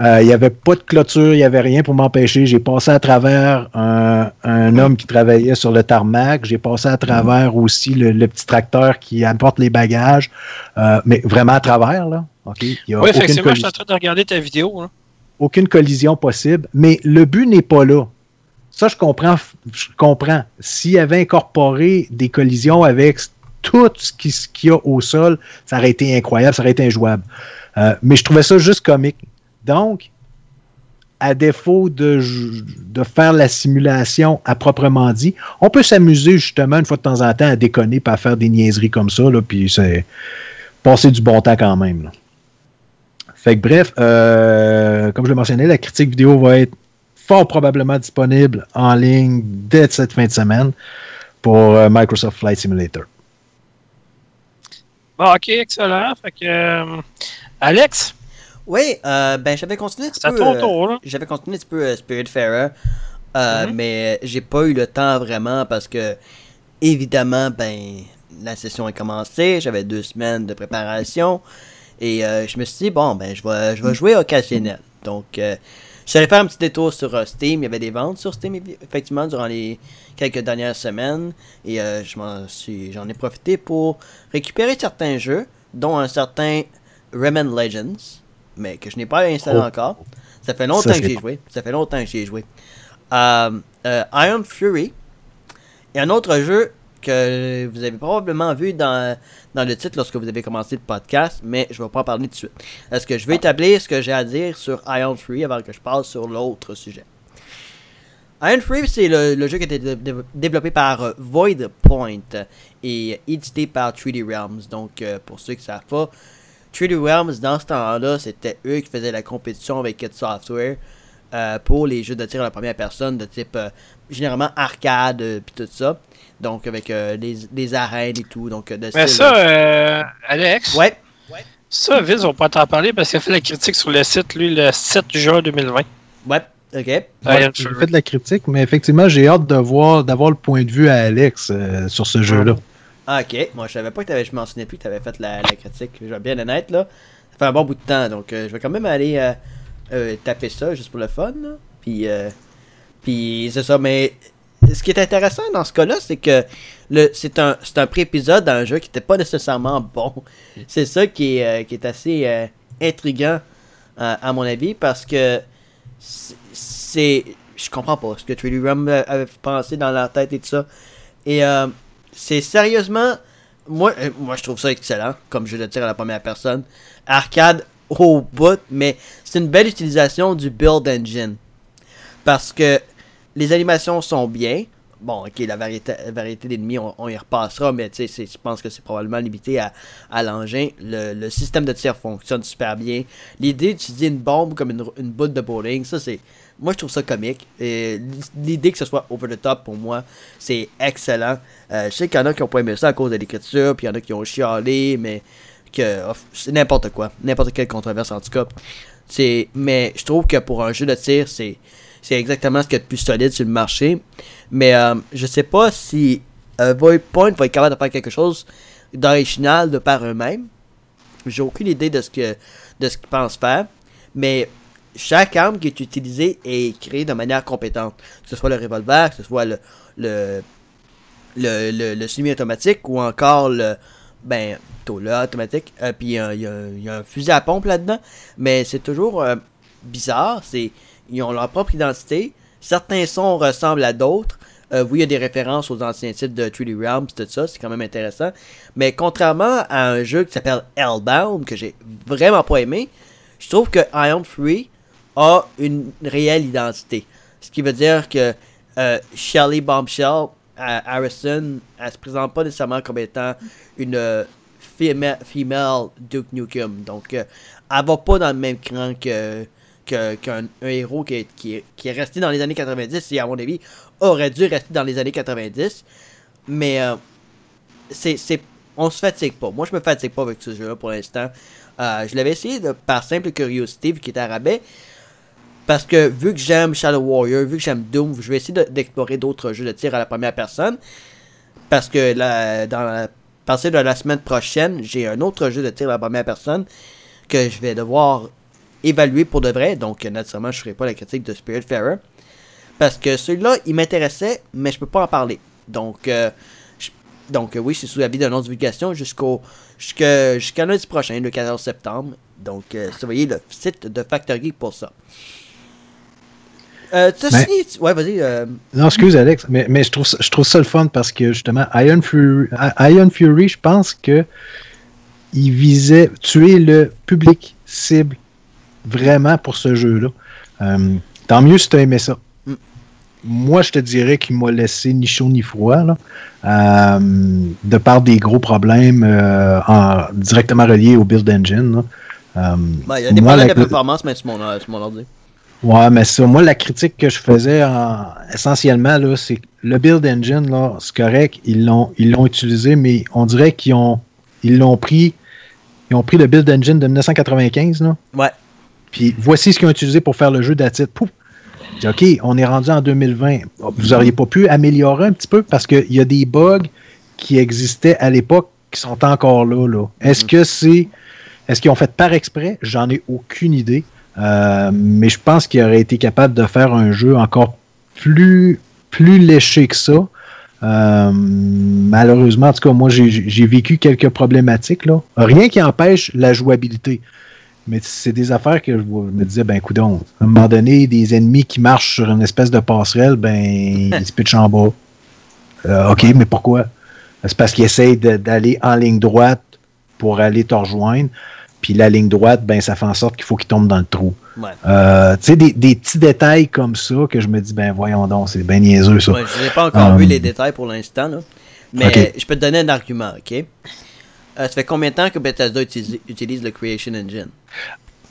E: Euh, il n'y avait pas de clôture, il n'y avait rien pour m'empêcher. J'ai passé à travers un, un, homme qui travaillait sur le tarmac. J'ai passé à travers aussi le, le, petit tracteur qui apporte les bagages. Euh, mais vraiment à travers, là.
A: Okay? Il y a oui, effectivement, je suis en train de regarder ta vidéo. Hein.
E: Aucune collision possible. Mais le but n'est pas là. Ça, je comprends. Je comprends. S'il avait incorporé des collisions avec tout ce qu'il y a au sol, ça aurait été incroyable, ça aurait été injouable. Euh, mais je trouvais ça juste comique. Donc, à défaut de, faire la simulation à proprement dit, on peut s'amuser justement une fois de temps en temps à déconner, pas à faire des niaiseries comme ça, là, puis c'est passer du bon temps quand même. Fait que bref, euh, comme je l'ai mentionné, la critique vidéo va être fort probablement disponible en ligne dès cette fin de semaine pour euh, Microsoft Flight Simulator.
A: Bon, ok, excellent. Fait que, euh, Alex?
B: Oui, euh, ben j'avais continué un petit peu.
A: là.
B: J'avais continué un petit peu Spiritfarer, mm-hmm. mais j'ai pas eu le temps vraiment parce que, évidemment, ben la session a commencé, j'avais deux semaines de préparation et je me suis dit, bon, ben je vais, je vais jouer occasionnel. Donc, J'allais faire un petit détour sur euh, Steam. Il y avait des ventes sur Steam, effectivement, durant les quelques dernières semaines. Et euh, j'en ai profité pour récupérer certains jeux, dont un certain Rayman Legends, mais que je n'ai pas installé oh. encore. Ça fait longtemps que j'ai joué. Ça fait longtemps que j'ai joué. Euh, Iron Fury. Et un autre jeu que vous avez probablement vu dans, dans le titre lorsque vous avez commencé le podcast, mais je ne vais pas en parler tout de suite. Est-ce que je vais établir ce que j'ai à dire sur Iron Free avant que je passe sur l'autre sujet? Iron Free, c'est le, jeu qui a été développé par euh, Void Point et édité par 3D Realms. Donc, euh, pour ceux qui ne savent pas, 3D Realms, dans ce temps-là, c'était eux qui faisaient la compétition avec Kid Software euh, pour les jeux de tir à la première personne de type généralement arcade puis tout ça. Donc, avec euh, des, arènes et tout. Donc, de
A: Mais ça, euh, Alex?
B: Ouais.
A: Ça, Viz, on peut t'en parler parce qu'il a fait la critique sur le site, lui, le 7 juin 2020.
B: Ouais. OK.
E: Ouais, j'ai fait de la critique, mais effectivement, j'ai hâte de voir, d'avoir le point de vue à Alex euh, sur ce jeu-là.
B: Ah, ok. Moi, je savais pas que avais, je m'en souvenais plus que tu avais fait la, critique. Je vais bien honnête, là. Ça fait un bon bout de temps, donc je vais quand même aller taper ça juste pour le fun. Là. Puis, puis c'est ça, mais ce qui est intéressant dans ce cas-là, c'est que c'est un, un pré-épisode d'un jeu qui n'était pas nécessairement bon. C'est ça qui est, euh, qui est assez euh, intriguant, euh, à mon avis, parce que c'est. Je comprends pas ce que 3D Rum avait pensé dans leur tête et tout ça. Et c'est sérieusement. Moi, moi, je trouve ça excellent, comme je le dire à la première personne. Arcade au bout, mais c'est une belle utilisation du Build Engine. Parce que les animations sont bien. Bon, ok, la variété, variété d'ennemis, on, y repassera, mais tu sais, je pense que c'est probablement limité à, l'engin. Le, système de tir fonctionne super bien. L'idée d'utiliser une bombe comme une, une de bowling, ça c'est. Moi, je trouve ça comique. L'idée que ce soit over the top, pour moi, c'est excellent. Euh, je sais qu'il y en a qui ont pas aimé ça à cause de l'écriture, puis il y en a qui ont chialé, mais que c'est n'importe quoi. N'importe quelle controverse, en tout cas. Mais je trouve que pour un jeu de tir, c'est c'est exactement ce qu'il y a de plus solide sur le marché. Mais euh, je sais pas si euh, Voidpoint va être capable de faire quelque chose d'original de par eux-mêmes. J'ai aucune idée de ce que de ce qu'ils pensent faire. Mais chaque arme qui est utilisée est créée de manière compétente. Que ce soit le revolver, que ce soit le, le, le, semi-automatique ou encore le. Ben, plutôt le automatique. Euh, puis il y, a un fusil à pompe là-dedans. Mais c'est toujours euh, bizarre. C'est ils ont leur propre identité. Certains sons ressemblent à d'autres. Euh, oui, il y a des références aux anciens titres de 3D Realms, tout ça, c'est quand même intéressant. Mais contrairement à un jeu qui s'appelle Hellbound, que j'ai vraiment pas aimé, je trouve que Iron Free a une réelle identité. Ce qui veut dire que euh, Shelly Bombshell euh, Harrison, elle se présente pas nécessairement comme étant une euh, female, Duke Nukem. Donc, elle va pas dans le même cran que qu'un héros qui est, qui, est, resté dans les années 90 et à mon avis aurait dû rester dans les années 90 mais euh, c'est on se fatigue pas. Moi, je me fatigue pas avec ce jeu-là pour l'instant. Euh, je l'avais essayé par simple curiosité, vu qu'il était à. Parce que vu que j'aime Shadow Warrior, vu que j'aime Doom, je vais essayer de- d'explorer d'autres jeux de tir à la première personne. Parce que la, dans la, partir de la semaine prochaine, j'ai un autre jeu de tir à la première personne que je vais devoir évaluer pour de vrai. Donc, naturellement, je ne ferai pas la critique de Spiritfarer. Parce que celui-là, il m'intéressait, mais je peux pas en parler. Donc, euh, donc euh, oui, c'est sous avis de non-divulgation jusqu'au jusqu'à jusqu'à lundi prochain, le 14 septembre. Donc, euh, surveillez le site de Factory pour ça. Euh, ouais, vas-y. euh,
E: Non, excuse Alex, mais, mais je, trouve ça, je trouve ça le fun parce que justement, Iron Fury, Iron Fury je pense que il visait tuer le public cible vraiment pour ce jeu-là. Euh, tant mieux si tu as aimé ça.
B: Mm.
E: Moi, je te dirais qu'il m'a laissé ni chaud ni froid, là, de par des gros problèmes en- directement reliés au build engine. là. Euh,
B: ben, il y a des
E: moi,
B: problèmes
E: la-
B: de performance, mais sur mon, mon ordi.
E: Ouais, mais ça, moi, la critique que je faisais en- essentiellement, là, c'est que le build engine, là, c'est correct, ils l'ont, ils l'ont utilisé, mais on dirait qu'ils ont, ils l'ont pris, ils ont pris le build engine de 1995, là,
B: Ouais.
E: puis voici ce qu'ils ont utilisé pour faire le jeu d'attitude. Pouf! OK, on est rendu en 2020. Vous auriez pas pu améliorer un petit peu parce qu'il y a des bugs qui existaient à l'époque qui sont encore là. là. Est-ce que c'est. Est-ce qu'ils ont fait par exprès? J'en ai aucune idée. Euh, mais je pense qu'ils auraient été capables de faire un jeu encore plus, plus léché que ça. Euh, malheureusement, en tout cas, moi, j'ai vécu quelques problématiques. Là. Rien qui empêche la jouabilité. Mais c'est des affaires que je me disais, ben, coudon, à un moment donné, des ennemis qui marchent sur une espèce de passerelle, ben, ils se pitchent en bas. Euh, OK, mais pourquoi? C'est parce qu'ils essayent d'aller en ligne droite pour aller te rejoindre. Puis la ligne droite, ben, ça fait en sorte qu'il faut qu'ils tombent dans le trou.
B: Ouais.
E: Euh, tu sais, des, des petits détails comme ça que je me dis, ben, voyons donc, c'est bien niaiseux, ça.
B: Ouais, je n'ai pas encore
E: Um,
B: vu les détails pour l'instant, mais je peux te donner un argument, ok? Euh, ça fait combien de temps que Bethesda utilise, utilise le Creation Engine?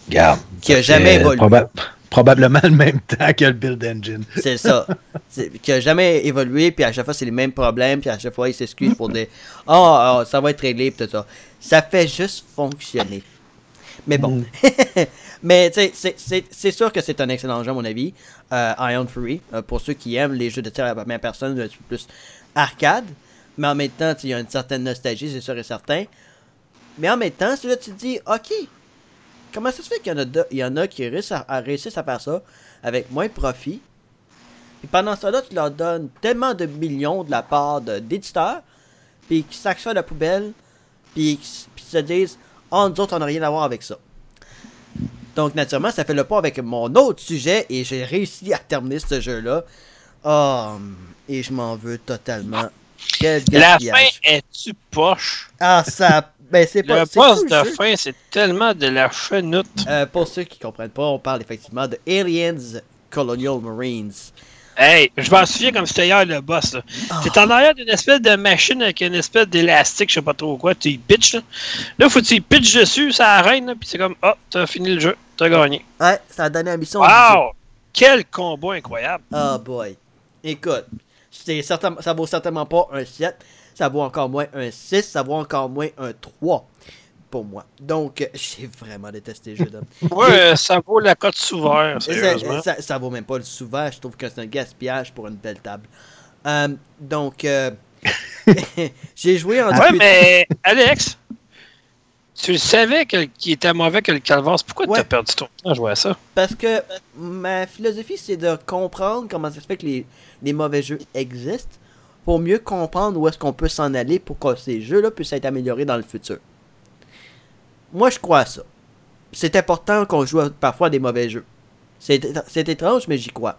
E: Regarde.
B: Qui a jamais évolué.
E: proba- probablement le même temps que le Build Engine.
B: C'est ça. Qui a jamais évolué, puis à chaque fois c'est les mêmes problèmes, puis à chaque fois il s'excuse pour dire Oh, oh, ça va être réglé, puis tout ça. Ça fait juste fonctionner. Mais bon. Mais tu sais, c'est- sûr que c'est un excellent jeu à mon avis. Euh, Iron Fury, euh, pour ceux qui aiment les jeux de tir à la première personne, peu plus arcade. Mais en même temps, il y a une certaine nostalgie, c'est sûr et certain. Mais en même temps, celui-là, tu te dis, ok, comment ça se fait qu'il y en a, de- il y en a qui réussissent à, à réussissent à faire ça avec moins de profit? Puis pendant ce temps-là, tu leur donnes tellement de millions de la part d'éditeurs, puis qui sacent ça à la poubelle, puis qui puis se disent, oh, nous autres, on n'a rien à voir avec ça. Donc, naturellement, ça fait le pas avec mon autre sujet, et j'ai réussi à terminer ce jeu-là. Oh, et je m'en veux totalement. Quel
A: La fin est-tu poche?
B: Ah, ça. Ben, c'est pas.
A: Le
B: le
A: de
B: jeu.
A: fin, c'est tellement de la chenoute.
B: Euh, pour ceux qui comprennent pas, on parle effectivement de Aliens Colonial Marines.
A: Hey, je m'en souviens comme c'était hier le boss. là.
B: Ah.
A: T'es en arrière d'une espèce de machine avec une espèce d'élastique, je sais pas trop quoi. Tu y pitches là. Là, faut que tu y pitches dessus, ça arrête, là, puis c'est comme, oh, t'as fini le jeu, t'as gagné.
B: Ouais, ça a donné la mission.
A: Wow! Quel combat incroyable!
B: Oh boy. Écoute, c'est certain, ça vaut certainement pas un 7. Ça vaut encore moins un 6. Ça vaut encore moins un 3 pour moi. Donc, euh, j'ai vraiment détesté le jeu d'homme.
A: Ouais, ça vaut la cote souvert,
B: ça, ça, ça vaut même pas le souvent. Je trouve que c'est un gaspillage pour une belle table. Euh, donc, euh, j'ai joué en
A: Ouais, mais Alex, tu le savais qu'il était mauvais que le Calvas. Pourquoi
B: Ouais.
A: t'as perdu ton temps à jouer à ça?
B: Parce que ma philosophie, c'est de comprendre comment ça se fait que les, les mauvais jeux existent pour mieux comprendre où est-ce qu'on peut s'en aller pour que ces jeux-là puissent être améliorés dans le futur. Moi, je crois à ça. C'est important qu'on joue parfois à des mauvais jeux. C'est étrange, mais j'y crois.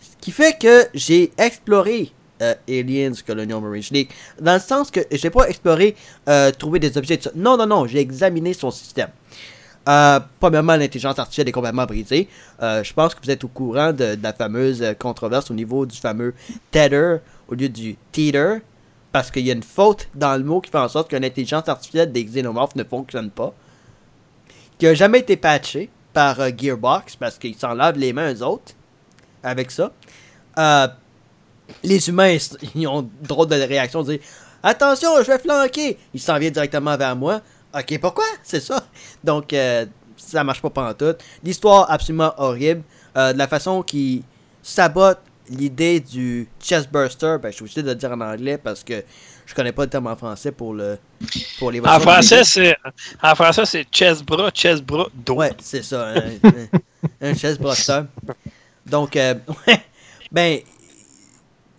B: Ce qui fait que j'ai exploré euh, Aliens Colonial Marine. L'ai- dans le sens que j'ai pas exploré, euh, trouver des objets. de. Non, non, non, j'ai examiné son système. Euh, premièrement, l'intelligence artificielle est complètement brisée. Euh, je pense que vous êtes au courant de, de la fameuse controverse au niveau du fameux tether au lieu du teeter. Parce qu'il y a une faute dans le mot qui fait en sorte que l'intelligence artificielle des xénomorphes ne fonctionne pas. Qui a jamais été patché par euh, Gearbox parce qu'ils s'en lavent les mains eux autres avec ça. Euh, les humains, ils- ils ont drôle de réaction de dire Attention, je vais flanquer. Il s'en vient directement vers moi. Ok, pourquoi? C'est ça. Donc, euh, ça marche pas pendant tout. L'histoire absolument horrible. Euh, de la façon qu'il sabote l'idée du chest burster. Ben, je suis obligé de le dire en anglais parce que je connais pas le terme en français pour le pour les
A: En français, c'est en français c'est chest bras, chest bras, dos.
B: Ouais, c'est ça. Un, un, un chest burster. Donc, euh, ouais, ben,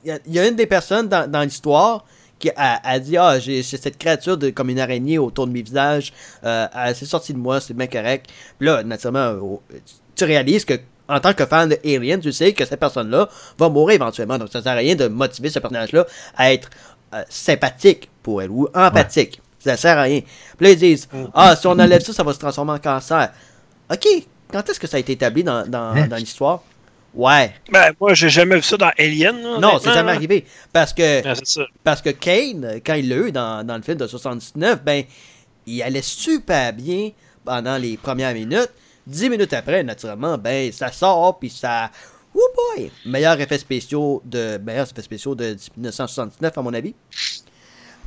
B: il y, y, a une des personnes dans, dans l'histoire qui a, a, dit Ah, j'ai cette créature de, comme une araignée autour de mes visages, euh, elle s'est sortie de moi, c'est bien correct. Puis là, naturellement, tu réalises que en tant que fan de Alien, tu sais que cette personne-là va mourir éventuellement. Donc, ça sert à rien de motiver ce personnage-là à être euh, sympathique pour elle ou empathique. Ouais. Ça sert à rien. Puis là, ils disent Ah, si on enlève ça, ça va se transformer en cancer. Ok, quand est-ce que ça a été établi dans, dans, hein? dans l'histoire? Ouais.
A: Ben, moi, j'ai jamais vu ça dans Alien. Là,
B: non, c'est jamais arrivé. Parce que, ouais, parce que Kane, quand il l'a eu dans, dans le film de 79, ben, il allait super bien pendant les premières minutes. Dix minutes après, naturellement, ben, ça sort, puis ça. Oh boy! Meilleur effet spéciaux de. Meilleur effet spéciaux de 1979, à mon avis.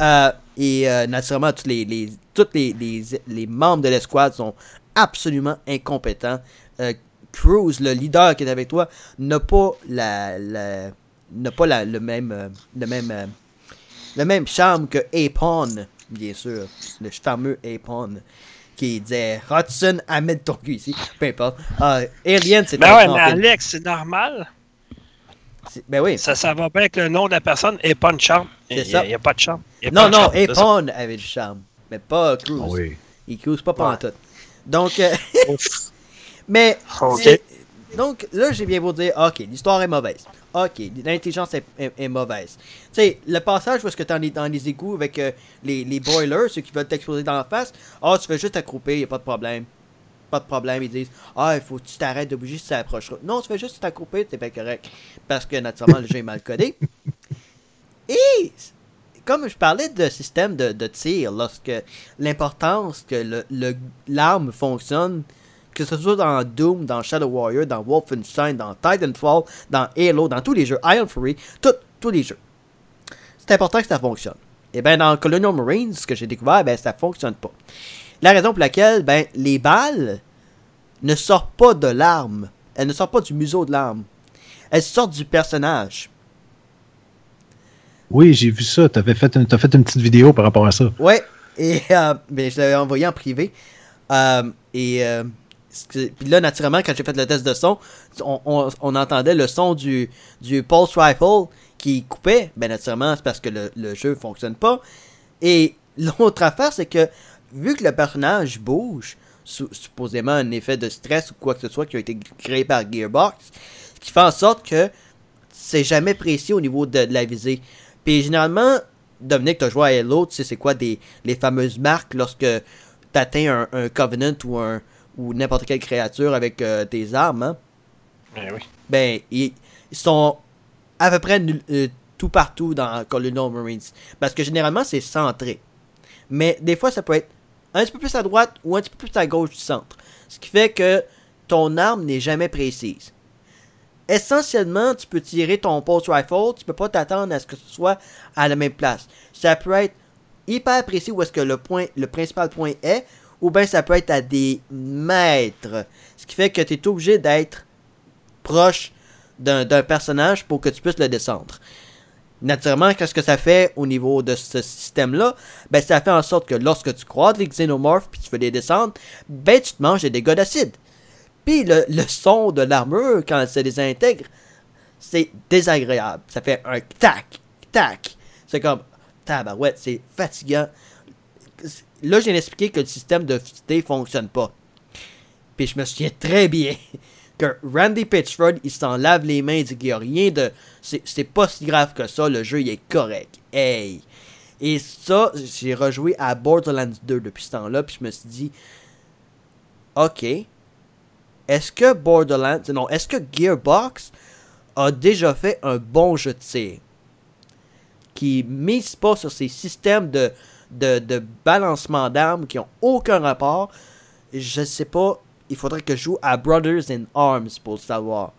B: Euh, et euh, naturellement, tous les, les, les, membres de l'escouade sont absolument incompétents. Euh, Cruz, le leader qui est avec toi, n'a pas la, n'a pas le même le même le même charme que Apon, bien sûr, le fameux Apon qui disait Hudson amène ton cul ici, peu importe. Alien, c'est
A: Ben ouais, mais Alex, c'est normal.
B: Ben oui.
A: Ça, ça va bien avec le nom de la personne et pas de charme.
B: C'est ça.
A: Il n'y a, pas de charme.
B: non, non, Apon avait du charme, mais pas Cruz.
E: Oh oui.
B: Il cruise pas pendant ouais. tout. Donc, euh, mais,
A: okay.
B: donc là, j'ai bien beau dire, ok, l'histoire est mauvaise. Ok, l'intelligence est, est, est, mauvaise. Tu sais, le passage où est-ce que tu es dans les égouts avec euh, les, les boilers, ceux qui veulent t'exploser dans la face, ah, oh, tu fais juste t'accroupir, y a pas de problème. Pas de problème, ils disent, ah, il faut que tu t'arrêtes de bouger si ça approchera. Non, tu fais juste t'accroupir, t'es pas correct. Parce que naturellement, le jeu est mal codé. Et comme je parlais de système de, de tir, lorsque l'importance que l'arme fonctionne, que ce soit dans Doom, dans Shadow Warrior, dans Wolfenstein, dans Titanfall, dans Halo, dans tous les jeux, Iron Fury, tout, tous les jeux. C'est important que ça fonctionne. Et bien dans Colonial Marines, ce que j'ai découvert, ben ça fonctionne pas. La raison pour laquelle, ben les balles ne sortent pas de l'arme. Elles ne sortent pas du museau de l'arme. Elles sortent du personnage.
E: Oui, j'ai vu ça. Tu fait, une, as fait une petite vidéo par rapport à ça.
B: Ouais. Et euh, ben, je l'avais envoyé en privé. Euh, et euh, puis là, naturellement, quand j'ai fait le test de son, on, entendait le son du, du Pulse Rifle qui coupait. Ben naturellement, c'est parce que le, le jeu fonctionne pas. Et l'autre affaire, c'est que vu que le personnage bouge, supposément un effet de stress ou quoi que ce soit qui a été créé par Gearbox, ce qui fait en sorte que c'est jamais précis au niveau de, de la visée. Puis généralement, Dominique, tu as joué à Halo, tu sais c'est quoi des, les fameuses marques lorsque tu atteins un, un, Covenant ou un ou n'importe quelle créature avec euh, tes armes. Hein?
A: Ben oui.
B: Ben, ils, ils sont à peu près euh, tout partout dans Colonial Marines. Parce que généralement, c'est centré. Mais des fois, ça peut être un petit peu plus à droite ou un petit peu plus à gauche du centre. Ce qui fait que ton arme n'est jamais précise essentiellement, tu peux tirer ton pulse rifle, tu peux pas t'attendre à ce que ce soit à la même place. Ça peut être hyper précis où est-ce que le point, le principal point est, ou bien ça peut être à des mètres. Ce qui fait que tu es obligé d'être proche d'un personnage pour que tu puisses le descendre. Naturellement, qu'est-ce que ça fait au niveau de ce système-là? Ben, ça fait en sorte que lorsque tu croises les xénomorphes puis tu veux les descendre, ben, tu te manges des dégâts d'acide. Puis le, le, son de l'armure, quand elle se désintègre, c'est désagréable. Ça fait un tac, tac. C'est comme, tabarouette, c'est fatigant. Là, j'ai expliqué que le système de fusée fonctionne pas. Puis je me souviens très bien que Randy Pitchford, il s'en lave les mains, il dit qu'il n'y a rien de... C'est pas si grave que ça, le jeu, il est correct. Hey! Et ça, j'ai rejoué à Borderlands 2 depuis ce temps-là, puis je me suis dit... Ok, est-ce que Borderlands, non, est-ce que Gearbox a déjà fait un bon jeu de tir qui mise pas sur ces systèmes de, de, de balancement d'armes qui ont aucun rapport Je sais pas, il faudrait que je joue à Brothers in Arms pour le savoir.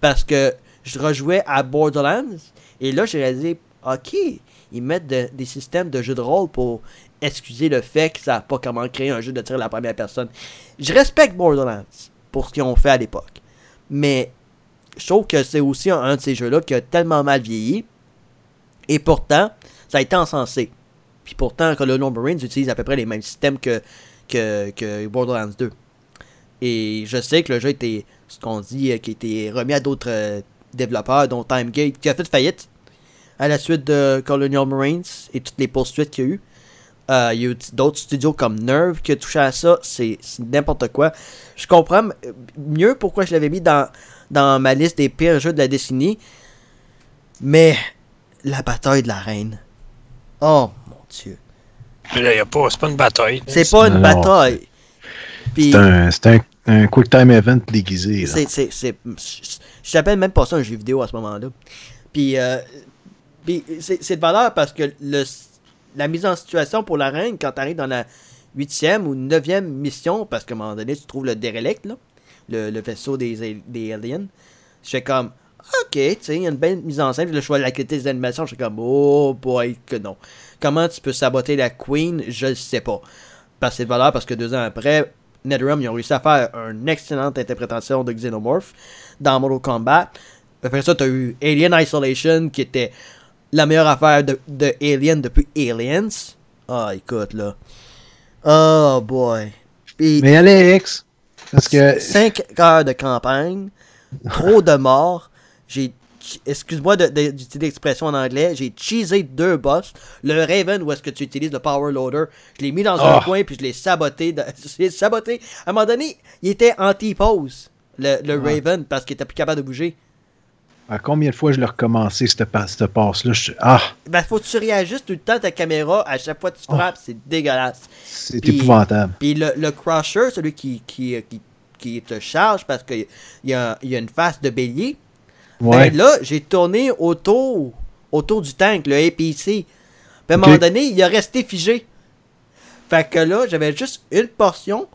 B: Parce que je rejouais à Borderlands et là j'ai réalisé, ok, ils mettent de- des systèmes de jeux de rôle pour excuser le fait qu'ils savent pas comment créer un jeu de tir à la première personne. Je respecte Borderlands pour ce qu'ils ont fait à l'époque. Mais je trouve que c'est aussi un, un de ces jeux-là qui a tellement mal vieilli. Et pourtant, ça a été encensé. Puis pourtant, Colonial Marines utilise à peu près les mêmes systèmes que, que, Borderlands 2. Et je sais que le jeu était, ce qu'on dit, euh, qui été remis à d'autres euh, développeurs, dont Timegate, qui a fait faillite à la suite de Colonial Marines et toutes les poursuites qu'il y a eu. Euh, il y a eu d'autres studios comme Nerve qui a touché à ça. C'est n'importe quoi. Je comprends mieux pourquoi je l'avais mis dans, dans ma liste des pires jeux de la décennie. Mais la bataille de la reine. Oh mon dieu.
A: Mais c'est pas une bataille.
B: C'est pas une
E: Non.
B: bataille.
E: C'est un, c'est un, un quick time event déguisé. là.
B: c'est, c'est, c'est, je- t'appelle même pas ça un jeu vidéo à ce moment-là. Puis, euh, puis c'est, de valeur parce que le, la mise en situation pour la reine, quand t'arrives dans la huitième ou neuvième mission, parce qu'à un moment donné, tu trouves le derelict, là, le, le vaisseau des, al- des aliens, je fais comme, ok, tu sais, il y a une belle mise en scène, puis là, je vois la qualité des animations, je suis comme, oh boy, que non. Comment tu peux saboter la queen, je le sais pas. Parce que c'est de valeur parce que deux ans après, NetherRealm, ils ont réussi à faire une excellente interprétation de Xenomorph dans Mortal Kombat. Après ça, t'as eu Alien Isolation, qui était la meilleure affaire de, de Alien depuis Aliens. Ah, écoute, là. Oh, boy. Puis,
E: Mais Alex, parce que
B: 5 heures de campagne, trop de morts. J'ai, excuse-moi d'utiliser l'expression en anglais, j'ai cheesé deux boss. Le Raven, où est-ce que tu utilises le Power Loader, je l'ai mis dans un
E: Oh.
B: coin puis je l'ai saboté. de- je l'ai saboté. À un moment donné, il était anti-pose, le, le
E: Ouais.
B: Raven, parce qu'il était plus capable de bouger.
E: à combien de fois je l'ai recommencé, cette, cette passe-là? je- Ah,
B: Ben, faut que tu réajustes tout le temps ta caméra à chaque fois que tu
E: Oh.
B: frappes, c'est dégueulasse.
E: c'est épouvantable.
B: Puis le, le crusher, celui qui, qui, qui, qui te charge parce qu'il y a, il y a une face de bélier,
E: Ouais.
B: Ben là, j'ai tourné autour, autour du tank, le APC. Puis à un moment donné, il a resté figé. Fait que là, j'avais juste une portion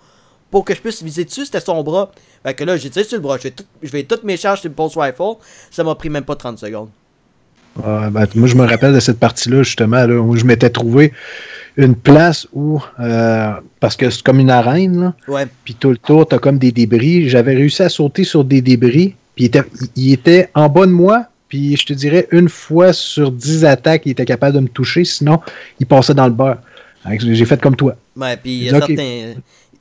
B: pour que je puisse viser dessus, c'était son bras. Fait que là, j'ai tiré sur le bras, je vais, tout- je vais toutes mes charges sur le pulse rifle. Ça m'a pris même pas 30 secondes.
E: Ben, moi, je me rappelle de cette partie-là, justement, là, où je m'étais trouvé une place où, euh, parce que c'est comme une arène, là, puis tout le tour, t'as comme des débris. J'avais réussi à sauter sur des débris, puis il était, il était en bas de moi, puis je te dirais, une fois sur dix attaques, il était capable de me toucher, sinon, il passait dans le beurre. J'ai fait comme toi.
B: Ouais, puis il y
E: Dis,
B: a
E: ok.
B: certains.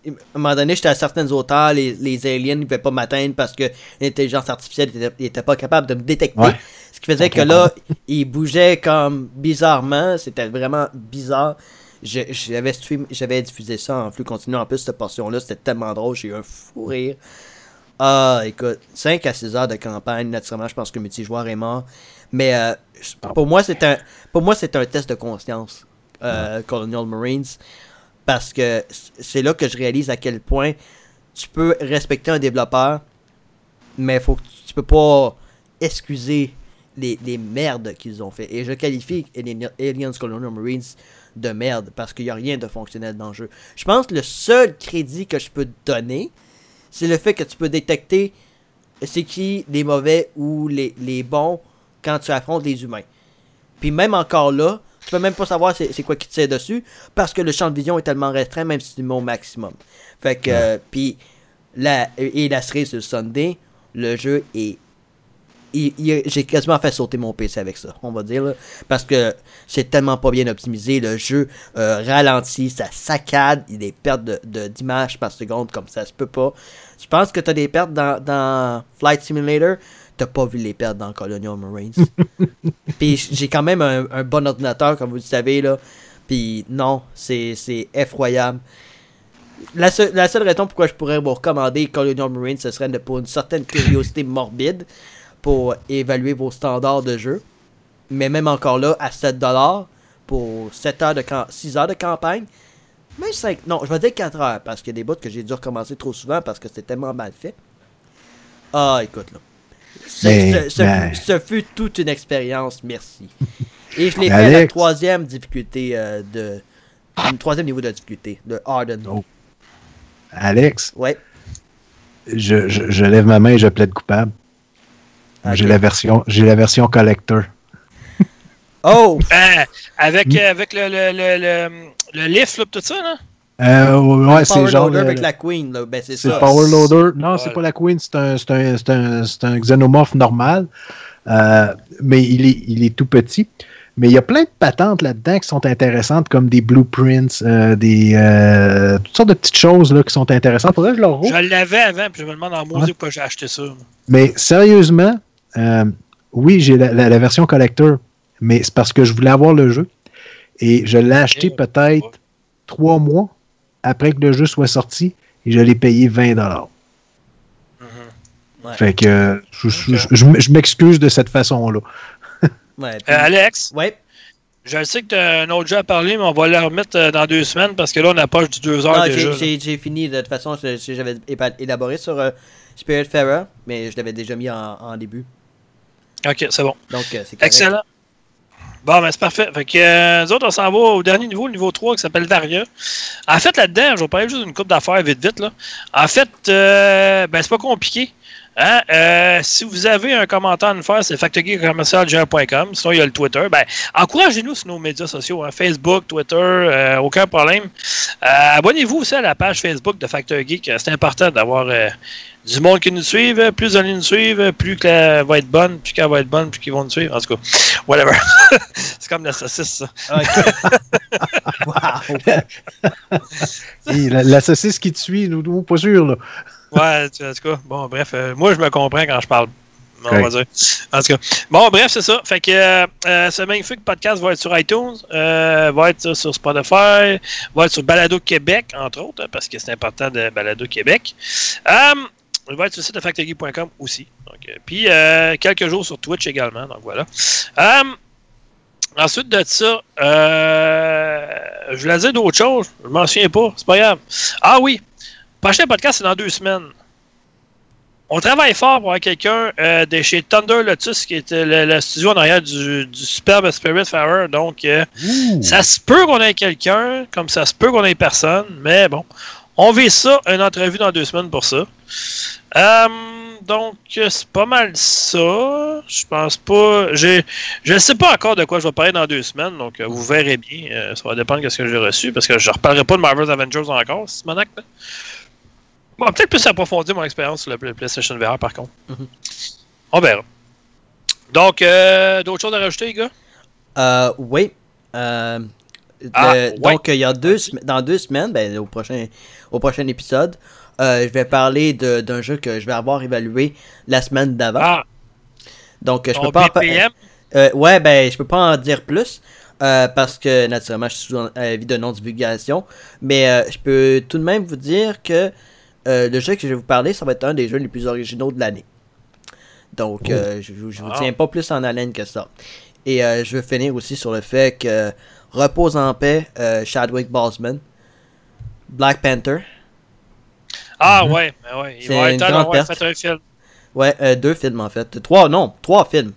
B: À un moment donné, j'étais à certaines hauteurs, les, les aliens ne pouvaient pas m'atteindre parce que l'intelligence artificielle n'était pas capable de me détecter.
E: Ouais.
B: Ce qui faisait que là, ils bougeaient comme bizarrement. C'était vraiment bizarre. J'avais diffusé ça en flux continu. En plus, cette portion-là, c'était tellement drôle. J'ai eu un fou rire. Ah, écoute, 5 à 6 heures de campagne. Naturellement, je pense que le multijoueur est mort. Mais euh, pour moi, c'est un, pour moi, c'est un test de conscience, euh, Colonial Marines. Parce que c'est là que je réalise à quel point tu peux respecter un développeur, mais faut que tu, tu peux pas excuser les, les merdes qu'ils ont fait. Et je qualifie Alien- Aliens Colonial Marines de merde parce qu'il n'y a rien de fonctionnel dans le jeu. Je pense que le seul crédit que je peux te donner, c'est le fait que tu peux détecter c'est qui les mauvais ou les, les bons quand tu affrontes les humains. Puis même encore là, tu peux même pas savoir c'est c'est quoi qui te tire dessus parce que le champ de vision est tellement restreint même si tu le mets au maximum. Fait que, euh, puis la, et la cerise sur Sunday, le jeu est j'ai quasiment fait sauter mon PC avec ça, on va dire, là, parce que c'est tellement pas bien optimisé. Le jeu euh, ralentit, ça saccade, il y a des pertes de- de- d'images par seconde comme ça se peut pas. Je pense que t'as des pertes dans, dans Flight Simulator, t'as pas vu les pertes dans Colonial Marines. Puis j'ai quand même un, un bon ordinateur, comme vous le savez, là. Puis non, c'est effroyable. La, seule- la seule raison pourquoi je pourrais vous recommander Colonial Marines, ce serait de- pour une certaine curiosité morbide pour évaluer vos standards de jeu. Mais même encore là, à 7$ pour 7 heures de cam- 6 heures de campagne, même 5, non, je vais dire 4 heures parce qu'il y a des bouts que j'ai dû recommencer trop souvent parce que c'était tellement mal fait. Ah, écoute là. Ce,
E: Mais,
B: ce- ce
E: ben-
B: fut, ce fut toute une expérience, merci. Et je l'ai fait
E: Mais
B: à la troisième difficulté euh, de. Une troisième niveau de difficulté, de Harden.
E: Oh. Alex,
B: Ouais.
E: je, je, je lève ma main et je plaide coupable. J'ai la version, j'ai la version collector.
B: Oh!
A: Euh, avec,
E: Mm.
A: euh, avec le, le, le, le, le lift, là, tout ça, là?
E: Euh, ouais, c'est
B: Power
E: genre.
B: Loader avec la Queen, là. Ben, c'est ça.
E: le Power Loader. Non,
A: Ouais.
E: c'est pas la Queen, c'est un, c'est un, c'est un, c'est un xénomorphe normal. Euh, mais il est, il est tout petit. Mais il y a plein de patentes là-dedans qui sont intéressantes, comme des blueprints, euh, des euh, toutes sortes de petites choses là, qui sont intéressantes. Faudrait que je leur.
A: Je l'avais avant, puis je me demande en maudit
E: Ouais.
A: pourquoi j'ai acheté ça.
E: Mais sérieusement, euh, oui, j'ai la, la- la version collector, mais c'est parce que je voulais avoir le jeu. Et je l'ai acheté
A: Ouais.
E: peut-être trois mois après que le jeu soit sorti et je l'ai payé 20
B: Ouais.
E: Fait que euh, je, m'excuse de cette façon-là.
B: Ouais, puis-
A: Euh, Alex,
B: ouais.
A: je sais que tu as un autre jeu à parler, mais on va le remettre dans deux semaines parce que là, on approche du deux heures
B: Non,
A: déjà.
B: j'ai-
A: là.
B: j'ai j'ai fini. De toute façon, j'avais élaboré sur euh, Spiritfarer, mais je l'avais déjà mis en, en début.
A: Ok, c'est bon.
B: Donc, euh, c'est.
A: Excellent. Bon, ben c'est parfait. Fait que euh, nous autres, on s'en va au dernier niveau, le niveau 3, qui s'appelle Daria. En fait, là-dedans, je vais parler juste d'une coupe d'affaires vite, vite. Là. En fait, euh, ben c'est pas compliqué. Hein? Euh, si vous avez un commentaire à nous faire, c'est factorycommercialgr.com. Sinon, il y a le Twitter. Ben, encouragez-nous sur nos médias sociaux, hein, Facebook, Twitter, euh, aucun problème. Euh, Abonnez-vous aussi à la page Facebook de Factor Geek. C'est important d'avoir du monde qui nous suive. Plus vous allez nous suivre, plus qu'elle va être bonne, plus qu'elle va être bonne, plus qu'ils vont nous suivre. En tout cas, whatever. c'est comme la saucisse, ça.
B: Ok. wow.
E: Et la, la saucisse qui te suit, nous, nous pas sûr. Là.
A: Ouais, en tout cas, bon, bref, euh, moi, je me comprends quand je parle. On va dire. En tout cas. Bon, bref, c'est ça. Fait que euh, euh, ce magnifique podcast va être sur iTunes, euh, va être sur Spotify, va être sur Balado Québec, entre autres, hein, parce que c'est important de Balado Québec. Il va être sur le site de factory.com aussi. Donc, euh, puis, euh, quelques jours sur Twitch également. Donc, voilà. Euh, ensuite de ça, je voulais dire d'autres choses. Je m'en souviens pas. C'est pas grave. Ah oui. Prochain podcast, c'est dans deux semaines. On travaille fort pour avoir quelqu'un de chez Thunder Lotus, qui est le, le studio en arrière du, du superbe Spirit Farer. Donc, ça se peut qu'on ait quelqu'un, comme ça se peut qu'on ait personne, mais bon. On vise ça, une entrevue dans deux semaines pour ça. Euh, donc, c'est pas mal ça. Je pense pas. J'ai, je ne sais pas encore de quoi je vais parler dans deux semaines, donc euh, vous verrez bien. Euh, ça va dépendre de ce que j'ai reçu, parce que je ne reparlerai pas de Marvel's Avengers encore, c'est mon acte. Bon, peut-être plus approfondir mon expérience sur le Play- PlayStation VR, par contre.
B: Mhm.
A: On verra. Donc, euh, d'autres choses à rajouter, les gars?
B: Euh, oui.
A: Ah, ouais.
B: Donc, il y a deux, dans deux semaines, ben, au, prochain, au prochain épisode, euh, je vais parler d'un jeu que je vais avoir évalué la semaine d'avant.
A: Ah,
B: Donc, je
A: ton
B: peux pas
A: BPM?
B: Euh, ouais, ben, je peux pas en dire plus. euh, parce que, naturellement, je suis sous avis de non-divulgation. Mais je peux tout de même vous dire que le jeu que je vais vous parler, ça va être un des jeux les plus originaux de l'année. Donc, euh, je, je vous
A: Ah.
B: tiens pas plus en haleine que ça. Et euh, je veux finir aussi sur le fait que repose en paix euh, Chadwick Boseman, Black Panther.
A: Ah, ouais, ben ouais. Il
B: C'est
A: va
B: une
A: être temps
B: grande
A: d'avoir
B: perte.
A: fait un film.
B: Ouais, euh, deux films en fait. Trois, non, trois films.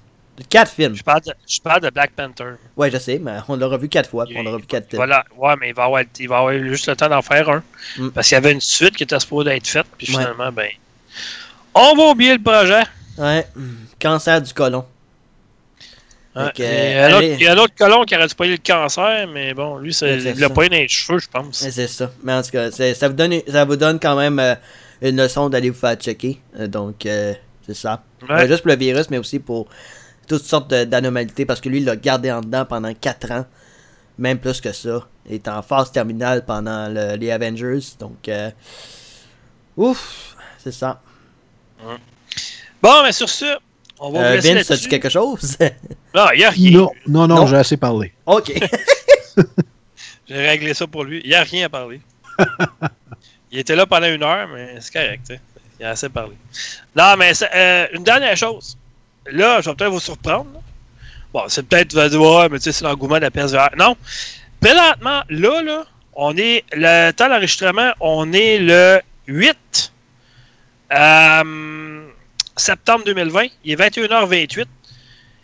B: Quatre films.
A: Je parle de, je parle de Black Panther.
B: Ouais, je sais, mais on l'a revu quatre fois. On a revu quatre films.
A: Voilà. Ouais, mais il va avoir, il va avoir juste le temps d'en faire un.
B: Mm.
A: Parce qu'il y avait une suite qui était supposée être faite. Puis
B: Ouais.
A: finalement, ben. On va oublier le projet.
B: Ouais, cancer du côlon. Que, euh,
A: Il y a un autre colon qui aurait dû payer le cancer, mais bon, lui,
B: c'est
A: il l'a pas eu dans les cheveux, je pense.
B: C'est ça. Mais en tout cas, ça vous donne, ça vous donne quand même euh, une leçon d'aller vous faire checker. Euh, donc, euh, c'est ça.
A: Ouais.
B: Pas juste pour le virus, mais aussi pour toutes sortes d'anomalités. Parce que lui, il l'a gardé en dedans pendant 4 ans. Même plus que ça. Il est en phase terminale pendant le- les Avengers. Donc, ouf, c'est ça.
A: Bon, mais sur ce, on va
B: Euh,
A: vous
B: Vince, as-tu quelque chose?
A: Non, il n'y a rien.
E: Non, non, non,
B: Non?
E: j'ai assez parlé.
B: ok.
A: J'ai réglé ça pour lui. Il n'y a rien à parler. il était là pendant une heure, mais c'est correct. sais. Il a assez parlé. Non, mais euh, une dernière chose. Là, je vais peut-être vous surprendre. là. Bon, c'est peut-être, tu vas dire, ouais, mais tu sais, c'est l'engouement de la PSVR. Non. Présentement, là, là, on est, le temps d'enregistrement, on est le 8 euh, septembre 2020. Il est 21h28.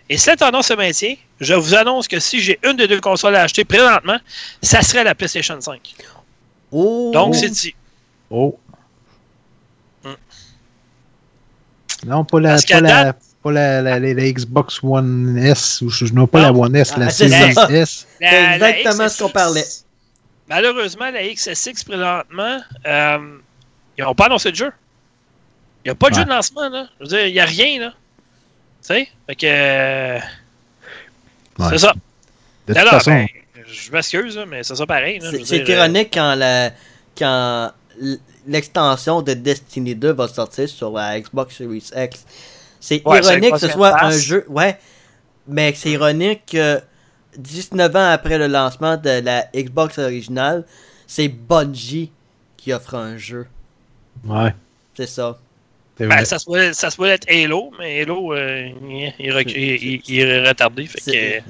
A: Et si la tendance se maintient, je vous annonce que si j'ai une des deux consoles à acheter présentement, ça serait la PlayStation 5.
B: Oh.
A: Donc, c'est dit.
E: Oh.
A: Hmm.
E: Non, pas la, pas la,
A: date-
E: pas la, la, la, la Xbox One S, ou je, je n'ai pas la. One S, la
B: Ah,
E: Series. S.
B: C'est exactement ce qu'on parlait.
A: Malheureusement, la XSX présentement, euh, ils n'ont pas annoncé de jeu. Il n'y a pas de
E: Ouais.
A: jeu de lancement, là. Je veux dire, il n'y a rien, là. Tu sais? Fait que. euh,
E: Ouais.
A: C'est ça.
E: De toute
A: Alors,
E: façon,
A: ben, je m'excuse, mais c'est ça pareil.
B: C'est
A: veux
B: c'est
A: dire, euh,
B: ironique quand la quand l'extension de Destiny 2 va sortir sur la Xbox Series X. C'est
A: Ouais,
B: ironique que ce soit un jeu. Ouais. Mais c'est ironique que 19 ans après le lancement de la Xbox originale, c'est Bungie qui offre un jeu.
E: ouais.
B: C'est ça.
A: Ben, ça, se pourrait, ça se pourrait être Halo, mais Halo, euh, il, il recu- il- il- il est retardé. Fait que, tu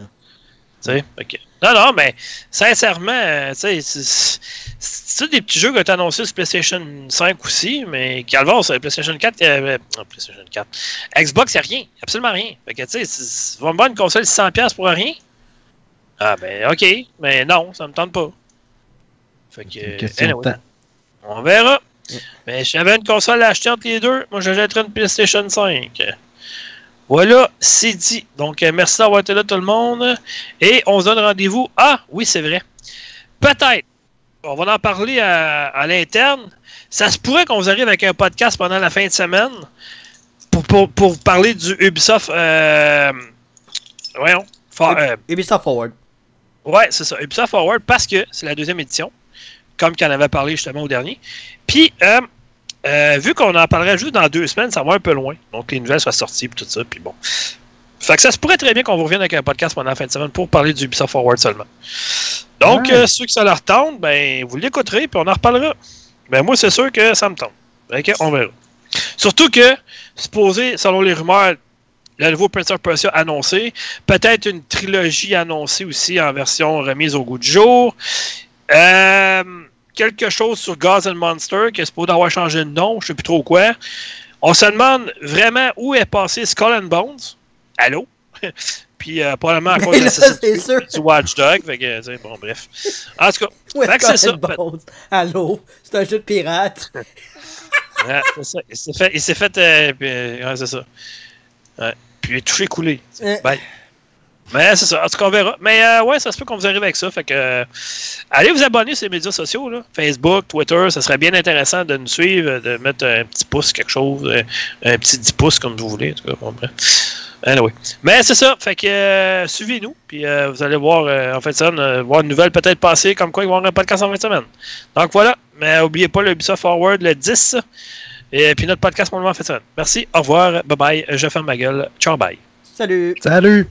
A: sais, fait que- non, non, mais sincèrement, euh, tu sais, c'est- des petits jeux qui ont été annoncés sur PlayStation 5 aussi, mais Calvin, sur PlayStation 4, euh, non, PlayStation 4, Xbox, il n'y a rien, absolument rien. Fait que, tu sais, vont me vendre une console 600$ pour rien? Ah, ben, ok, mais non, ça me tente pas. Fait que, anyway. On verra. Mais si j'avais une console à acheter entre les deux, moi j'achèterais une PlayStation 5. Voilà, c'est dit. Donc, euh, merci d'avoir été là tout le monde. Et on se donne rendez-vous. Ah, oui, c'est vrai. Peut-être. On va en parler à, à l'interne. Ça se pourrait qu'on vous arrive avec un podcast pendant la fin de semaine pour, pour, pour parler du Ubisoft. Euh, voyons. For- euh,
B: Ubisoft Forward.
A: Ouais, c'est ça. Ubisoft Forward parce que c'est la deuxième édition, comme qu'on avait parlé justement au dernier. Puis, euh, euh, vu qu'on en parlerait juste dans deux semaines, ça va un peu loin. Donc, les nouvelles soient sorties et tout ça. Puis bon. Fait que ça se pourrait très bien qu'on vous revienne avec un podcast pendant la fin de semaine pour parler du Ubisoft Forward seulement. Donc, euh, ceux qui ça leur tente, ben, vous l'écouterez puis on en reparlera. Ben, moi, c'est sûr que ça me tente. Fait que, on verra. Surtout que, supposé, selon les rumeurs, le nouveau Prince of Persia annoncé, peut-être une trilogie annoncée aussi en version remise au goût du jour. Euh, quelque chose sur Gods and Monster qui est supposé avoir changé de nom, je sais plus trop quoi. On se demande vraiment où est passé Skull and Bones. Allô? Puis euh, probablement à cause de du Watchdog. Fait que, bon, bref. En tout cas,
B: Ouais,
A: c'est ça.
B: Skull and Bones. Allô? C'est un jeu de pirate.
A: Ouais, c'est ça. Il s'est fait. Il s'est fait euh, puis, euh, ouais, c'est ça. Ouais. Puis il est touché coulé. Bye. Mais c'est ça. En tout cas, on verra. Mais euh, ouais, ça se peut qu'on vous arrive avec ça. Fait que euh, allez vous abonner sur les médias sociaux, là. Facebook, Twitter. Ça serait bien intéressant de nous suivre, de mettre un petit pouce, quelque chose, euh, un petit 10 pouces comme vous voulez. En tout cas, bon, bref. Anyway. Mais c'est ça. Fait que euh, suivez-nous. Puis euh, vous allez voir euh, en fin de semaine, euh, voir une nouvelle peut-être passer comme quoi il va y avoir un podcast en fin de semaine. Donc voilà. Mais n'oubliez pas le Ubisoft Forward le 10. Et puis notre podcast pour le moment en fin de semaine. Merci. Au revoir. Bye bye. Je ferme ma gueule. Ciao, bye.
B: Salut.
E: Salut!